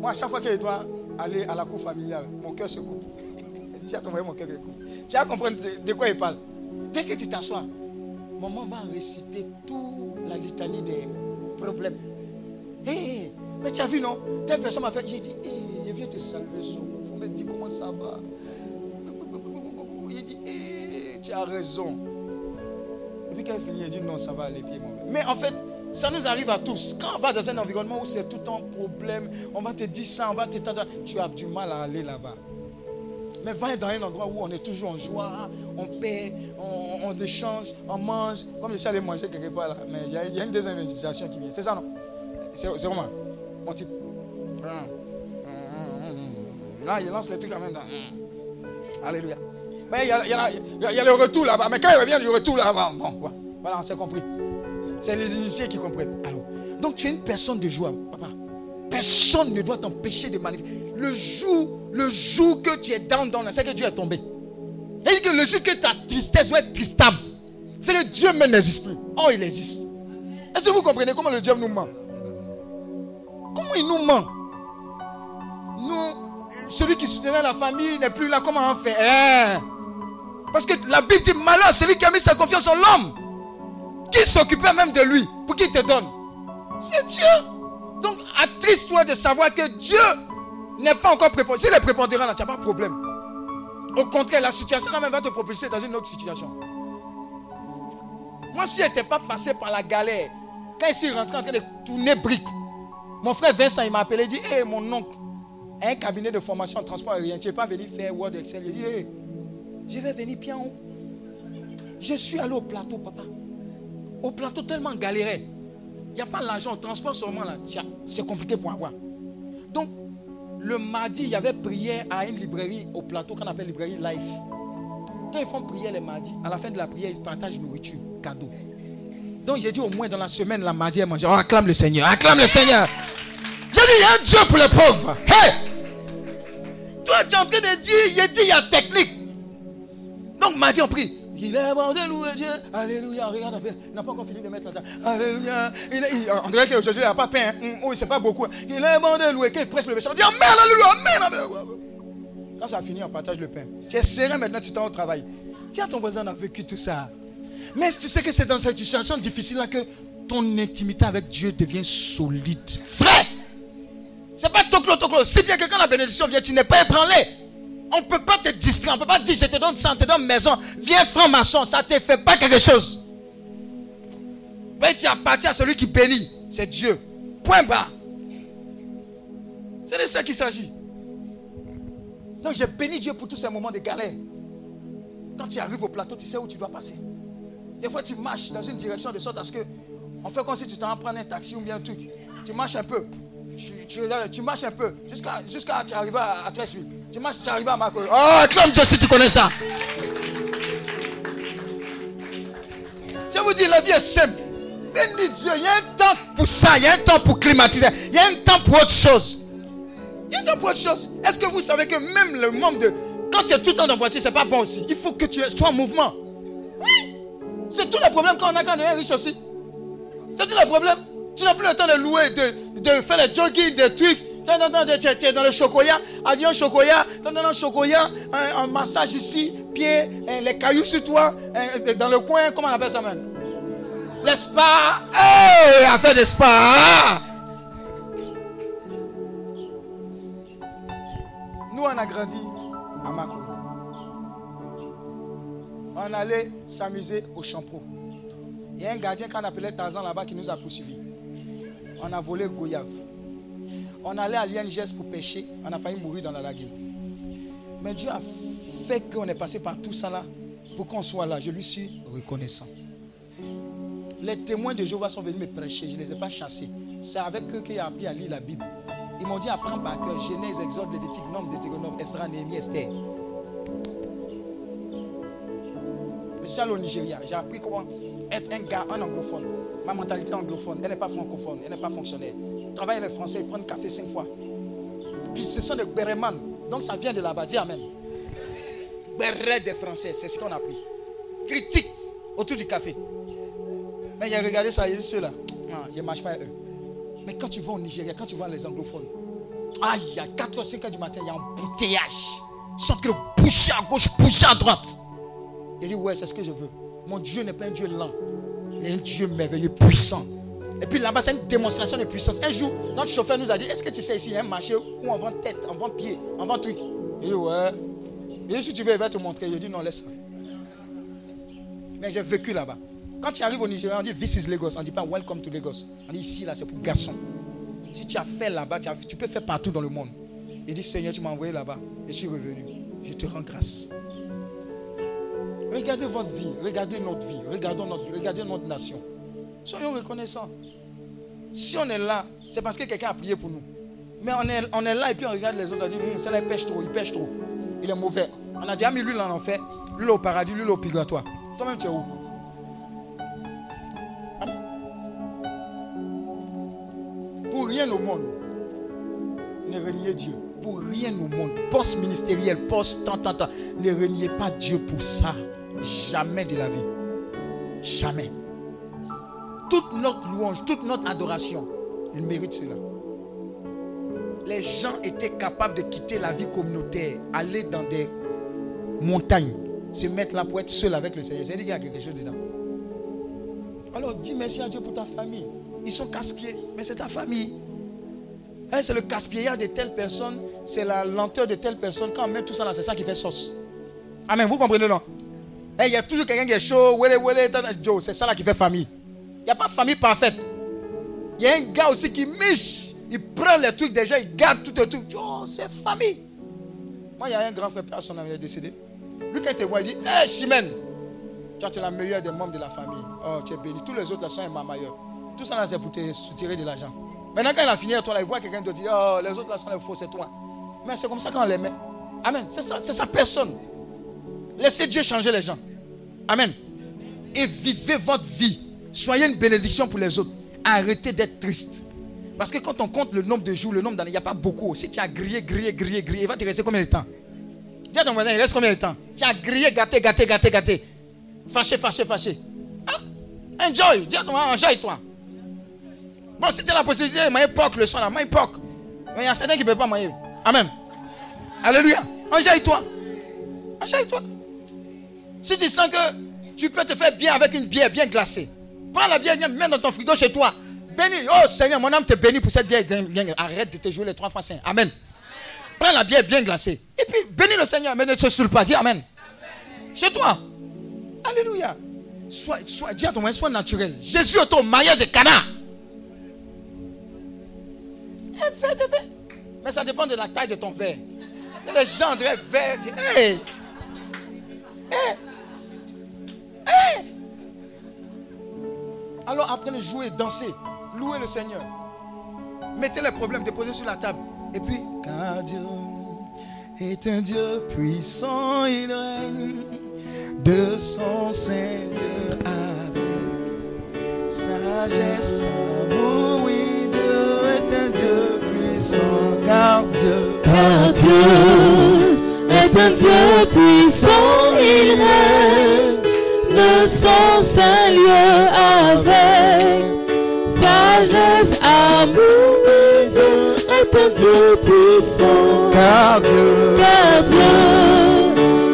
Speaker 1: Moi, à chaque fois qu'il doit aller à la cour familiale, mon cœur se coupe. tu as compris, mon cœur se coupe. Tu vas comprendre de, quoi il parle? Dès que tu t'assois, maman va réciter toute la litanie des problèmes. Hé, mais tu as vu, non? Telle personne m'a fait. J'ai dit, hé, je viens te saluer, Il faut me dire comment ça va. Raison. Et puis quand il finit, il dit, non, ça va aller bien, Mais en fait, ça nous arrive à tous. Quand on va dans un environnement où c'est tout un problème, on va te dire ça, on va te tu as du mal à aller là-bas. Mais va dans un endroit où on est toujours en joie, on paie, on, échange, on mange. Comme je suis allé manger quelque part là. Mais il y, a une deuxième qui vient. C'est ça, non? C'est vraiment mon type. Là, il lance les trucs quand même. Alléluia. Il y, a, le retour là-bas. Mais quand il revient, le retour là-bas. Bon, voilà, on s'est compris. C'est les initiés qui comprennent. Alors, donc tu es une personne de joie, papa. Personne ne doit t'empêcher de manifester. Le jour, le jour que tu es down, down, c'est que Dieu est tombé. Et que le jour que ta tristesse doit être tristable, c'est que Dieu même n'existe plus. Oh, il existe. Est-ce que vous comprenez comment le diable nous ment? Comment il nous ment? Nous, celui qui soutenait la famille n'est plus là. Comment on fait hein? Parce que la Bible dit malheur, celui qui a mis sa confiance en l'homme. Qui s'occupait même de lui pour qu'il te donne C'est Dieu. Donc, attriste-toi de savoir que Dieu n'est pas encore prépondérant. S'il est prépondérant, là, tu n'as pas de problème. Au contraire, la situation là même va te propulser dans une autre situation. Moi, si je n'étais pas passé par la galère, quand je suis rentré en train de tourner briques, mon frère Vincent, il m'a appelé, il dit, hé, mon oncle, un cabinet de formation en transport aérien, tu n'es pas venu faire Word Excel? Il dit, je vais venir bien haut. Je suis allé au plateau, papa. Au plateau, tellement galéré. Il n'y a pas l'argent, transport seulement là. C'est compliqué pour avoir. Donc, le mardi, il y avait prière à une librairie au plateau qu'on appelle librairie Life. Quand ils font prière les mardis, à la fin de la prière, ils partagent nourriture, cadeau. Donc j'ai dit au moins dans la semaine, la mardi, elle mangeait. On acclame le Seigneur, acclame le Seigneur. J'ai dit, il y a un Dieu pour les pauvres. Hey! Toi, tu es en train de dire, dit, il y a technique. Donc mardi, on prie. Il est bon de louer Dieu. Alléluia. Regarde, il n'a pas encore fini de mettre la Alléluia. Il est, on dirait qu'aujourd'hui, il n'a pas peint. Hein. Oh, c'est pas beaucoup. Il est bon de louer. Quand il presse le méchant, on dit Amen, Alléluia, Amen, Quand ça a fini, on partage le pain. Tu es serein maintenant, tu t'en au travail. Tiens, ton voisin a vécu tout ça. Mais tu sais que c'est dans cette situation difficile-là que ton intimité avec Dieu devient solide. Frère, c'est pas toclo, toclo. Si bien que quand la bénédiction vient, tu n'es pas ébranlé. On ne peut pas te distraire. On ne peut pas dire je te donne ça, je te donne maison. Viens franc-maçon. Ça ne te fait pas quelque chose. Mais tu appartiens à celui qui bénit. C'est Dieu. Point bas. C'est de ça qu'il s'agit. Donc j'ai béni Dieu pour tous ces moments de galère. Quand tu arrives au plateau, tu sais où tu dois passer. Des fois, tu marches dans une direction de sorte à ce que on fait comme si tu t'en prendre un taxi ou bien un truc. Tu marches un peu. Tu, marches un peu jusqu'à jusqu'à tu arrives à, à tu marches, tu arrives à Marco. Oh, acclame Dieu si tu connais ça. Je vous dis, la vie est simple. Béni Dieu, il y a un temps pour ça, il y a un temps pour climatiser, il y a un temps pour autre chose. Il y a un temps pour autre chose. Est-ce que vous savez que même le membre de. Quand tu es tout le temps dans la voiture, c'est pas bon aussi? Il faut que tu sois en mouvement. Oui. C'est tous les problèmes qu'on a quand on est riche aussi. C'est tous les problèmes. Tu n'as plus le temps de louer, de, de faire les jogging, des trucs dans le chocolat, avion chocolat, dans le chocolat, un, massage ici, pied, hein, les cailloux sur toi, hein, dans le coin, comment on appelle ça même Les hey, affaire de spa. Nous, on a grandi à Macron. On allait s'amuser au champreau. Il y a un gardien qu'on appelait Tarzan là-bas qui nous a poursuivis. On a volé Goyave. On allait à l'INGS pour pêcher. On a failli mourir dans la lagune. Mais Dieu a fait qu'on est passé par tout ça là pour qu'on soit là. Je lui suis reconnaissant. Les témoins de Jéhovah sont venus me prêcher. Je ne les ai pas chassés. C'est avec eux qu'il a appris à lire la Bible. Ils m'ont dit apprends par cœur Genèse, Exode, Lévitique, Nombre, Deutéronome, Esdra, Néhémie, Esther. Je suis allé au Nigeria. J'ai appris comment être un gars, un anglophone. Ma mentalité anglophone, elle n'est pas francophone, elle n'est pas fonctionnelle travaillent les Français, ils prennent café cinq fois. Puis ce sont des bérémans. Donc ça vient de là-bas. Dis Amen. Béret des Français, c'est ce qu'on a pris. Critique autour du café. Mais il a regardé ça, il dit ceux-là. Non, ils ne marchent pas eux. Mais quand tu vas au Nigeria, quand tu vois les anglophones, aïe, a 4 ou 5 heures du matin, il y a un bouteillage. Ils que boucher à gauche, boucher à droite. Il dit, ouais, c'est ce que je veux. Mon Dieu n'est pas un Dieu lent. Il est un Dieu merveilleux, puissant. Et puis là-bas, c'est une démonstration de puissance. Un jour, notre chauffeur nous a dit Est-ce que tu sais ici, il y a un marché où on vend tête, on vend pied, on vend truc? Il dit Ouais. Il dit Si tu veux, il va te montrer. Il dit Non, laisse. Mais j'ai vécu là-bas. Quand tu arrives au Nigeria, on dit This is Lagos. On ne dit pas Welcome to Lagos. On dit Ici, là, c'est pour garçons. Si tu as fait là-bas, tu, peux faire partout dans le monde. Il dit Seigneur, tu m'as envoyé là-bas. Je suis revenu. Je te rends grâce. Regardez votre vie, regardez notre vie, regardons notre vie, regardez notre nation. Soyons reconnaissants. Si on est là, c'est parce que quelqu'un a prié pour nous. Mais on est, on est là et puis on regarde les autres, on dit, c'est là, il pêche trop, il pêche trop. Il est mauvais. On a dit, ah, lui, il en fait. Lui, il est au paradis, lui, il est au purgatoire. Toi-même, tu es où? Pour rien au monde, ne reniez Dieu. Pour rien au monde, poste ministériel, poste tant, tant, tant, ne reniez pas Dieu pour ça. Jamais de la vie. Jamais toute notre louange, toute notre adoration, il mérite cela. Les gens étaient capables de quitter la vie communautaire, aller dans des montagnes, se mettre là pour être seul avec le Seigneur. C'est-à-dire qu'il y a quelque chose dedans. Alors dis merci à Dieu pour ta famille. Ils sont casse-pieds, mais c'est ta famille. Eh, c'est le casse-pied de telle personne, c'est la lenteur de telle personne. Quand on met tout ça là, c'est ça qui fait sauce. Amen, vous comprenez non? Eh, Il y a toujours quelqu'un qui est chaud, c'est ça là qui fait famille. Il n'y a pas famille parfaite. Il y a un gars aussi qui miche. Il prend les trucs déjà, il garde tout et tout. Oh, c'est famille. Moi, il y a un grand frère, personne il est décédé. Lui, quand il te voit, il dit Hé, hey, Chimène, tu es la meilleure des membres de la famille. Oh, tu es béni. Tous les autres là sont un meilleur. Tout ça là, c'est pour te soutirer de l'argent. Maintenant, quand il a fini toi, il voit quelqu'un d'autre dire Oh, les autres là sont les faux, c'est toi. Mais c'est comme ça qu'on les met. Amen. C'est ça, c'est sa personne. Laissez Dieu changer les gens. Amen. Et vivez votre vie. Soyez une bénédiction pour les autres. Arrêtez d'être triste. Parce que quand on compte le nombre de jours, le nombre d'années, il n'y a pas beaucoup. Si tu as grillé, grillé, grillé, grillé, il va te rester combien de temps? Dis à ton voisin, il reste combien de temps? Tu as grillé, gâté, gâté, gâté, gâté. Fâché, fâché, fâché. Ah, enjoy. Dis à ton voisin, enjoy toi. Bon, si tu as la possibilité manger porc le soir, là, mange porc. Mais il y a certains qui ne peuvent pas manger. Amen. Alléluia. Enjoy toi. Enjoy toi. Si tu sens que tu peux te faire bien avec une bière bien glacée, prends la bière, mets dans ton frigo chez toi. Bénis. Oh Seigneur, mon âme te bénit pour cette bière. Arrête de te jouer les trois fois saint. Amen. Prends la bière bien glacée. Et puis bénis le Seigneur, mais ne te saoule pas. Dis Amen. Chez toi. Alléluia. Sois, sois, dis à ton sois naturel. Jésus est au maillot de canard. Mais ça dépend de la taille de ton verre. Les gens de verre. Hey! Hey! Alors apprenez de jouer, danser. Louez le Seigneur. Mettez les problèmes déposés sur la table. Et puis, car Dieu est un Dieu puissant, il règne de son Seigneur avec sagesse, amour. Oui, Dieu est un Dieu puissant, car Dieu,
Speaker 4: car Dieu est un Dieu puissant, il de son Seigneur avec sagesse, amour, Dieu est un Dieu puissant.
Speaker 1: Car Dieu,
Speaker 4: car Dieu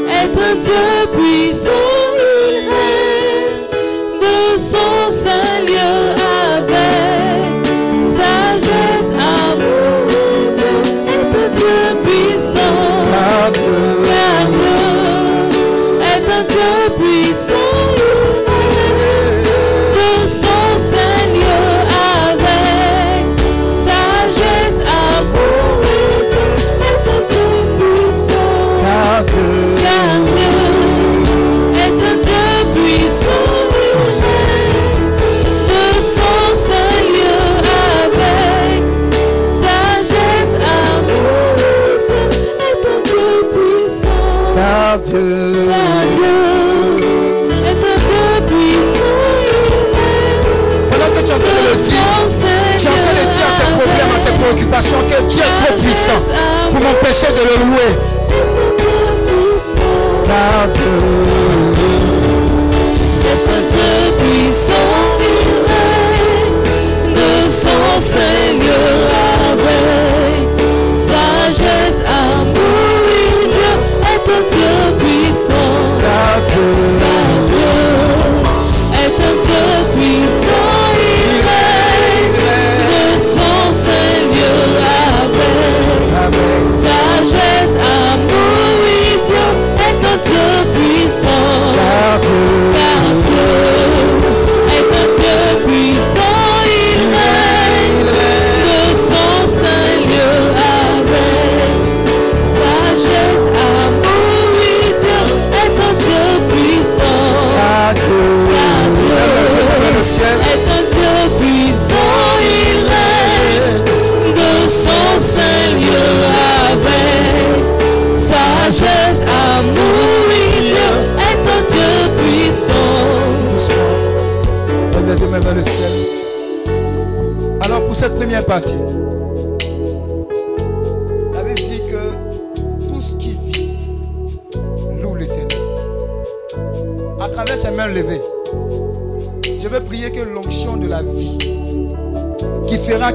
Speaker 4: est un Dieu puissant. Il règne de son Seigneur avec
Speaker 1: que Dieu est trop puissant pour m'empêcher de le louer.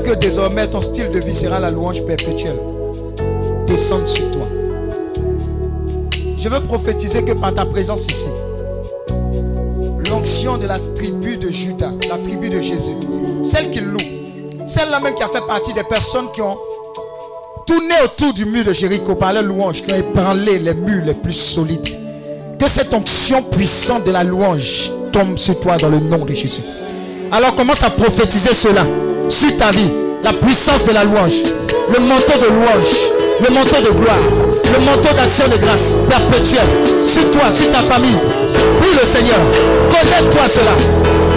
Speaker 1: Que désormais ton style de vie sera la louange perpétuelle, descende sur toi. Je veux prophétiser que par ta présence ici, l'onction de la tribu de Judas, la tribu de Jésus, celle qui loue, Celle-là même qui a fait partie des personnes qui ont tourné autour du mur de Jéricho par les louanges, qui ont ébranlé les murs les plus solides. Que cette onction puissante de la louange tombe sur toi dans le nom de Jésus. Alors commence à prophétiser cela sur ta vie. La puissance de la louange, le manteau de louange, le manteau de gloire, le manteau d'action de grâce perpétuelle sur toi, sur ta famille. Oui, le Seigneur, connecte-toi cela.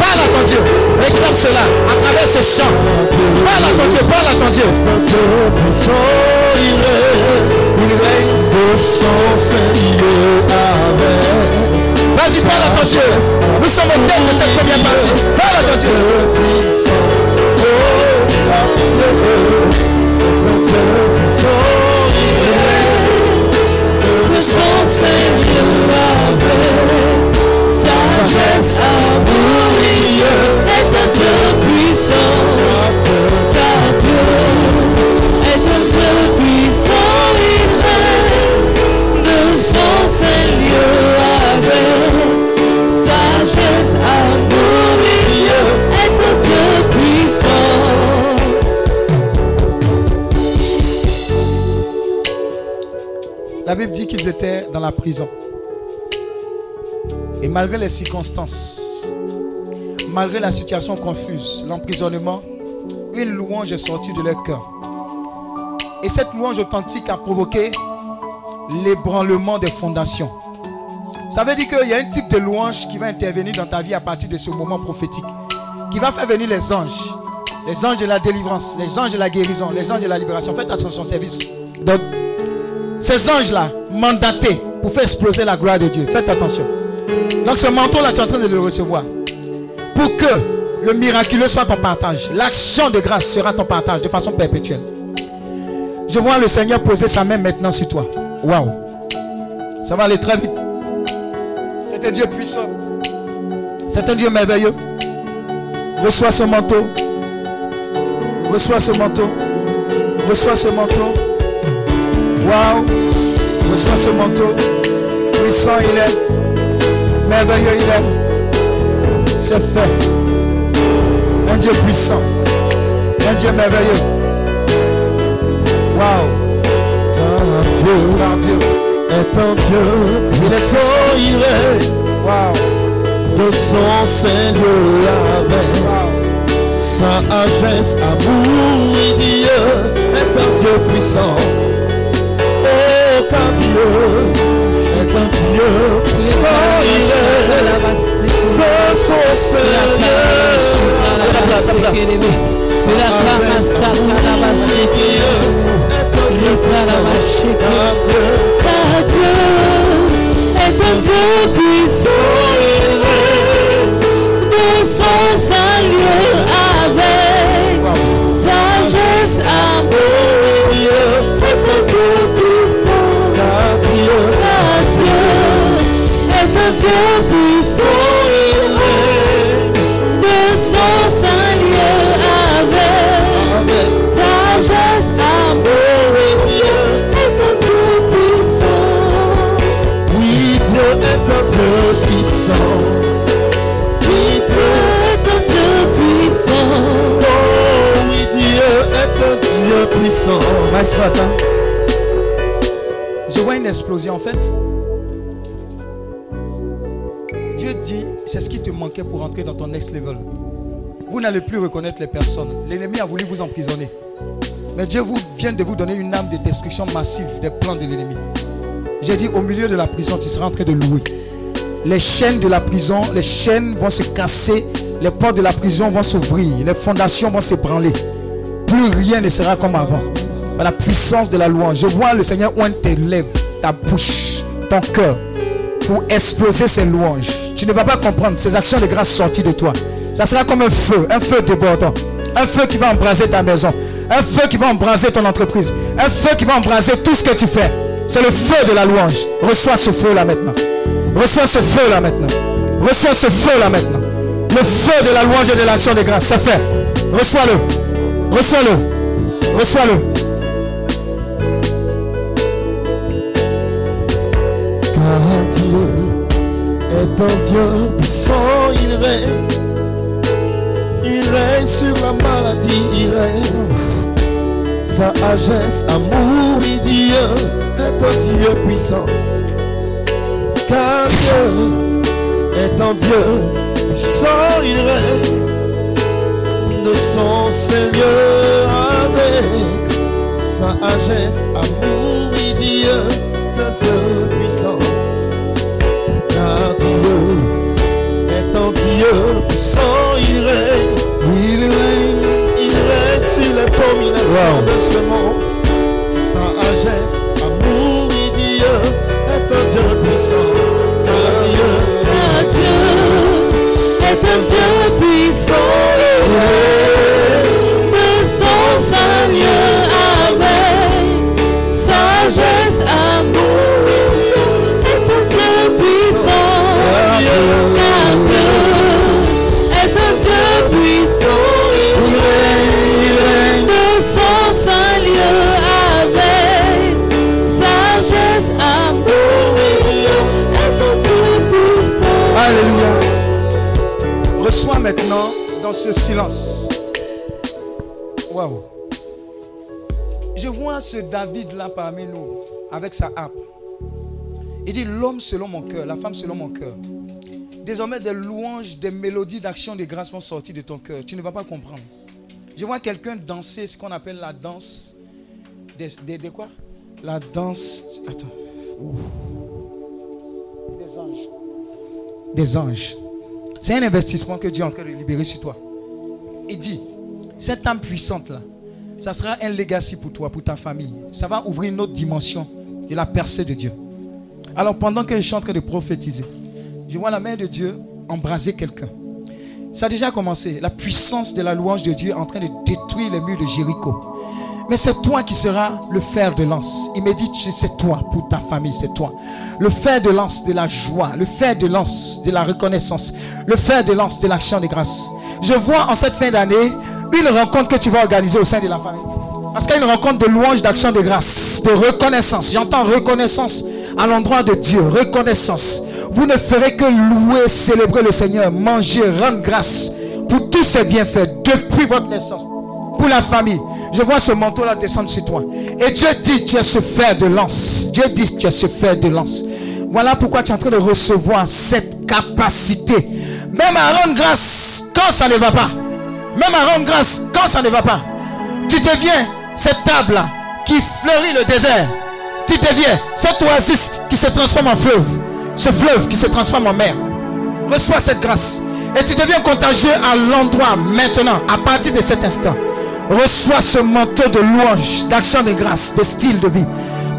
Speaker 1: Parle à ton Dieu, réclame cela à travers ce chant. Parle à ton Dieu, parle à ton Dieu. Vas-y, parle à ton Dieu. Nous sommes au terme de cette première partie. Parle à ton Dieu.
Speaker 4: Sagesse, amour, un Dieu puissant.
Speaker 1: La Bible dit qu'ils étaient dans la prison. Et malgré les circonstances, malgré la situation confuse, l'emprisonnement, une louange est sortie de leur cœur. Et cette louange authentique a provoqué l'ébranlement des fondations. Ça veut dire qu'il y a un type de louange qui va intervenir dans ta vie à partir de ce moment prophétique. Qui va faire venir les anges. Les anges de la délivrance, les anges de la guérison, les anges de la libération. Faites attention au service. Donc, ces anges-là, mandatés pour faire exploser la gloire de Dieu. Faites attention. Donc ce manteau-là, tu es en train de le recevoir. Pour que le miraculeux soit ton partage. L'action de grâce sera ton partage de façon perpétuelle. Je vois le Seigneur poser sa main maintenant sur toi. Waouh. Ça va aller très vite. C'est un Dieu puissant. C'est un Dieu merveilleux. Reçois ce manteau. Reçois ce manteau. Reçois ce manteau. Waouh. Reçois ce manteau. Puissant il est. Merveilleux il est. C'est fait. Un Dieu puissant. Un Dieu merveilleux. Waouh.
Speaker 3: Car Dieu
Speaker 1: Car Dieu.
Speaker 3: est un Dieu puissant, il est
Speaker 1: Waouh.
Speaker 3: de son Seigneur avec
Speaker 1: Waouh.
Speaker 3: sagesse, amour et Dieu est un Dieu puissant. Oh, car Dieu est un Dieu est de son Seigneur Dieu
Speaker 4: est un Dieu de son Seigneur avec sagesse, amour,
Speaker 3: Dieu
Speaker 4: est un Dieu puissant, de son Seigneur avec
Speaker 3: avec
Speaker 4: sagesse, amour,
Speaker 3: et Dieu
Speaker 4: est un Dieu puissant.
Speaker 3: Oui, Dieu est un Dieu puissant. Oui, Dieu,
Speaker 4: est un Dieu puissant.
Speaker 3: oh, oui, Dieu est un Dieu puissant.
Speaker 1: Maestro, attends. Je vois une explosion en fait. Te manquait pour entrer dans ton next level. Vous n'allez plus reconnaître les personnes. L'ennemi a voulu vous emprisonner. Mais Dieu vous, vient de vous donner une âme de destruction massive des plans de l'ennemi. J'ai dit, au milieu de la prison, tu seras en train de louer. Les chaînes de la prison, les chaînes vont se casser, les portes de la prison vont s'ouvrir, les fondations vont s'ébranler. Plus rien ne sera comme avant. La puissance de la louange, je vois le Seigneur oindre tes lèvres, ta bouche, ton cœur, pour exploser ces louanges. Tu ne vas pas comprendre ces actions de grâce sorties de toi. Ça sera comme un feu, un feu débordant. Un feu qui va embraser ta maison. Un feu qui va embraser ton entreprise. Un feu qui va embraser tout ce que tu fais. C'est le feu de la louange. Reçois ce feu là maintenant. Reçois ce feu là maintenant. Reçois ce feu là maintenant. Le feu de la louange et de l'action de grâce. C'est fait. Reçois-le. Reçois-le. Reçois-le.
Speaker 3: Est un Dieu puissant, il règne. Il règne sur la maladie, il règne. Sa agesse, amour, il dit est un Dieu puissant. Car Dieu est un Dieu puissant, il règne de son Seigneur avec sa agesse, amour, il dit est un Dieu puissant. Dieu, étant Dieu puissant, il règne. Il règne. Il règne sur la domination de ce monde. Sagesse, amour et Dieu, un Dieu puissant.
Speaker 4: Un Dieu, un Dieu, est un Dieu puissant. Il de son Seigneur.
Speaker 1: Ce silence. Waouh. Je vois ce David là parmi nous avec sa harpe. Il dit l'homme selon mon cœur, la femme selon mon cœur. Désormais, des louanges, des mélodies d'action de grâce vont sortir de ton cœur. Tu ne vas pas comprendre. Je vois quelqu'un danser ce qu'on appelle la danse. Des, des- des quoi? La danse. Attends. Des anges. Des anges. C'est un investissement que Dieu est en train de libérer sur toi. Il dit, cette âme puissante là, ça sera un legacy pour toi, pour ta famille. Ça va ouvrir une autre dimension de la percée de Dieu. Alors pendant que je suis en train de prophétiser, je vois la main de Dieu embraser quelqu'un. Ça a déjà commencé. La puissance de la louange de Dieu est en train de détruire les murs de Jéricho. Mais c'est toi qui seras le fer de lance. Il me dit, c'est toi pour ta famille, c'est toi. Le fer de lance de la joie, le fer de lance de la reconnaissance, le fer de lance de l'action de grâce. Je vois en cette fin d'année une rencontre que tu vas organiser au sein de la famille. Parce qu'il y a une rencontre de louange, d'action de grâce, de reconnaissance. J'entends reconnaissance à l'endroit de Dieu, reconnaissance. Vous ne ferez que louer, célébrer le Seigneur, manger, rendre grâce pour tous ses bienfaits depuis votre naissance la famille. Je vois ce manteau-là descendre sur toi. Et Dieu dit, tu es ce fer de lance. Dieu dit, tu es ce fer de lance. Voilà pourquoi tu es en train de recevoir cette capacité. Même à rendre grâce quand ça ne va pas. Même à rendre grâce quand ça ne va pas. Tu deviens cette table-là qui fleurit le désert. Tu deviens cette oasis qui se transforme en fleuve. Ce fleuve qui se transforme en mer. Reçois cette grâce. Et tu deviens contagieux à l'endroit maintenant, à partir de cet instant. Reçois ce manteau de louange, d'action de grâce, de style de vie.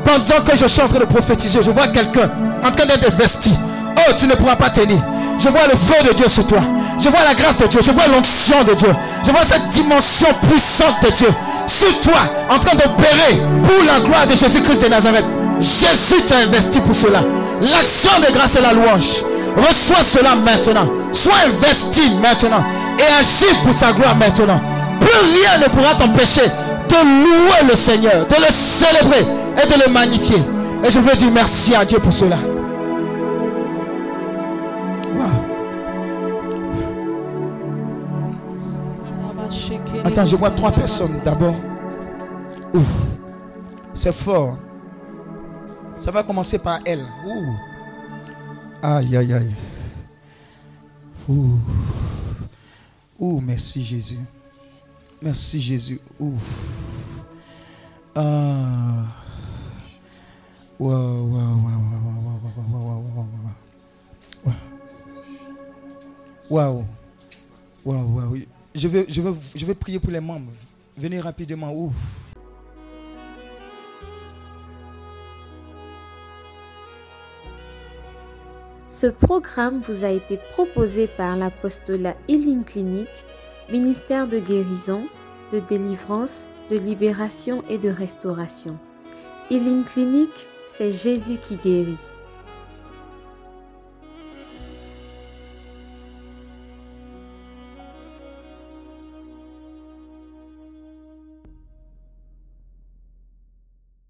Speaker 1: Pendant que je suis en train de prophétiser, je vois quelqu'un en train d'être vesti. Oh, tu ne pourras pas tenir. Je vois le feu de Dieu sur toi. Je vois la grâce de Dieu. Je vois l'onction de Dieu. Je vois cette dimension puissante de Dieu sur toi, en train d'opérer pour la gloire de Jésus-Christ de Nazareth. Jésus t'a investi pour cela. L'action de grâce et la louange. Reçois cela maintenant. Sois investi maintenant. Et agis pour sa gloire maintenant. Plus rien ne pourra t'empêcher de louer le Seigneur, de le célébrer et de le magnifier. Et je veux dire merci à Dieu pour cela. Attends, je vois trois personnes d'abord. Ouf. C'est fort. Ça va commencer par elle. Ouh. Aïe, aïe, aïe. Ouh. Merci Jésus. Merci Jésus. Ouf. Ah. Waouh, waouh, waouh, waouh, waouh, waouh, Je vais, je, vais, je vais prier pour les membres. Venez rapidement. Ouf.
Speaker 5: Ce programme vous a été proposé par l'apostolat Healing Clinique ministère de guérison, de délivrance, de libération et de restauration. Healing Clinic, c'est Jésus qui guérit.